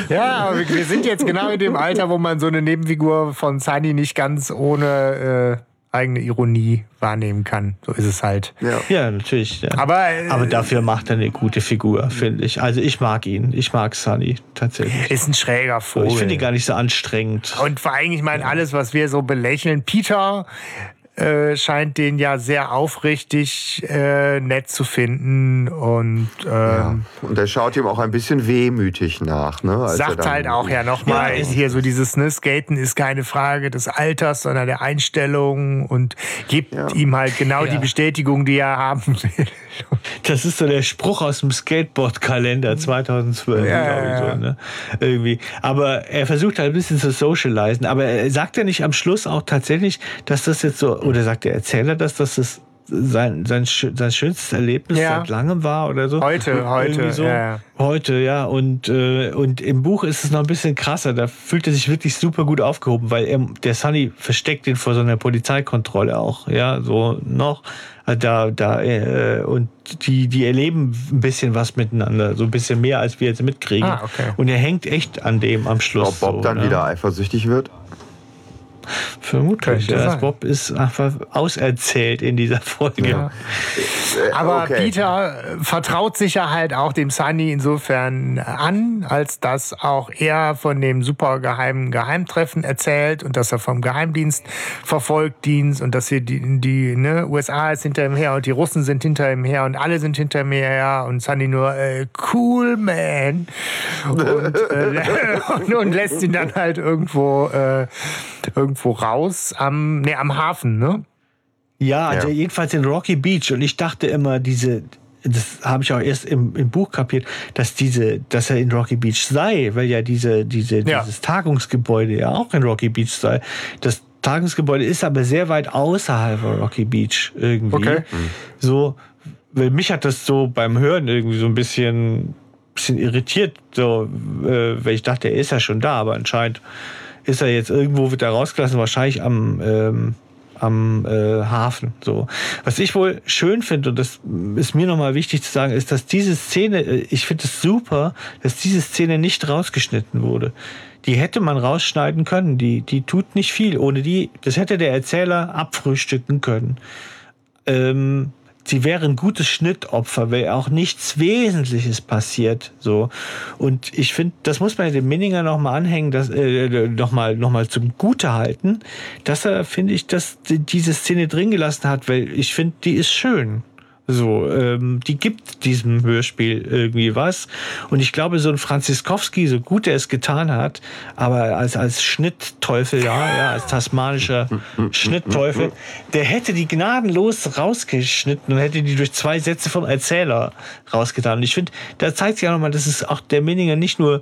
Ja, aber wir wir sind jetzt genau in dem Alter, wo man so eine Nebenfigur von Sunny nicht ganz ohne äh, eigene Ironie wahrnehmen kann. So ist es halt. Ja. ja, natürlich. Ja. Aber, äh, Aber dafür macht er eine gute Figur, finde ich. Also ich mag ihn. Ich mag Sunny tatsächlich. ist ein schräger Vogel. Ich finde ihn gar nicht so anstrengend. Und vor allem, ich meine, alles, was wir so belächeln, Peter äh, scheint den ja sehr aufrichtig äh, nett zu finden und ähm, Und er schaut ihm auch ein bisschen wehmütig nach. Ne? als er sagt dann- halt auch ja nochmal Ja, ist- hier so dieses, ne, Skaten ist keine Frage des Alters, sondern der Einstellung und gibt Ja. ihm halt genau Ja. die Bestätigung, die er haben will. Das ist so der Spruch aus dem Skateboard-Kalender 2012, Ja, glaube ich. ja, ja. So, ne? Irgendwie. Aber er versucht halt ein bisschen zu socialisen. Aber er sagt ja nicht am Schluss auch tatsächlich, dass das jetzt so, oder sagt der Erzähler das, dass das sein, sein, sein schönstes Erlebnis Ja. seit langem war oder so. Heute, heute, so. ja, ja. Heute, ja. Und, äh, und im Buch ist es noch ein bisschen krasser. Da fühlt er sich wirklich super gut aufgehoben, weil er, der Sunny versteckt ihn vor so einer Polizeikontrolle auch. Ja, so noch. Also Da, da, äh, und die, die erleben ein bisschen was miteinander. So ein bisschen mehr, als wir jetzt mitkriegen. Ah, okay. Und er hängt echt an dem am Schluss. Ob Bob so, dann ne? wieder eifersüchtig wird? Vermutlich. Sein. Bob ist einfach auserzählt in dieser Folge. Ja. Äh, Aber okay. Peter vertraut sich ja halt auch dem Sunny insofern an, als dass auch er von dem supergeheimen Geheimtreffen erzählt und dass er vom Geheimdienst verfolgt Dienst und dass hier die, die ne, USA ist hinter ihm her und die Russen sind hinter ihm her und alle sind hinter mir her und Sunny nur äh, cool man und, äh, und, und lässt ihn dann halt irgendwo äh, irgendwo raus am nee, am Hafen ne Ja, also Ja. jedenfalls in Rocky Beach. Und ich dachte immer, diese, das habe ich auch erst im, im Buch kapiert, dass diese, dass er in Rocky Beach sei, weil ja diese, diese, Ja. dieses Tagungsgebäude ja auch in Rocky Beach sei. Das Tagungsgebäude ist aber sehr weit außerhalb von Rocky Beach irgendwie. Okay. So, weil mich hat das so beim Hören irgendwie so ein bisschen, bisschen irritiert, so, äh, weil ich dachte, er ist ja schon da, aber anscheinend ist er jetzt irgendwo, wird er rausgelassen, wahrscheinlich am, ähm, am äh, Hafen. So. Was ich wohl schön finde, und das ist mir nochmal wichtig zu sagen, ist, dass diese Szene, äh, ich finde es super, dass diese Szene nicht rausgeschnitten wurde. Die hätte man rausschneiden können. Die, die tut nicht viel. Ohne die, das hätte der Erzähler abfrühstücken können. Ähm, sie wäre ein gutes Schnittopfer, weil auch nichts Wesentliches passiert. So. Und ich finde, das muss man dem Minninger nochmal anhängen, das, äh, nochmal noch zum Gute halten, dass er, finde ich, dass diese Szene drin gelassen hat, weil ich finde, die ist schön. So, ähm, die gibt diesem Hörspiel irgendwie was. Und ich glaube, so ein Franziskowski, so gut er es getan hat, aber als, als Schnittteufel, ja, ja, als tasmanischer Schnittteufel, der hätte die gnadenlos rausgeschnitten und hätte die durch zwei Sätze vom Erzähler rausgetan. Und ich finde, da zeigt sich auch nochmal, dass es auch der Minninger nicht nur,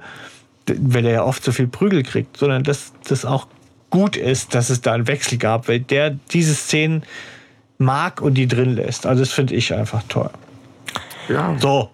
weil er ja oft so viel Prügel kriegt, sondern dass das auch gut ist, dass es da einen Wechsel gab, weil der diese Szenen mag und die drin lässt. Also das finde ich einfach toll. Ja. So.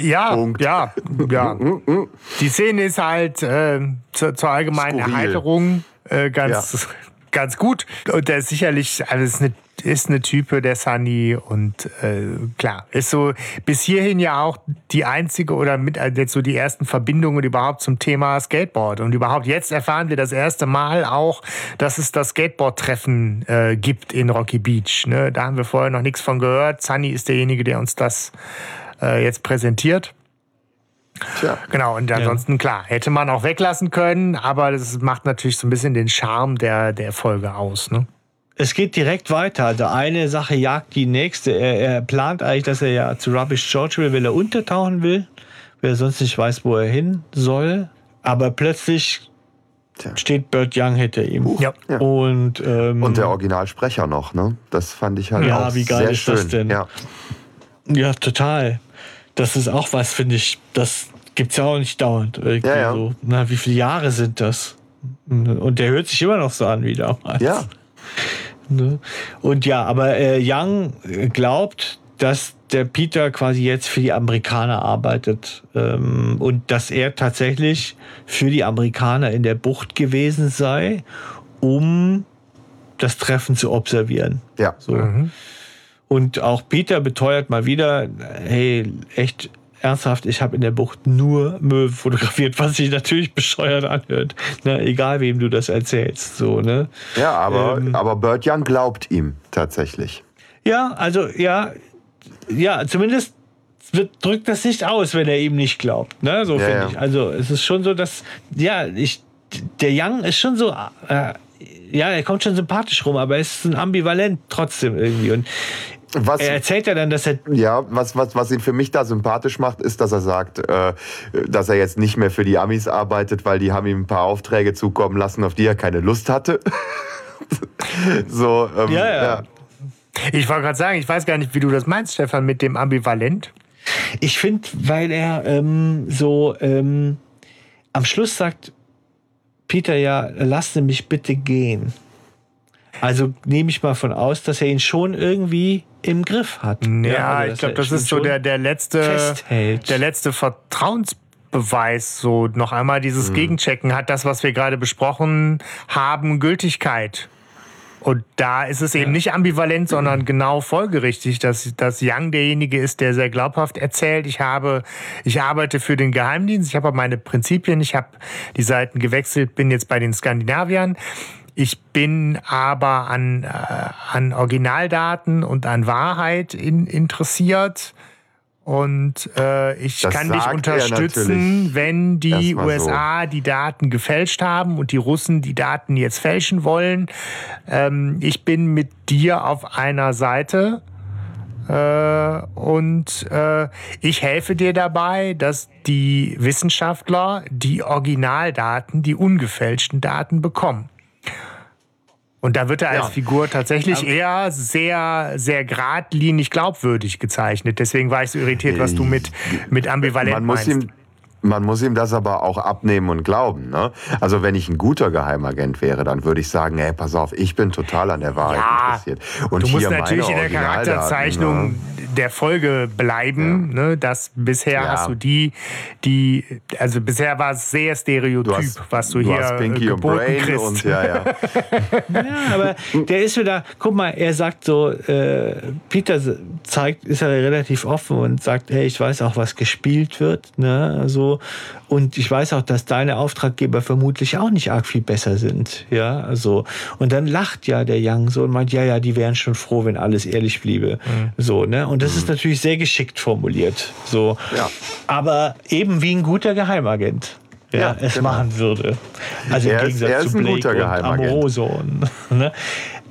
Ja, Punkt. ja, ja. Die Szene ist halt äh, zur, zur allgemeinen Skurril. Erheiterung äh, ganz, ganz gut. Und der ist sicherlich, also ist eine, ist eine Type, der Sunny. Und äh, klar, ist so bis hierhin ja auch die einzige oder mit äh, jetzt so die ersten Verbindungen überhaupt zum Thema Skateboard. Und überhaupt jetzt erfahren wir das erste Mal auch, dass es das Skateboard-Treffen äh, gibt in Rocky Beach. Ne? Da haben wir vorher noch nichts von gehört. Sunny ist derjenige, der uns das äh, jetzt präsentiert. Tja. Genau, und ansonsten, klar, hätte man auch weglassen können, aber das macht natürlich so ein bisschen den Charme der, der Folge aus. Ne? Es geht direkt weiter. Also eine Sache jagt die nächste. Er, er plant eigentlich, dass er ja zu Rubbish George will, weil er untertauchen will, weil er sonst nicht weiß, wo er hin soll. Aber plötzlich Tja. steht Burt Young hinter ihm. Ja. Ja. Und, ähm, Und der Originalsprecher noch, ne? Das fand ich halt Ja, auch wie geil sehr ist schön. das denn? Ja. Ja, total. Das ist auch was, finde ich. Das gibt's ja auch nicht dauernd. Irgendwie Ja, ja. So. Na, wie viele Jahre sind das? Und der hört sich immer noch so an wie damals. ja, Ne? Und ja, aber äh, Young glaubt, dass der Peter quasi jetzt für die Amerikaner arbeitet ähm, und dass er tatsächlich für die Amerikaner in der Bucht gewesen sei, um das Treffen zu observieren. ja. So. Und auch Peter beteuert mal wieder, hey, echt ernsthaft, ich habe in der Bucht nur Möwen fotografiert, was sich natürlich bescheuert anhört. Ne, egal wem du das erzählst. So, ne? Ja, aber, Ähm. aber Burt Young glaubt ihm tatsächlich. Ja, also ja, ja, zumindest wird, drückt das nicht aus, wenn er ihm nicht glaubt. Ne? So Ja, finde ja. ich. Also es ist schon so, dass, ja, ich, der Young ist schon so, äh, ja, er kommt schon sympathisch rum, aber er ist ein ambivalent trotzdem irgendwie. Und Was, er erzählt ja dann, dass er ja, was, was, was ihn für mich da sympathisch macht, ist, dass er sagt, äh, dass er jetzt nicht mehr für die Amis arbeitet, weil die haben ihm ein paar Aufträge zukommen lassen, auf die er keine Lust hatte. so, ähm, Ja, ja. Ich wollte gerade sagen, ich weiß gar nicht, wie du das meinst, Stefan, mit dem Ambivalent. Ich finde, weil er ähm, so ähm, am Schluss sagt, Peter, ja, lasse mich bitte gehen. Also nehme ich mal von aus, dass er ihn schon irgendwie im Griff hat. Ja, also, ich glaube, das ist so der, der letzte, festhält. der letzte Vertrauensbeweis. So noch einmal Mhm. dieses Gegenchecken. Hat das, was wir gerade besprochen haben, Gültigkeit? Und da ist es eben nicht ambivalent, sondern genau folgerichtig, dass, dass Young derjenige ist, der sehr glaubhaft erzählt, ich habe, ich arbeite für den Geheimdienst, ich habe meine Prinzipien, ich habe die Seiten gewechselt, bin jetzt bei den Skandinaviern. Ich bin aber an, äh, an Originaldaten und an Wahrheit in, interessiert. Und äh, ich Das kann dich er unterstützen, wenn die erstmal so. USA die Daten gefälscht haben und die Russen die Daten jetzt fälschen wollen. Ähm, ich bin mit dir auf einer Seite äh, und äh, ich helfe dir dabei, dass die Wissenschaftler die Originaldaten, die ungefälschten Daten bekommen. Und da wird er als Ja. Figur tatsächlich eher sehr, sehr geradlinig glaubwürdig gezeichnet. Deswegen war ich so irritiert, was du mit, mit ambivalent man muss meinst. ihm man muss ihm das aber auch abnehmen und glauben. Ne? Also wenn ich ein guter Geheimagent wäre, dann würde ich sagen, ey, pass auf, ich bin total an der Wahrheit Ja, interessiert. Und du musst hier natürlich in der Originaldaten, Charakterzeichnung ne? Der Folge bleiben. Ne? Das bisher Ja. hast du die, die, also bisher war es sehr stereotyp, Du hast, was du, du hier hast Pinky äh, und geboten Brain kriegst. und ja, ja. Ja, aber der ist wieder, guck mal, er sagt so, äh, Peter zeigt, ist ja relativ offen und sagt, hey, ich weiß auch, was gespielt wird, ne, so. Und ich weiß auch, dass deine Auftraggeber vermutlich auch nicht arg viel besser sind, ja, also. Und dann lacht ja der Young so und meint, ja, ja, die wären schon froh, wenn alles ehrlich bliebe, so, ne. Und das ist natürlich sehr geschickt formuliert, so. Ja. Aber eben wie ein guter Geheimagent. Ja, Ja, es genau. machen würde. Also Er im ist- Gegensatz er ist zu Blake guter und. Amoroso. Und, ne?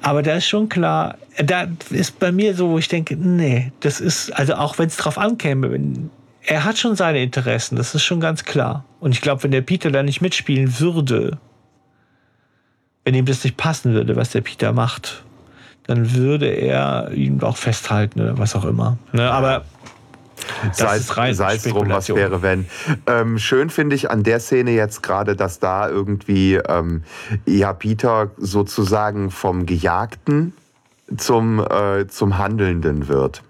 Aber da ist schon klar, da ist bei mir so, wo ich denke, nee, das ist, also auch wenn es drauf ankäme, er hat schon seine Interessen, das ist schon ganz klar. Und ich glaube, wenn der Peter da nicht mitspielen würde, wenn ihm das nicht passen würde, was der Peter macht, dann würde er ihn auch festhalten oder was auch immer. Ne? Aber sei es, drum, was wäre, wenn. Ähm, schön finde ich an der Szene jetzt gerade, dass da irgendwie ähm, ja Peter sozusagen vom Gejagten zum, äh, zum Handelnden wird.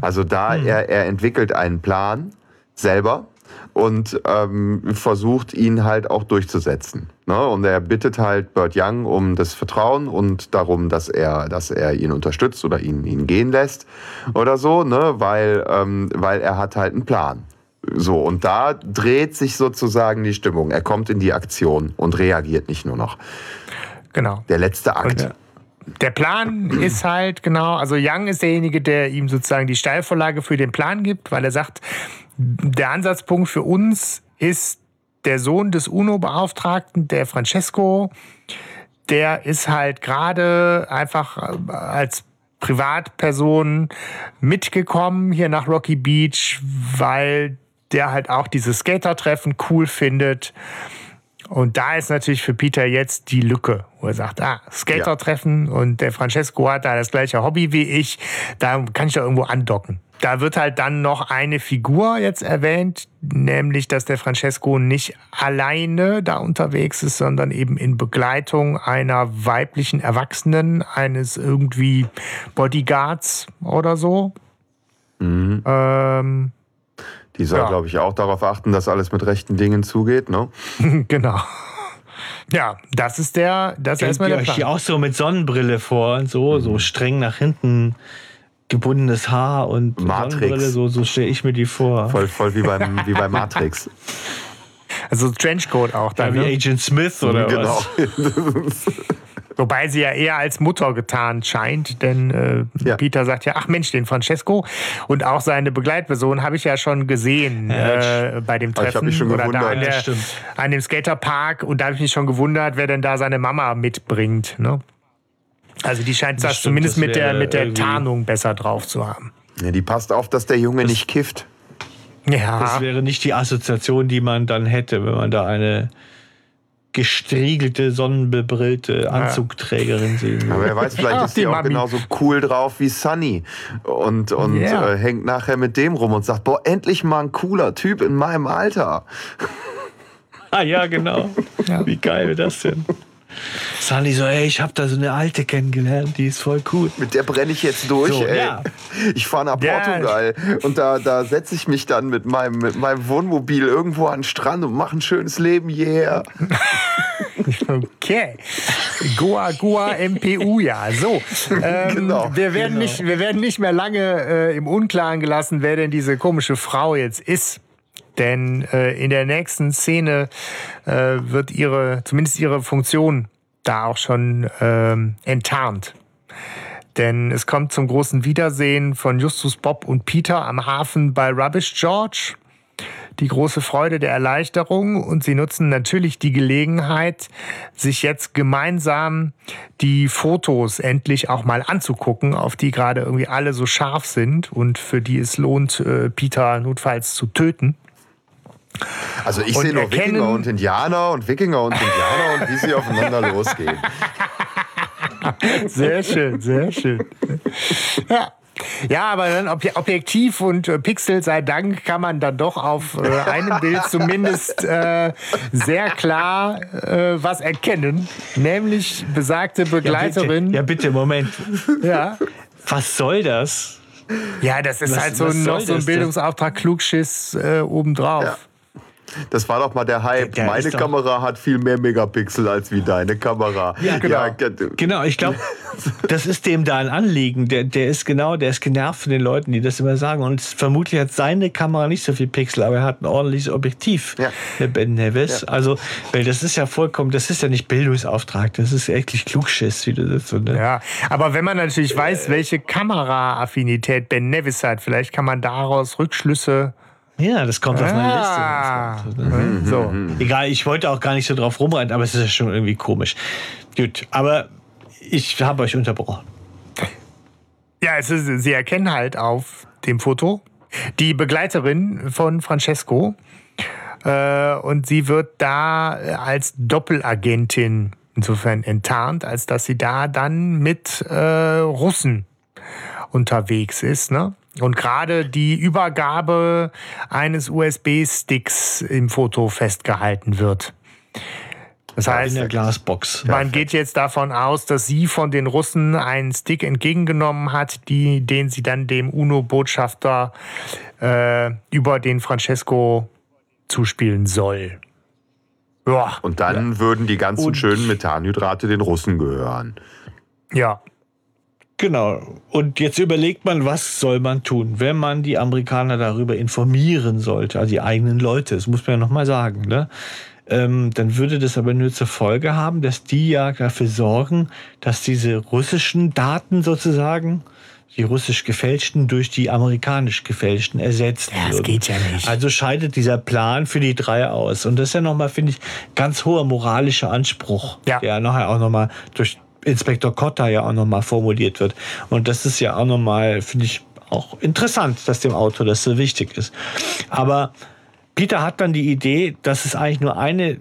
Also da er, er entwickelt einen Plan selber und ähm, versucht ihn halt auch durchzusetzen. Ne? Und er bittet halt Burt Young um das Vertrauen und darum, dass er, dass er ihn unterstützt oder ihn, ihn gehen lässt oder so, ne? weil, ähm, weil er hat halt einen Plan. So, und da dreht sich sozusagen die Stimmung. Er kommt in die Aktion und reagiert nicht nur noch. Genau. Der letzte Akt. Und, Der Plan ist halt genau, also Young ist derjenige, der ihm sozusagen die Steilvorlage für den Plan gibt, weil er sagt, der Ansatzpunkt für uns ist der Sohn des UNO-Beauftragten, der Francesco, der ist halt gerade einfach äh, als Privatperson mitgekommen hier nach Rocky Beach, weil der halt auch dieses Skater-Treffen cool findet. Und da ist natürlich für Peter jetzt die Lücke, wo er sagt, ah, Skater-Treffen und der Francesco hat da das gleiche Hobby wie ich, da kann ich doch irgendwo andocken. Da wird halt dann noch eine Figur jetzt erwähnt, nämlich, dass der Francesco nicht alleine da unterwegs ist, sondern eben in Begleitung einer weiblichen Erwachsenen, eines irgendwie Bodyguards oder so. Ähm, Die soll, Ja. glaube ich, auch darauf achten, dass alles mit rechten Dingen zugeht. Ne? genau. Ja, das ist der, das ist Stellt erstmal der euch die Plan. auch so mit Sonnenbrille vor und so, so streng nach hinten gebundenes Haar und Matrix. So, so stelle ich mir die vor. Voll, voll wie, beim, wie bei Matrix. Also Trenchcoat auch Ja, dann. wie Ne? Agent Smith oder genau. was? Wobei sie ja eher als Mutter getan scheint, denn äh, Ja. Peter sagt ja, ach Mensch, den Francesco und auch seine Begleitperson habe ich ja schon gesehen Ja, äh, bei dem ich hab Treffen mich schon oder da an, Ja, der, an dem Skaterpark und da habe ich mich schon gewundert, wer denn da seine Mama mitbringt. Ne? Also die scheint das, stimmt, zumindest das mit der, mit der Tarnung besser drauf zu haben. Ja, die passt auf, dass der Junge nicht kifft. Ja, Das wäre nicht die Assoziation, die man dann hätte, wenn man da eine gestriegelte, sonnenbebrillte Anzugträgerin sehen Aber würde. wer weiß, vielleicht ist sie die auch Mami. genauso cool drauf wie Sunny und, und Ja. äh, hängt nachher mit dem rum und sagt, boah, endlich mal ein cooler Typ in meinem Alter. Ah ja, genau. Ja. Wie geil wäre das denn? Sunny so, ey, ich habe da so eine alte kennengelernt, die ist voll cool. Mit der brenne ich jetzt durch, So, ey. ja. Ich fahre nach Ja. Portugal und da, da setze ich mich dann mit meinem, mit meinem Wohnmobil irgendwo an den Strand und mache ein schönes Leben, yeah. Okay. Goa, Goa, MPU, ja. So. Ähm, Genau, wir, werden nicht, wir werden nicht mehr lange äh, im Unklaren gelassen, wer denn diese komische Frau jetzt ist. Denn äh, in der nächsten Szene äh, wird ihre, zumindest ihre Funktion da auch schon ähm, enttarnt. Denn es kommt zum großen Wiedersehen von Justus, Bob und Peter am Hafen bei Rubbish George die große Freude der Erleichterung und sie nutzen natürlich die Gelegenheit, sich jetzt gemeinsam die Fotos endlich auch mal anzugucken, auf die gerade irgendwie alle so scharf sind und für die es lohnt, äh, Peter notfalls zu töten. Also ich sehe nur Wikinger und Indianer und Wikinger und Indianer und wie sie aufeinander losgehen. Sehr schön, sehr schön. Ja. Ja, aber dann Ob Objektiv und äh, Pixel sei Dank kann man dann doch auf äh, einem Bild zumindest äh, sehr klar äh, was erkennen, nämlich besagte Begleiterin. Ja, bitte, ja, bitte Moment. Ja. Was soll das? Ja, das ist was, halt so, noch so ein Bildungsauftrag Klugschiss äh, obendrauf. Ja. Das war doch mal der Hype. Der Meine Kamera hat viel mehr Megapixel als wie deine Kamera. Ja, genau. Ja, genau, ich glaube, das ist dem da ein Anliegen. Der, der ist genau, der ist genervt von den Leuten, die das immer sagen. Und vermutlich hat seine Kamera nicht so viel Pixel, aber er hat ein ordentliches Objektiv. Ja. Der Ben Nevis. Ja. Also, weil das ist ja vollkommen, das ist ja nicht Bildungsauftrag, das ist wirklich Klugschiss, wie du das so, ne? Ja, aber wenn man natürlich weiß, welche Kameraaffinität Ben Nevis hat, vielleicht kann man daraus Rückschlüsse ja, das kommt auf meine ah. Liste. Mhm. So. Egal, ich wollte auch gar nicht so drauf rumreiten, aber es ist ja schon irgendwie komisch. Gut, aber ich habe euch unterbrochen. Ja, ist, Sie erkennen halt auf dem Foto die Begleiterin von Francesco. Äh, und sie wird da als Doppelagentin insofern enttarnt, als dass sie da dann mit äh, Russen unterwegs ist. Ne? Und gerade die Übergabe eines USB-Sticks im Foto festgehalten wird. Das heißt, in der Glasbox. Man geht jetzt davon aus, dass sie von den Russen einen Stick entgegengenommen hat, die, den sie dann dem UNO-Botschafter äh, über den Francesco zuspielen soll. Ja. Und dann ja. würden die ganzen Und schönen Methanhydrate den Russen gehören. Ja. Genau. Und jetzt überlegt man, was soll man tun, wenn man die Amerikaner darüber informieren sollte, also die eigenen Leute, das muss man ja nochmal sagen, ne? Ähm, dann würde das aber nur zur Folge haben, dass die ja dafür sorgen, dass diese russischen Daten sozusagen, die russisch gefälschten durch die amerikanisch gefälschten ersetzt ja, Das geht ja nicht. Also scheidet dieser Plan für die drei aus. Und das ist ja nochmal, finde ich, ganz hoher moralischer Anspruch, ja. der nachher auch nochmal durch Inspektor Cotta ja auch nochmal formuliert wird. Und das ist ja auch nochmal, finde ich, auch interessant, dass dem Autor das so wichtig ist. Aber Peter hat dann die Idee, dass es eigentlich nur eine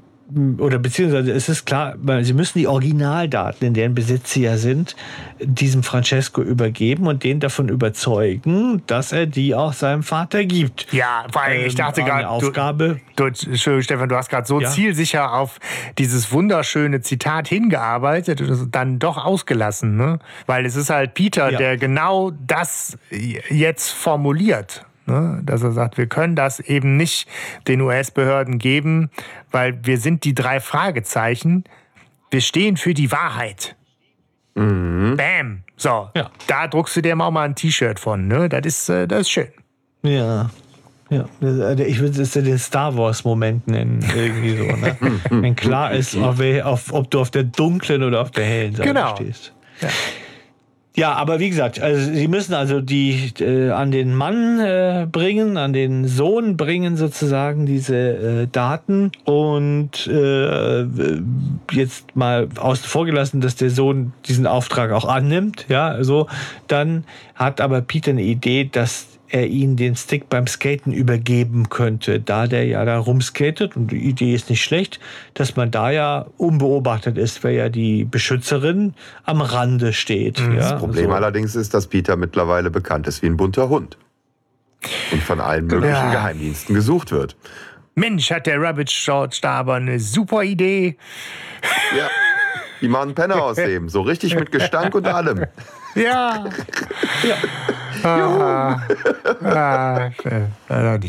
oder beziehungsweise es ist klar, sie müssen die Originaldaten, in deren Besitz sie ja sind, diesem Francesco übergeben und den davon überzeugen, dass er die auch seinem Vater gibt. Ja, weil ich ähm, dachte gerade, Aufgabe. Du, du, Stefan, du hast gerade so ja? zielsicher auf dieses wunderschöne Zitat hingearbeitet und dann doch ausgelassen, ne? Weil es ist halt Peter, ja. der genau das jetzt formuliert. Ne? Dass er sagt, wir können das eben nicht den US-Behörden geben, weil wir sind die drei Fragezeichen. Wir stehen für die Wahrheit. Mhm. Bam. So, ja. da druckst du dir mal ein T-Shirt von. Ne? Das, ist, äh, das ist schön. Ja. Ja, ich würde es den Star Wars-Moment nennen, irgendwie so. Ne? Wenn klar ist, auf, auf, ob du auf der dunklen oder auf der hellen Seite genau. stehst. Ja. Ja, aber wie gesagt, also sie müssen also die äh, an den Mann äh, bringen, an den Sohn bringen sozusagen diese äh, Daten und äh, jetzt mal außen vor gelassen, dass der Sohn diesen Auftrag auch annimmt, ja, so. Dann hat aber Peter eine Idee, dass er ihn den Stick beim Skaten übergeben könnte, da der ja da rumskatet und die Idee ist nicht schlecht, dass man da ja unbeobachtet ist, weil ja die Beschützerin am Rande steht. Mhm. Ja, das Problem so. allerdings ist, dass Peter mittlerweile bekannt ist wie ein bunter Hund und von allen möglichen ja. Geheimdiensten gesucht wird. Mensch, hat der Rabbit George da aber eine super Idee. Ja, die machen Penner ausheben, so richtig mit Gestank und allem. Ja. ja. Ah, ah, ah,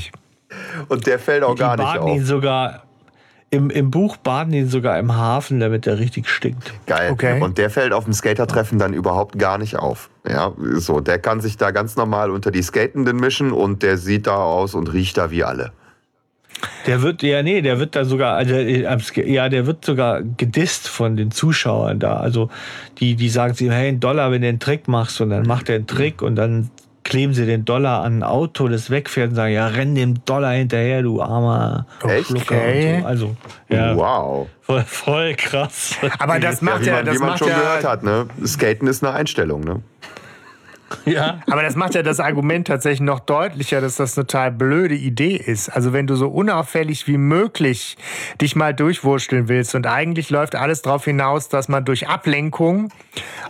Und der fällt auch die gar nicht auf. Ihn sogar im, Im Buch baden ihn sogar im Hafen, damit er richtig stinkt. Geil. Okay. Und der fällt auf dem Skatertreffen dann überhaupt gar nicht auf. Ja, so, der kann sich da ganz normal unter die Skatenden mischen und der sieht da aus und riecht da wie alle. Der wird, ja, nee, der wird da sogar, also, ja, der wird sogar gedisst von den Zuschauern da. Also, die, die sagen zu ihm, hey, ein Dollar, wenn du einen Trick machst, und dann macht er einen Trick und dann kleben sie den Dollar an ein Auto, das wegfährt und sagen, ja, renn dem Dollar hinterher, du armer Echt? Okay. So. Also, ja. Wow. Voll, voll krass. Aber das macht ja, wie man, das wie man macht schon ja, gehört hat, ne? Skaten ist eine Einstellung, ne? Ja. Aber das macht ja das Argument tatsächlich noch deutlicher, dass das eine total blöde Idee ist. Also wenn du so unauffällig wie möglich dich mal durchwurschteln willst und eigentlich läuft alles darauf hinaus, dass man durch Ablenkung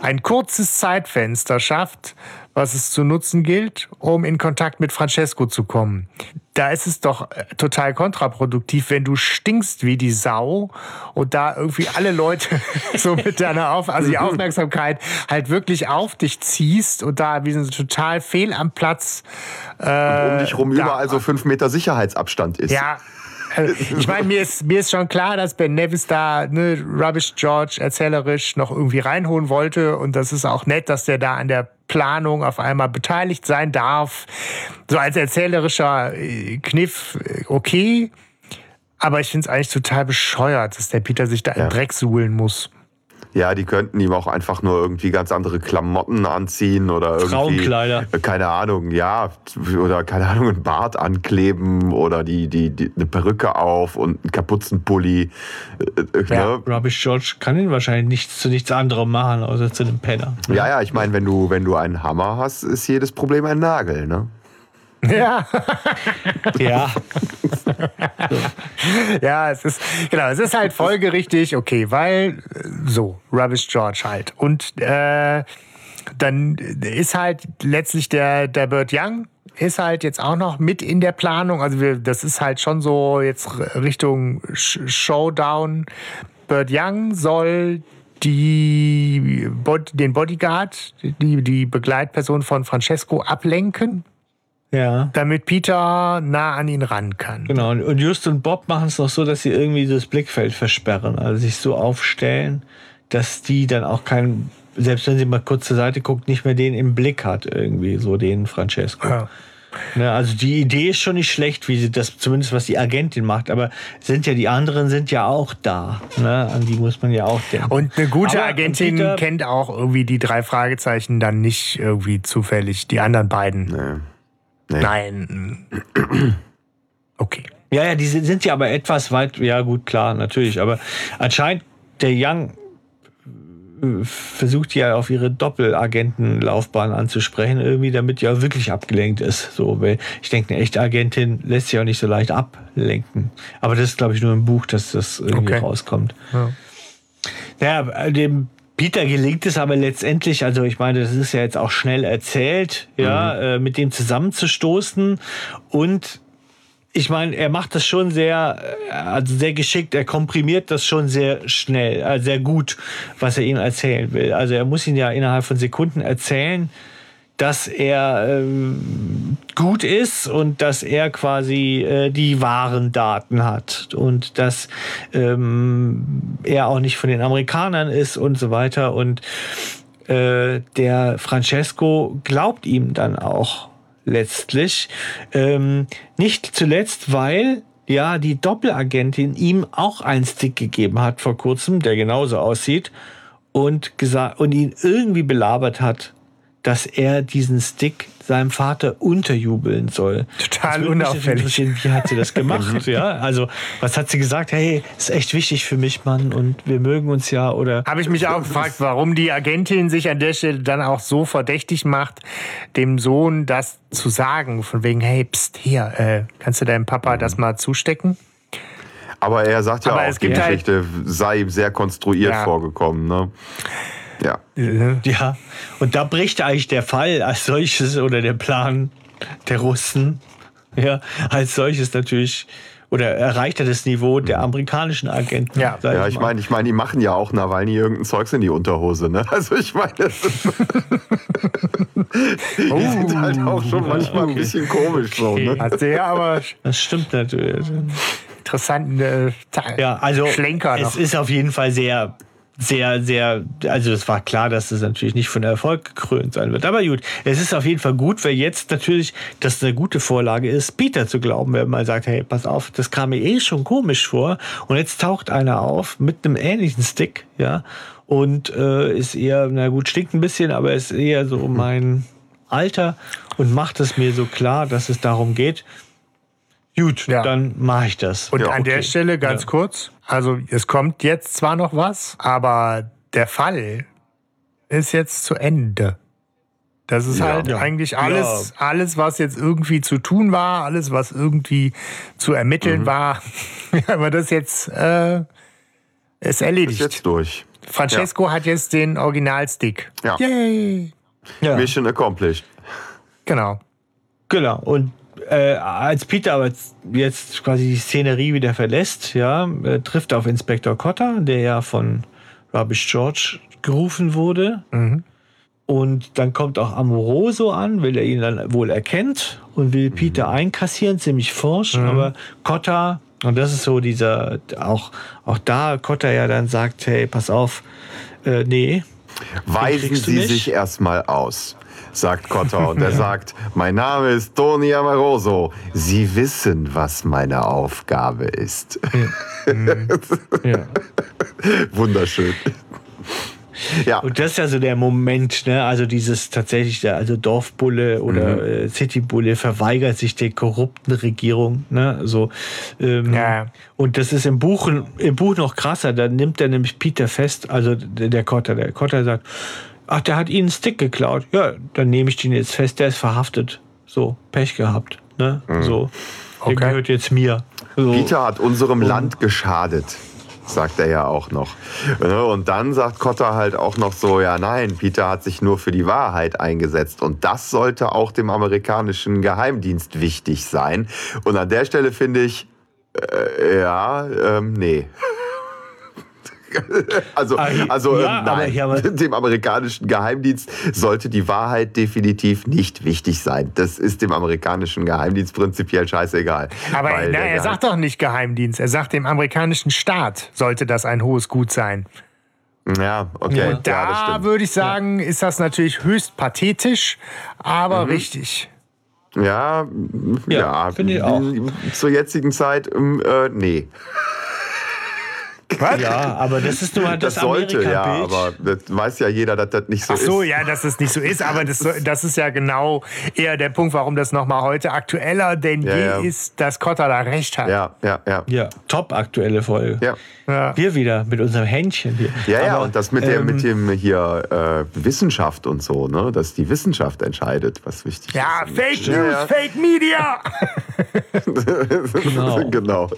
ein kurzes Zeitfenster schafft, was es zu nutzen gilt, um in Kontakt mit Francesco zu kommen. Da ist es doch äh, total kontraproduktiv, wenn du stinkst wie die Sau und da irgendwie alle Leute so mit deiner Auf also die Aufmerksamkeit halt wirklich auf dich ziehst und da wie so total fehl am Platz. Äh, und um dich rum überall so fünf Meter Sicherheitsabstand ist. Ja, äh, ich meine, mir ist, mir ist schon klar, dass Ben Nevis da ne, Rubbish George erzählerisch noch irgendwie reinholen wollte. Und das ist auch nett, dass der da an der Planung auf einmal beteiligt sein darf. So als erzählerischer äh, Kniff äh, okay. Aber ich finde es eigentlich total bescheuert, dass der Peter sich da ja. im Dreck suhlen muss. Ja, die könnten ihm auch einfach nur irgendwie ganz andere Klamotten anziehen oder irgendwie. Frauenkleider. Äh, keine Ahnung, ja. Oder keine Ahnung, ein Bart ankleben oder die, die, die eine Perücke auf und einen Kapuzenpulli. Äh, ja, ne? Rubbish George kann ihn wahrscheinlich nichts zu nichts anderem machen, außer zu einem Penner. Ja, ja, ich meine, wenn du, wenn du einen Hammer hast, ist jedes Problem ein Nagel, ne? Ja. ja. ja, es ist, genau, es ist halt folgerichtig, okay, weil so, Rubbish George halt. Und äh, dann ist halt letztlich der, der Bird Young ist halt jetzt auch noch mit in der Planung. Also wir, das ist halt schon so jetzt Richtung Showdown. Bird Young soll die, den Bodyguard, die, die Begleitperson von Francesco ablenken ja. Damit Peter nah an ihn ran kann. Genau. Und Just und Bob machen es noch so, dass sie irgendwie das Blickfeld versperren, also sich so aufstellen, dass die dann auch keinen, selbst wenn sie mal kurz zur Seite guckt, nicht mehr den im Blick hat, irgendwie, so den Francesco. Ja. Ne, also die Idee ist schon nicht schlecht, wie sie das, zumindest was die Agentin macht, aber sind ja die anderen sind ja auch da. Ne? An die muss man ja auch denken. Und eine gute aber Agentin Peter, kennt auch irgendwie die drei Fragezeichen dann nicht irgendwie zufällig, die anderen beiden. Nee. Nee. Nein. Okay. Ja, ja, die sind ja aber etwas weit, ja gut, klar, natürlich. Aber anscheinend der Young äh, versucht ja auf ihre Doppelagentenlaufbahn anzusprechen, irgendwie, damit ja wirklich abgelenkt ist. So, weil ich denke, eine echte Agentin lässt sich auch nicht so leicht ablenken. Aber das ist, glaube ich, nur im Buch, dass das irgendwie okay. rauskommt. Ja. Naja, dem Peter gelingt es aber letztendlich, also ich meine, das ist ja jetzt auch schnell erzählt, ja, mhm. äh, mit dem zusammenzustoßen und ich meine, er macht das schon sehr, äh, also sehr geschickt. Er komprimiert das schon sehr schnell, äh, sehr gut, was er ihm erzählen will. Also er muss ihn ja innerhalb von Sekunden erzählen dass er ähm, gut ist und dass er quasi äh, die wahren Daten hat und dass ähm, er auch nicht von den Amerikanern ist und so weiter. Und äh, der Francesco glaubt ihm dann auch letztlich. Ähm, nicht zuletzt, weil ja die Doppelagentin ihm auch einen Stick gegeben hat vor kurzem, der genauso aussieht und gesagt und ihn irgendwie belabert hat dass er diesen Stick seinem Vater unterjubeln soll. Total unauffällig. Wie hat sie das gemacht? ja, also was hat sie gesagt? Hey, ist echt wichtig für mich, Mann, und wir mögen uns ja. Oder habe ich mich auch gefragt, warum die Agentin sich an der Stelle dann auch so verdächtig macht, dem Sohn das zu sagen, von wegen, hey, pst, hier, äh, kannst du deinem Papa das mal zustecken? Aber er sagt ja Aber auch, die Geschichte halt sei ihm sehr konstruiert ja. vorgekommen. Ne? Ja. Ja. Und da bricht eigentlich der Fall als solches oder der Plan der Russen, ja, als solches natürlich oder erreicht er das Niveau der amerikanischen Agenten. Ja, ja ich meine, ich meine, die machen ja auch Nawalny irgendein Zeugs in die Unterhose, ne? Also ich meine, das die oh, sind halt auch schon manchmal okay. ein bisschen komisch so, ne? Hast du ja aber das stimmt natürlich. Interessanten äh, ja, also Schlenker noch. Es ist auf jeden Fall sehr sehr, sehr, also es war klar, dass das natürlich nicht von Erfolg gekrönt sein wird. Aber gut, es ist auf jeden Fall gut, weil jetzt natürlich das eine gute Vorlage ist, Peter zu glauben, wenn man sagt, hey, pass auf, das kam mir eh schon komisch vor und jetzt taucht einer auf mit einem ähnlichen Stick, ja, und äh, ist eher, na gut, stinkt ein bisschen, aber ist eher so mein Alter und macht es mir so klar, dass es darum geht, Gut, ja. dann mache ich das. Und ja, an okay. der Stelle ganz ja. kurz, also es kommt jetzt zwar noch was, aber der Fall ist jetzt zu Ende. Das ist Ja. halt Ja. eigentlich alles, alles, was jetzt irgendwie zu tun war, alles, was irgendwie zu ermitteln war. Aber das jetzt äh, ist Ist erledigt. jetzt durch. Francesco hat jetzt den Originalstick. Ja. Yay! Ja. Mission accomplished. Genau. Genau. Und äh, als Peter aber jetzt quasi die Szenerie wieder verlässt, ja, äh, trifft er auf Inspektor Cotter, der ja von Rubbish George gerufen wurde. Und dann kommt auch Amoroso an, weil er ihn dann wohl erkennt und will Peter einkassieren, ziemlich forsch. Aber Cotta, und das ist so dieser, auch, auch da Cotta ja dann sagt, hey, pass auf, äh, nee, Weisen Sie sich erstmal aus, sagt Cotter. Und er sagt, mein Name ist Tony Amoroso. Sie wissen, was meine Aufgabe ist. ja. Wunderschön. Ja, Und das ist ja so der Moment, ne? Also dieses tatsächlich, der, also Dorfbulle oder äh, Citybulle verweigert sich der korrupten Regierung, ne? So. Ähm, Ja. Und das ist im Buch, im Buch noch krasser. Da nimmt er nämlich Peter fest, also der, der Cotter. Der Cotter sagt, ach, der hat ihnen einen Stick geklaut. Ja, dann nehme ich den jetzt fest. Der ist verhaftet. So, Pech gehabt, ne? So. Der Okay. gehört jetzt mir. So. Peter hat unserem Land geschadet, sagt er ja auch noch. Ne, Und dann sagt Cotter halt auch noch so, ja nein, Peter hat sich nur für die Wahrheit eingesetzt. Und das sollte auch dem amerikanischen Geheimdienst wichtig sein. Und an der Stelle finde ich, äh, ja, ähm, nee. Also, also ja, ähm, aber nein, wir- dem amerikanischen Geheimdienst sollte die Wahrheit definitiv nicht wichtig sein. Das ist dem amerikanischen Geheimdienst prinzipiell scheißegal. Aber Weil na, er Geheim- sagt doch nicht Geheimdienst. Er sagt, dem amerikanischen Staat sollte das ein hohes Gut sein. Ja, okay. Und ja, das da stimmt. würde ich sagen, ist das natürlich höchst pathetisch, aber Mhm. richtig. Ja, Ja, ja, finde ich auch. Zur jetzigen Zeit, ähm, äh, nee. Was? Ja, aber das ist nun mal das, Das, sollte, ja, Amerika-Bild. aber das weiß ja jeder, dass das nicht so Ach so, ist. ja, dass es nicht so ist, aber das, das ist ja genau eher der Punkt, warum das nochmal heute aktueller denn Ja, je ja. ist, dass Cotta da recht hat. Ja, ja, ja. Ja, top aktuelle Folge. Ja, Ja. Wir wieder mit unserem Händchen hier. ja, ja Aber, und das mit, der, ähm, mit dem hier äh, Wissenschaft und so, ne? dass die Wissenschaft entscheidet, was wichtig Ja, ist. Fake Ja, News, ja. Fake Media! Genau. genau.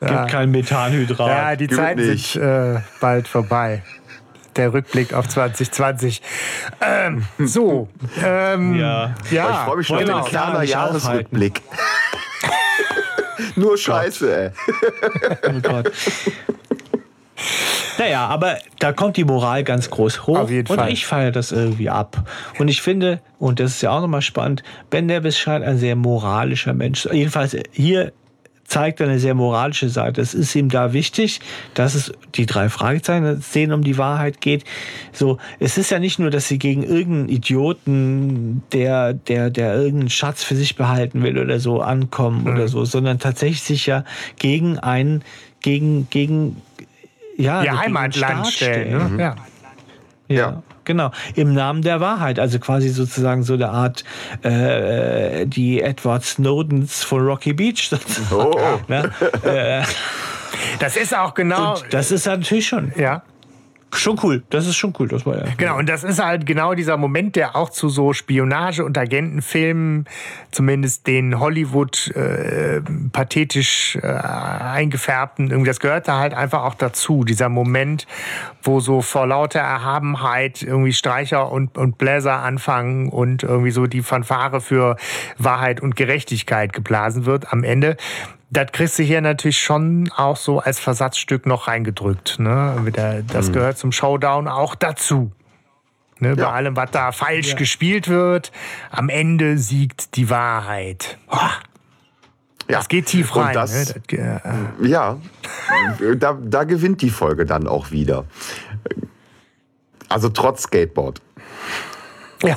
Gibt kein Methanhydrat. Ja, die Gibt Zeiten nicht. sind äh, bald vorbei. Der Rückblick auf 2020. Ähm, so. Ähm, Ja. ja. Aber ich freue mich schon auf den Jahresrückblick. Nur Scheiße, ey. Oh Gott. Naja, aber da kommt die Moral ganz groß hoch. Auf jeden und Fall. ich feiere das irgendwie ab. Und ich finde, und das ist ja auch nochmal spannend, Ben Nevis scheint ein sehr moralischer Mensch. Jedenfalls hier zeigt eine sehr moralische Seite. Es ist ihm da wichtig, dass es die drei Fragezeichen, es denen um die Wahrheit geht. So, es ist ja nicht nur, dass sie gegen irgendeinen Idioten, der, der, der irgendeinen Schatz für sich behalten will oder so, ankommen oder so, sondern tatsächlich sich ja gegen einen, gegen, gegen, ja, Ihr Heimatland stellen. Ne? Ja. ja, Ja. Genau. Im Namen der Wahrheit. Also quasi sozusagen so eine Art äh, die Edward Snowdens von Rocky Beach. sozusagen. Oh, oh. Ne? äh, Das ist auch genau. und das ist natürlich schon, ja. Schon cool. Das ist schon cool. Das war ja. Genau, und das ist halt genau dieser Moment, der auch zu so Spionage- und Agentenfilmen, zumindest den Hollywood äh, pathetisch äh, eingefärbten, irgendwie, das gehört da halt einfach auch dazu. Dieser Moment, wo so vor lauter Erhabenheit irgendwie Streicher und, und Bläser anfangen und irgendwie so die Fanfare für Wahrheit und Gerechtigkeit geblasen wird am Ende. Das kriegst du hier natürlich schon auch so als Versatzstück noch reingedrückt. Ne? Wieder- Das gehört zum Showdown auch dazu. Ne, Bei Ja. allem, was da falsch gespielt wird, am Ende siegt die Wahrheit. Boah, Ja. das geht tief Und rein. das- ne? das, äh, Ja, da, da gewinnt die Folge dann auch wieder. Also trotz Skateboard. ja.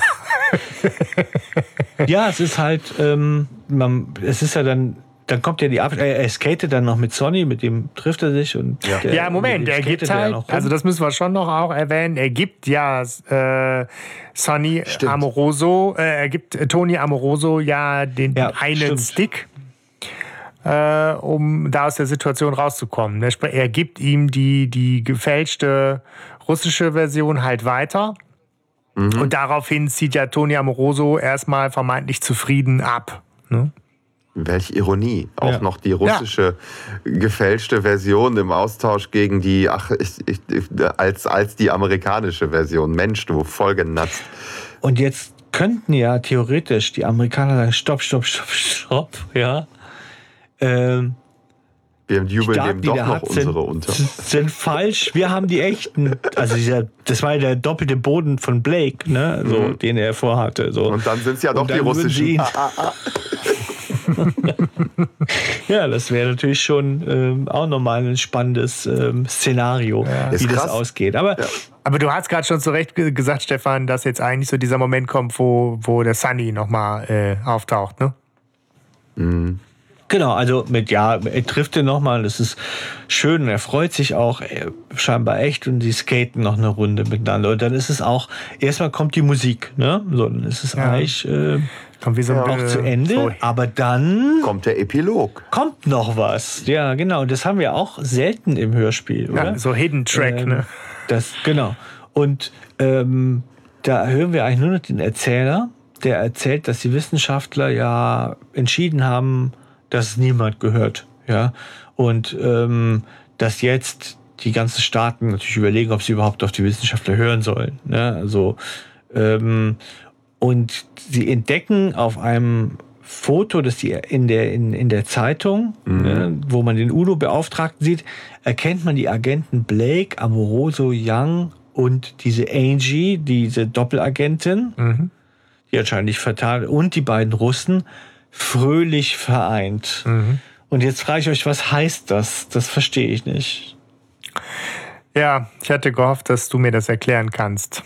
ja, es ist halt, ähm, man, es ist ja dann. Dann kommt ja die Ab äh, er skatet dann noch mit Sonny, mit dem trifft er sich und Ja. der- ja, Moment, er gibt er halt, noch rum. also das müssen wir schon noch auch erwähnen, er gibt ja äh, Sonny Stimmt. Amoroso, äh, er gibt äh, Tony Amoroso ja den Ja, einen stimmt. Stick, äh, um da aus der Situation rauszukommen. Er gibt ihm die, die gefälschte russische Version halt weiter. Mhm. Und daraufhin zieht ja Tony Amoroso erstmal vermeintlich zufrieden ab. Ne? Welch Ironie. Auch ja. noch die russische ja. gefälschte Version im Austausch gegen die, ach, ich, ich, als, als die amerikanische Version. Mensch, du voll genatzt. Und jetzt könnten ja theoretisch die Amerikaner sagen, stopp, stopp, stopp, stopp, ja. Ähm, wir jubeln dem doch noch unsere sind, unter. Sind falsch. Wir haben die echten. Also dieser, das war ja der doppelte Boden von Blake, ne, so, mhm. den er vorhatte. So. Und dann sind es ja doch die russischen. ja, das wäre natürlich schon ähm, auch nochmal ein spannendes ähm, Szenario, ja. wie das ausgeht. Aber, ja. Aber du hast gerade schon zu Recht gesagt, Stefan, dass jetzt eigentlich so dieser Moment kommt, wo, wo der Sunny nochmal äh, auftaucht, ne? Mhm. Genau, also mit ja, er trifft ihn nochmal, das ist schön und er freut sich auch äh, scheinbar echt und die skaten noch eine Runde miteinander. Und dann ist es auch, erstmal kommt die Musik, ne? So, dann ist es ja. eigentlich. Äh, Kommt wie so ein ja. zu Ende, so. aber dann kommt der Epilog. Kommt noch was. Ja, genau. Das haben wir auch selten im Hörspiel, oder? Ja, so Hidden Track, ähm, ne? Das, genau. Und ähm, da hören wir eigentlich nur noch den Erzähler, der erzählt, dass die Wissenschaftler ja entschieden haben, dass es niemand gehört. Ja. Und ähm, dass jetzt die ganzen Staaten natürlich überlegen, ob sie überhaupt auf die Wissenschaftler hören sollen. Ne? Also ähm, und sie entdecken auf einem Foto, das sie in der, in, in der Zeitung, mhm. ne, wo man den UNO-Beauftragten sieht, erkennt man die Agenten Blake, Amoroso, Young und diese Angie, diese Doppelagentin, mhm. die anscheinend nicht vertan, und die beiden Russen fröhlich vereint. Mhm. Und jetzt frage ich euch, was heißt das? Das verstehe ich nicht. Ja, ich hatte gehofft, dass du mir das erklären kannst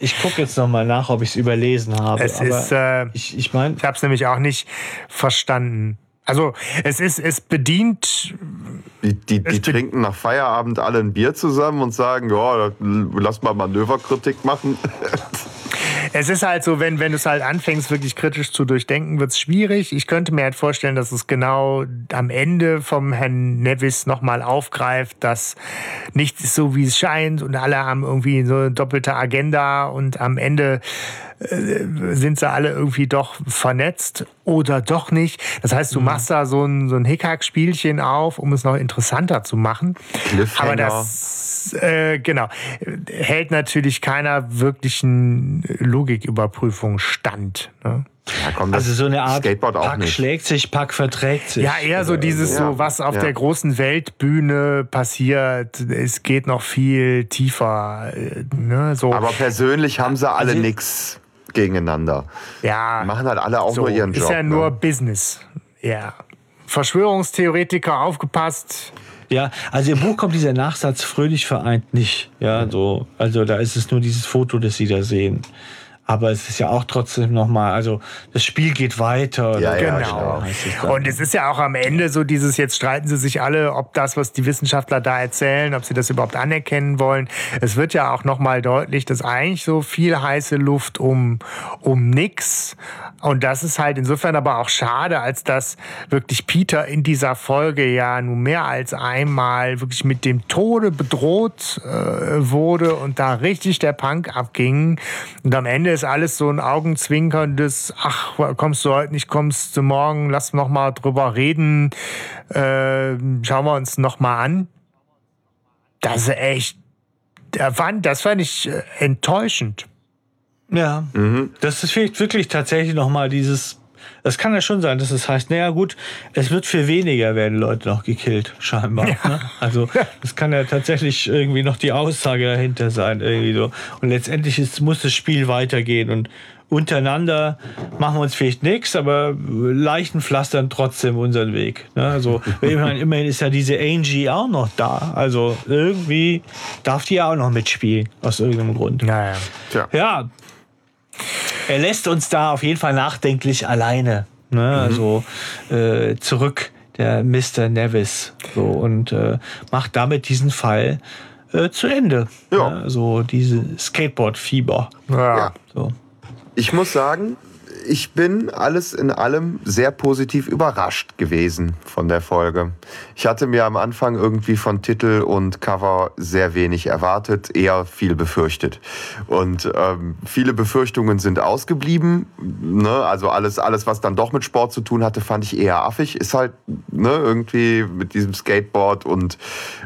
ich gucke jetzt nochmal nach, ob ich es überlesen habe. Es ist, äh, ich, ich meine, ich habe es nämlich auch nicht verstanden. Also es ist, es bedient. Die, die, die trinken nach Feierabend alle ein Bier zusammen und sagen, ja, lass mal Manöverkritik machen. Es ist halt so, wenn, wenn du es halt anfängst, wirklich kritisch zu durchdenken, wird es schwierig. Ich könnte mir halt vorstellen, dass es genau am Ende vom Herrn Nevis nochmal aufgreift, dass nichts ist so, wie es scheint und alle haben irgendwie so eine doppelte Agenda und am Ende äh, sind sie alle irgendwie doch vernetzt oder doch nicht. Das heißt, du mhm. machst da so ein, so ein Hickhack-Spielchen auf, um es noch interessanter zu machen. Aber das, äh, genau, hält natürlich keiner wirklichen Logiküberprüfung stand. Ne? Ja, komm, also so eine Art Skateboard Pack nicht. schlägt sich, Pack verträgt sich. Ja, eher so dieses ja, so, was auf ja. der großen Weltbühne passiert. Es geht noch viel tiefer. Äh, ne? So. Aber persönlich haben sie alle also, nichts gegeneinander. Ja. Die machen halt alle auch so, nur ihren Job. Ist ja ne? nur Business. Ja. Verschwörungstheoretiker aufgepasst. Ja, also im Buch kommt dieser Nachsatz fröhlich vereint nicht. Ja, so. Also da ist es nur dieses Foto, das Sie da sehen. Aber es ist ja auch trotzdem nochmal, also das Spiel geht weiter. Ja, ja genau. Und es ist ja auch am Ende so dieses, jetzt streiten sie sich alle, ob das, was die Wissenschaftler da erzählen, ob sie das überhaupt anerkennen wollen. Es wird ja auch nochmal deutlich, dass eigentlich so viel heiße Luft um, um nix. Und das ist halt insofern aber auch schade, als dass wirklich Peter in dieser Folge ja nun mehr als einmal wirklich mit dem Tode bedroht äh, wurde und da richtig der Punk abging. Und am Ende ist alles so ein augenzwinkerndes, ach, kommst du heute nicht, kommst du morgen, lass noch mal drüber reden, äh, schauen wir uns noch mal an. Das ist echt, das fand ich äh, enttäuschend. Ja, mhm. das ist vielleicht wirklich tatsächlich noch mal dieses das kann ja schon sein, dass es heißt, naja gut, es wird für weniger werden Leute noch gekillt, scheinbar. Ja. Ne? Also das kann ja tatsächlich irgendwie noch die Aussage dahinter sein. Irgendwie so. Und letztendlich ist, muss das Spiel weitergehen und untereinander machen wir uns vielleicht nichts, aber Leichen pflastern trotzdem unseren Weg. Ne? Also immerhin, immerhin ist ja diese Angie auch noch da. Also irgendwie darf die ja auch noch mitspielen, aus irgendeinem Grund. Ja, ja. ja er lässt uns da auf jeden Fall nachdenklich alleine. Ne? Mhm. Also äh, zurück, der Mr. Nevis. So, und äh, macht damit diesen Fall äh, zu Ende. Ja. Ne? So diese Skateboard-Fieber. Ja. So. Ich muss sagen, ich bin alles in allem sehr positiv überrascht gewesen von der Folge. Ich hatte mir am Anfang irgendwie von Titel und Cover sehr wenig erwartet, eher viel befürchtet. Und ähm, viele Befürchtungen sind ausgeblieben. Ne? Also alles, alles, was dann doch mit Sport zu tun hatte, fand ich eher affig. Ist halt ne, irgendwie mit diesem Skateboard und,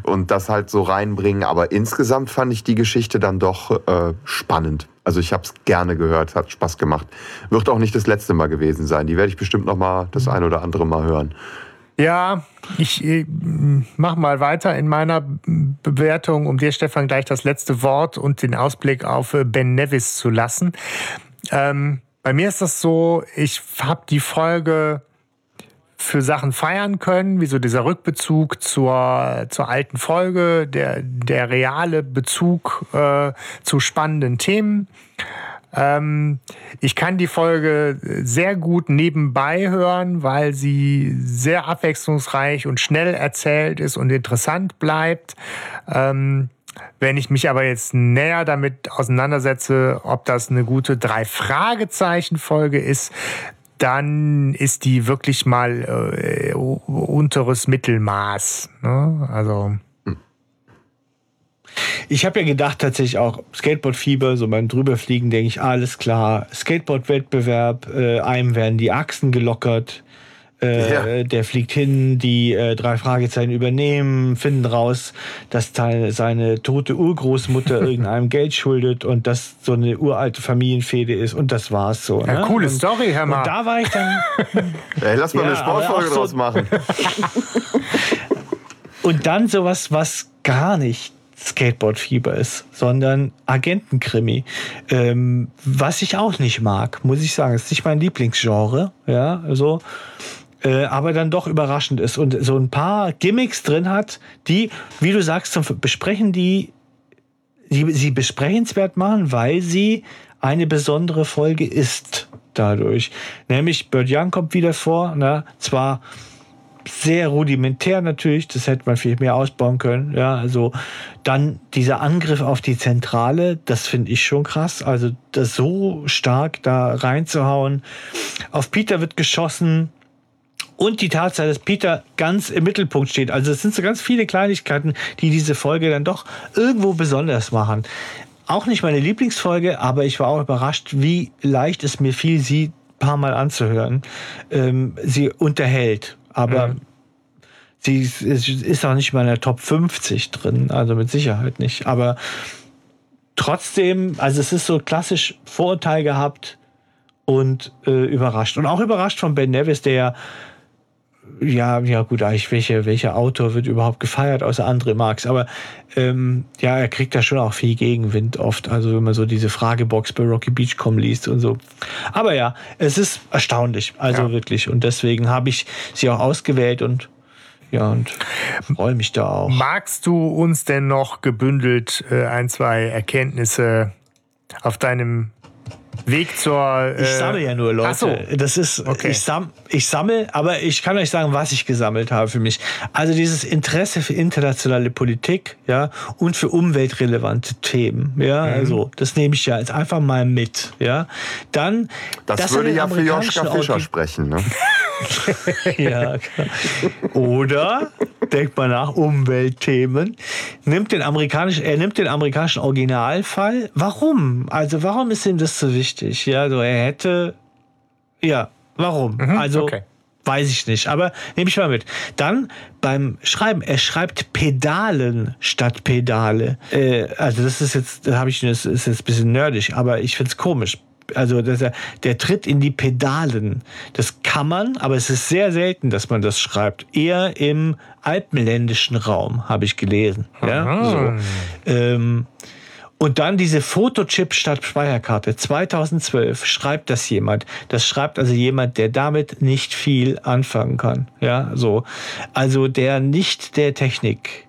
und das halt so reinbringen. Aber insgesamt fand ich die Geschichte dann doch äh, spannend. Also ich habe es gerne gehört, hat Spaß gemacht. Wird auch nicht das letzte Mal gewesen sein. Die werde ich bestimmt noch mal das ein oder andere Mal hören. Ja, ich mach mal weiter in meiner Bewertung, um dir, Stefan, gleich das letzte Wort und den Ausblick auf äh, Ben Nevis zu lassen. Ähm, bei mir ist das so, ich habe die Folge für Sachen feiern können, wie so dieser Rückbezug zur, zur alten Folge, der, der reale Bezug äh, zu spannenden Themen. Ähm, ich kann die Folge sehr gut nebenbei hören, weil sie sehr abwechslungsreich und schnell erzählt ist und interessant bleibt. Ähm, wenn ich mich aber jetzt näher damit auseinandersetze, ob das eine gute Drei-Fragezeichen-Folge ist, dann ist die wirklich mal äh, unteres Mittelmaß. Ne? Also. Ich habe ja gedacht tatsächlich auch Skateboard-Fieber, so beim Drüberfliegen denke ich, alles klar, Skateboard-Wettbewerb, äh, einem werden die Achsen gelockert, äh, ja. Der fliegt hin, die äh, drei Fragezeichen übernehmen, finden raus, dass seine, seine tote Urgroßmutter irgendeinem Geld schuldet und das so eine uralte Familienfehde ist und das war's so. Ja, ne? coole und, Story, Herr Mann. Und da war ich dann. Ey, lass mal ja, eine Sportfolge draus so, machen. und dann sowas, was gar nicht Skateboard-Fieber ist, sondern Agentenkrimi. Ähm, was ich auch nicht mag, muss ich sagen. ist nicht mein Lieblingsgenre. Ja, also. Äh, aber dann doch überraschend ist und so ein paar Gimmicks drin hat, die, wie du sagst, zum Besprechen, die, die sie besprechenswert machen, weil sie eine besondere Folge ist dadurch. Nämlich Bird Young kommt wieder vor, ne? zwar sehr rudimentär natürlich, das hätte man viel mehr ausbauen können. Ja, also dann dieser Angriff auf die Zentrale, das finde ich schon krass. Also das so stark da reinzuhauen. Auf Peter wird geschossen. Und die Tatsache, dass Peter ganz im Mittelpunkt steht. Also es sind so ganz viele Kleinigkeiten, die diese Folge dann doch irgendwo besonders machen. Auch nicht meine Lieblingsfolge, aber ich war auch überrascht, wie leicht es mir fiel, sie ein paar Mal anzuhören. Ähm, sie unterhält aber mhm. sie ist auch nicht mal in der Top 50 drin, also mit Sicherheit nicht. Aber trotzdem, also es ist so klassisch Vorurteil gehabt und äh, überrascht. Und auch überrascht von Ben Nevis, der ja ja, gut, eigentlich welche, welcher Autor wird überhaupt gefeiert, außer André Marx. Aber ähm, ja, er kriegt da schon auch viel Gegenwind oft. Also wenn man so diese Fragebox bei Rocky Beach kommen liest und so. Aber ja, es ist erstaunlich, also ja. wirklich. Und deswegen habe ich sie auch ausgewählt und ja, und freue mich da auch. Magst du uns denn noch gebündelt äh, ein, zwei Erkenntnisse auf deinem Weg zur. Äh ich sammle ja nur Leute. So. Das ist, okay. ich, sam, ich sammle, aber ich kann euch sagen, was ich gesammelt habe für mich. Also dieses Interesse für internationale Politik, ja, und für umweltrelevante Themen, ja, mhm. also das nehme ich ja jetzt einfach mal mit, ja. Dann. Das würde ja für Joschka Fischer sprechen, ne? ja, klar. Oder, denkt mal nach, Umweltthemen. Nimmt den amerikanischen, er nimmt den amerikanischen Originalfall. Warum? Also, warum ist ihm das so wichtig? Ja, also er hätte, ja, warum? Mhm, also, okay. weiß ich nicht, aber nehme ich mal mit. Dann beim Schreiben, er schreibt Pedalen statt Pedale. Äh, also, das ist jetzt, da habe ich, das ist jetzt ein bisschen nerdig, aber ich finde es komisch also der, der tritt in die Pedalen. Das kann man, aber es ist sehr selten, dass man das schreibt. Eher im alpenländischen Raum, habe ich gelesen. Ja, so. ähm, und dann diese Fotochip statt Speicherkarte. 2012 schreibt das jemand. Das schreibt also jemand, der damit nicht viel anfangen kann. Ja, so. Also der nicht der Technik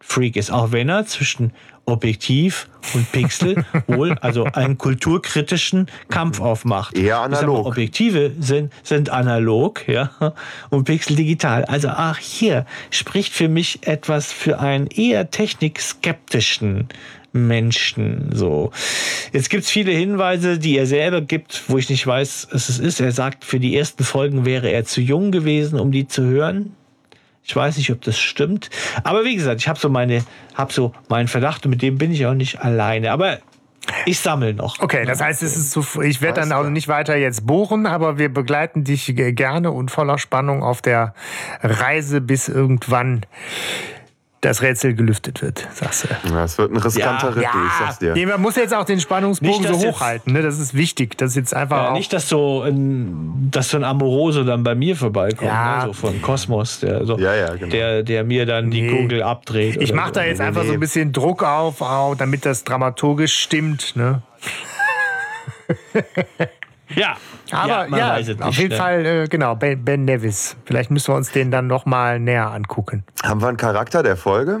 Freak ist, auch wenn er zwischen Objektiv und Pixel wohl also einen kulturkritischen Kampf aufmacht. Eher analog. Mal, Objektive sind, sind analog, ja, und Pixel digital. Also ach, hier spricht für mich etwas für einen eher technikskeptischen Menschen. So. Jetzt gibt's viele Hinweise, die er selber gibt, wo ich nicht weiß, was es ist. Er sagt, für die ersten Folgen wäre er zu jung gewesen, um die zu hören. Ich weiß nicht, ob das stimmt. Aber wie gesagt, ich habe so meine, habe so meinen Verdacht und mit dem bin ich auch nicht alleine. Aber ich sammle noch. Okay, das heißt, es ist zu, ich werde dann auch nicht weiter jetzt bohren, aber wir begleiten dich gerne und voller Spannung auf der Reise, bis irgendwann das Rätsel gelüftet wird, sagst du. Ja, es wird ein riskanter Ritt, ich sag's dir. Nee, man muss jetzt auch den Spannungsbogen Nicht, so hochhalten. Ne? Das ist wichtig. Das ist jetzt einfach Ja, auch. nicht, dass so ein, dass so ein Amoroso dann bei mir vorbeikommt, Ja. ne? so von Kosmos, der, so, Ja, ja, genau. der, der mir dann die Nee. Kugel abdreht. ich mache da jetzt Nee, einfach nee. so ein bisschen Druck auf, au, damit das dramaturgisch stimmt. Ne? Ja, Aber ja, ja, man weiß es auf jeden ne? Fall, äh, genau, ben, ben Nevis. Vielleicht müssen wir uns den dann noch mal näher angucken. Haben wir einen Charakter der Folge?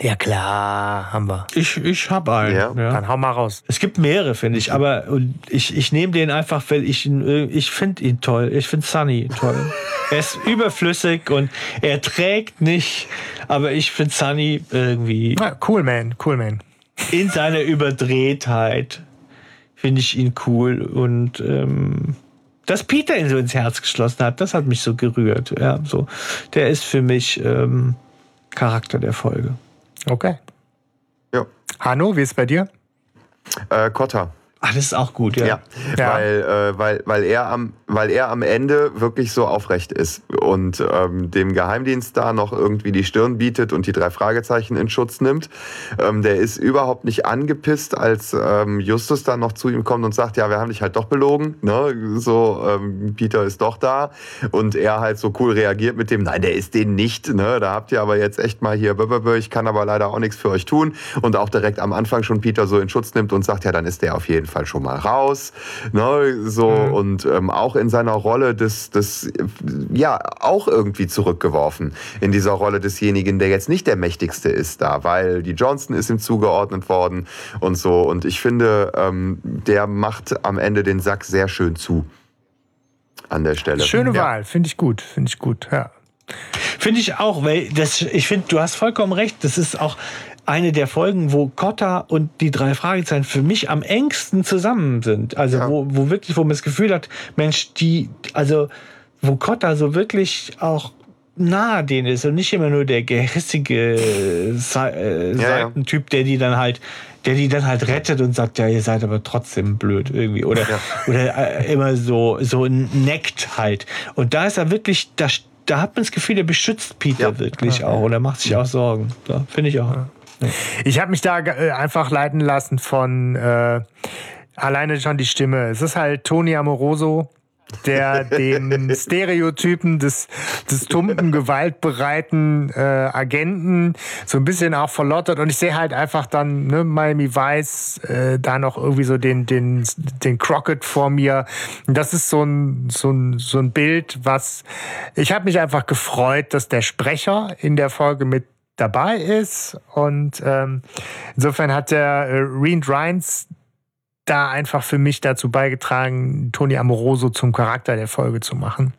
Ja klar, haben wir. Ich, ich habe einen. Ja. Ja. Dann hau mal raus. Es gibt mehrere, finde ich, aber ich, ich nehme den einfach, weil ich ihn, äh, ich finde ihn toll. Ich finde Sunny toll. er ist überflüssig und er trägt nicht, aber ich finde Sunny irgendwie Ja, cool, man, cool, man. in seiner Überdrehtheit finde ich ihn cool und ähm, dass Peter ihn so ins Herz geschlossen hat, das hat mich so gerührt. Ja, so, der ist für mich ähm, Charakter der Folge. Okay. Ja. Hanno, wie ist es bei dir? Äh, Kotta. Ach, das ist auch gut, ja. Ja, Ja. Weil, äh, weil, weil, er am, weil er am Ende wirklich so aufrecht ist und ähm, dem Geheimdienst da noch irgendwie die Stirn bietet und die drei Fragezeichen in Schutz nimmt. Ähm, der ist überhaupt nicht angepisst, als ähm, Justus dann noch zu ihm kommt und sagt, ja, wir haben dich halt doch belogen. Ne? So, ähm, Peter ist doch da. Und er halt so cool reagiert mit dem, nein, der ist den nicht. Ne? Da habt ihr aber jetzt echt mal hier, ich kann aber leider auch nichts für euch tun. Und auch direkt am Anfang schon Peter so in Schutz nimmt und sagt, ja, dann ist der auf jeden Fall schon mal raus. Ne? So, und ähm, auch in seiner Rolle des, des, ja, auch irgendwie zurückgeworfen. In dieser Rolle desjenigen, der jetzt nicht der Mächtigste ist da, weil die Johnson ist ihm zugeordnet worden und so. Und ich finde, ähm, der macht am Ende den Sack sehr schön zu. An der Stelle. Schöne ja. Wahl, finde ich gut, finde ich gut. Ja. Finde ich auch, weil das, ich finde, du hast vollkommen recht. Das ist auch eine der Folgen, wo Cotta und die drei Fragezeichen für mich am engsten zusammen sind. Also Ja. wo, wo wirklich, wo man das Gefühl hat, Mensch, die, also wo Cotta so wirklich auch nahe denen ist und nicht immer nur der gehässige äh, Ja, ja. Seitentyp, der die dann halt, der die dann halt rettet und sagt, ja, ihr seid aber trotzdem blöd irgendwie oder oder äh, immer so so neckt halt. Und da ist er wirklich, da, da hat man das Gefühl, er beschützt Peter Ja. wirklich auch und er macht sich auch Sorgen. So, Finde ich auch. Ich habe mich da äh, einfach leiten lassen von äh, alleine schon die Stimme. Es ist halt Tony Amoroso, der den Stereotypen des, des tumpen, gewaltbereiten äh, Agenten so ein bisschen auch verlottert. Und ich sehe halt einfach dann ne, Miami Vice, äh, da noch irgendwie so den, den, den Crockett vor mir. Und das ist so ein, so ein, so ein Bild, was ich habe mich einfach gefreut, dass der Sprecher in der Folge mit dabei ist. Und ähm, insofern hat der äh, Reen Rines da einfach für mich dazu beigetragen, Tony Amoroso zum Charakter der Folge zu machen.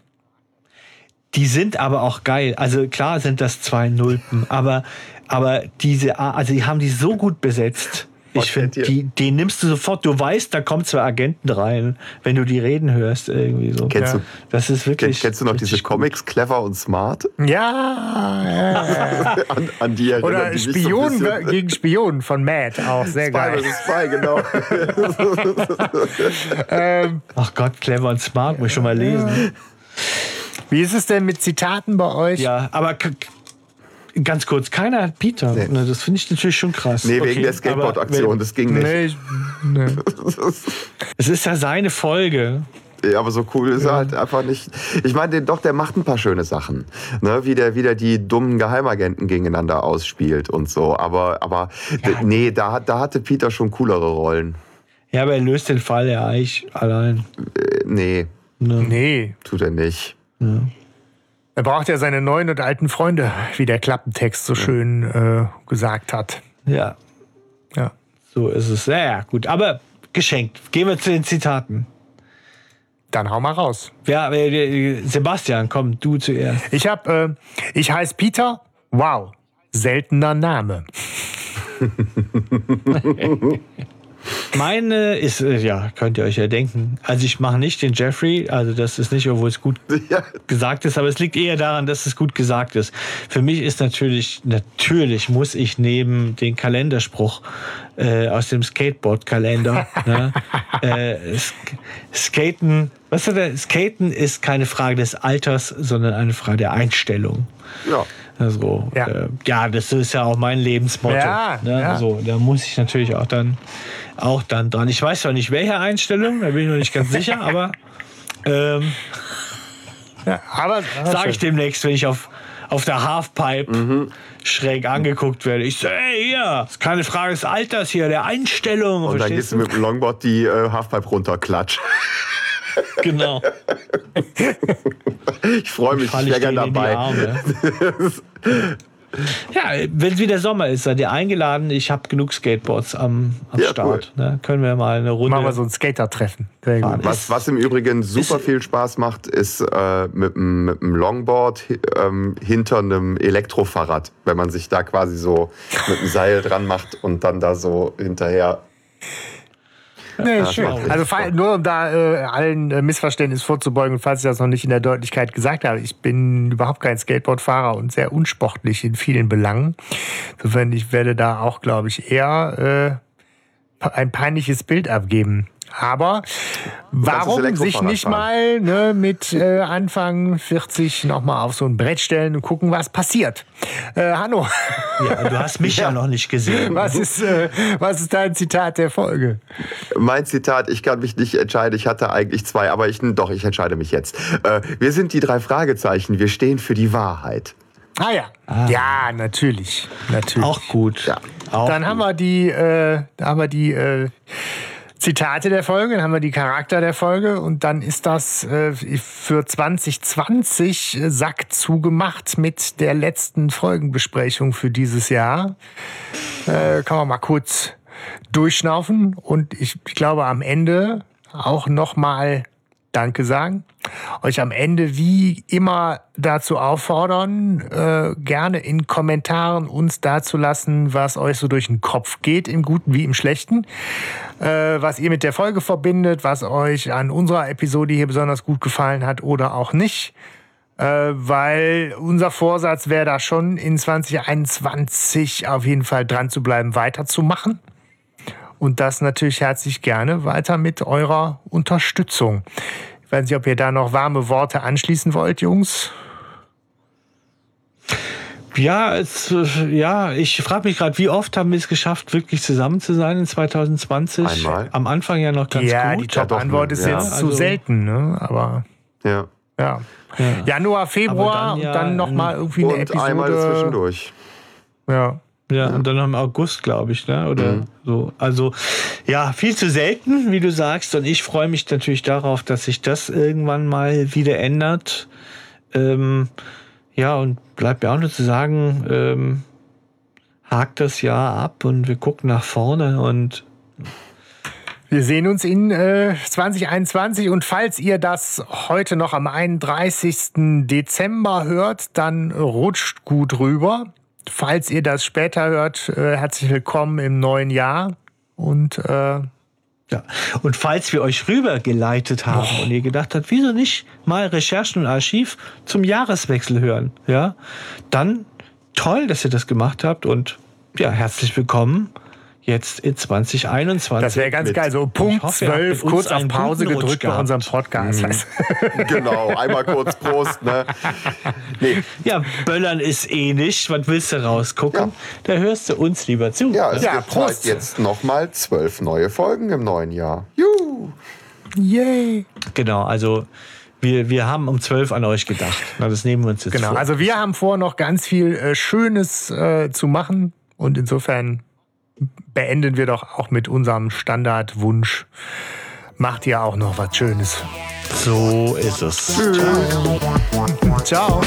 Die sind aber auch geil. Also klar sind das zwei Nulpen, aber, aber diese, also die haben die so gut besetzt. Ich finde, die, die nimmst du sofort. Du weißt, da kommen zwei Agenten rein, wenn du die reden hörst irgendwie so. Kennst, Ja. du, Das ist wirklich. kennst, kennst du noch diese gut. Comics Clever und Smart? Ja, ja. An, an die erinnern oder die mich so ein Spion bisschen. gegen Spion von Matt, auch sehr Spy geil. Spy, genau. Ähm, Ach Gott, clever und smart, muss ich schon mal lesen. wie ist es denn mit Zitaten bei euch? Ja, aber ganz kurz, keiner hat Peter. Nee. Ne, Das finde ich natürlich schon krass. Nee, wegen Okay, der Skateboard-Aktion, das ging nicht. Nee, ich, nee. Es ist ja seine Folge. Ja, aber so cool ist er halt einfach nicht. Ich meine, doch, der macht ein paar schöne Sachen. Ne? Wie der wieder die dummen Geheimagenten gegeneinander ausspielt und so. Aber, aber d- nee, da, hat- da hatte Peter schon coolere Rollen. Ja, aber er löst den Fall ja eigentlich allein. Äh, nee, Ne? nee. tut er nicht. Er braucht ja seine neuen und alten Freunde, wie der Klappentext so schön äh, gesagt hat. Ja, Ja. so ist es. Ja, ja, gut. Aber geschenkt. Gehen wir zu den Zitaten. Dann hau mal raus. Ja, äh, Sebastian, komm, du zuerst. Ich hab, äh, ich heiße Peter. Wow, seltener Name. Meine ist, äh, ja, könnt ihr euch ja denken. Also ich mache nicht den Jeffrey, also das ist nicht, obwohl es gut Ja. gesagt ist, aber es liegt eher daran, dass es gut gesagt ist. Für mich ist natürlich, natürlich muss ich neben den Kalenderspruch äh, aus dem Skateboard-Kalender, ne, äh, Sk Skaten, was ist der? Skaten ist keine Frage des Alters, sondern eine Frage der Einstellung. Ja. Also, Ja. ja. Äh, ja, das ist ja auch mein Lebensmotto. Ja, ne? ja. Also, da muss ich natürlich auch dann, auch dann dran. Ich weiß zwar nicht, welche Einstellung, da bin ich noch nicht ganz sicher, aber ähm, Ja, aber sage ich demnächst, wenn ich auf, auf der Halfpipe schräg angeguckt werde. Ich so, ey, hier, ist keine Frage des Alters hier, der Einstellung. Und dann gehst du mit dem Longboard die äh, Halfpipe runter, klatsch. Genau. Ich freue mich, ich wäre ich gern denen in die dabei. Ja, wenn wieder Sommer ist, seid ihr eingeladen. Ich habe genug Skateboards am, am Ja, Start. Ne? Können wir mal eine Runde. machen wir so ein Skater-Treffen. Was, was im Übrigen super ist- viel Spaß macht, ist äh, mit, mit dem Longboard ähm, hinter einem Elektrofahrrad, wenn man sich da quasi so mit dem Seil dran macht und dann da so hinterher. Nee, schön. Also nur um da äh, allen äh, Missverständnissen vorzubeugen, falls ich das noch nicht in der Deutlichkeit gesagt habe, ich bin überhaupt kein Skateboardfahrer und sehr unsportlich in vielen Belangen. Insofern, ich werde da auch, glaube ich, eher äh, ein peinliches Bild abgeben. Aber warum sich nicht mal ne, mit äh, Anfang 40 nochmal auf so ein Brett stellen und gucken, was passiert? Äh, Hanno, Ja, du hast mich ja, noch nicht gesehen. was ist, äh, was ist dein Zitat der Folge? Mein Zitat, ich kann mich nicht entscheiden, ich hatte eigentlich zwei, aber ich, doch, ich entscheide mich jetzt. Äh, wir sind die drei Fragezeichen, wir stehen für die Wahrheit. Ah ja. Ja, natürlich. Natürlich. Auch gut. Ja. Auch Dann haben wir die, äh, haben wir die äh, Zitate der Folge, dann haben wir die Charakter der Folge und dann ist das äh, für 2020 äh, Sack zugemacht mit der letzten Folgenbesprechung für dieses Jahr. Äh, kann man mal kurz durchschnaufen und ich, ich glaube am Ende auch noch mal Danke sagen. Euch am Ende wie immer dazu auffordern, äh, gerne in Kommentaren uns dazulassen, was euch so durch den Kopf geht, im Guten wie im Schlechten. Äh, was ihr mit der Folge verbindet, was euch an unserer Episode hier besonders gut gefallen hat oder auch nicht. Äh, weil unser Vorsatz wäre da schon in 2021 auf jeden Fall dran zu bleiben, weiterzumachen. Und das natürlich herzlich gerne weiter mit eurer Unterstützung. Ich weiß nicht, ob ihr da noch warme Worte anschließen wollt, Jungs. Ja, es, ja, ich frage mich gerade, wie oft haben wir es geschafft, wirklich zusammen zu sein in 2020? Einmal. Am Anfang ja noch ganz ja, gut. die Top-Antwort ist ja. jetzt zu Also- selten, ne? Aber Ja. ja. Januar, Februar dann ja und dann noch mal irgendwie eine Und Episode. einmal zwischendurch. Ja. Ja, und dann noch im August, glaube ich, ne? Oder so. Also, ja, viel zu selten, wie du sagst. Und ich freue mich natürlich darauf, dass sich das irgendwann mal wieder ändert. Ähm, ja, und bleibt mir auch nur zu sagen, ähm, hakt das Jahr ab und wir gucken nach vorne und Wir sehen uns in äh, 2021 und falls ihr das heute noch am 31. Dezember hört, dann rutscht gut rüber. Falls ihr das später hört, äh, herzlich willkommen im neuen Jahr und äh, Ja. Und falls wir euch rübergeleitet haben und ihr gedacht habt, wieso nicht mal Recherchen und Archiv zum Jahreswechsel hören, ja, dann toll, dass ihr das gemacht habt und ja, herzlich willkommen jetzt in 2021. das wäre ganz mit- geil. So Punkt hoffe, ihr habt 12, mit uns kurz auf Pause gedrückt bei gehabt. unserem Podcast. Du? Genau, einmal kurz Prost. Ne? Nee, Ja, Böllern ist eh nicht. Was willst du rausgucken? Ja. Da hörst du uns lieber zu. ja, es Ja, gibt Prost. halt jetzt nochmal zwölf neue Folgen im neuen Jahr. Juhu. Yay! Genau, also wir, wir haben um 12 an euch gedacht. Na, das nehmen wir uns jetzt Genau, vor. also wir haben vor, noch ganz viel äh, Schönes äh, zu machen und insofern beenden wir doch auch mit unserem Standardwunsch. Macht ihr auch noch was Schönes. so ist es. Ciao.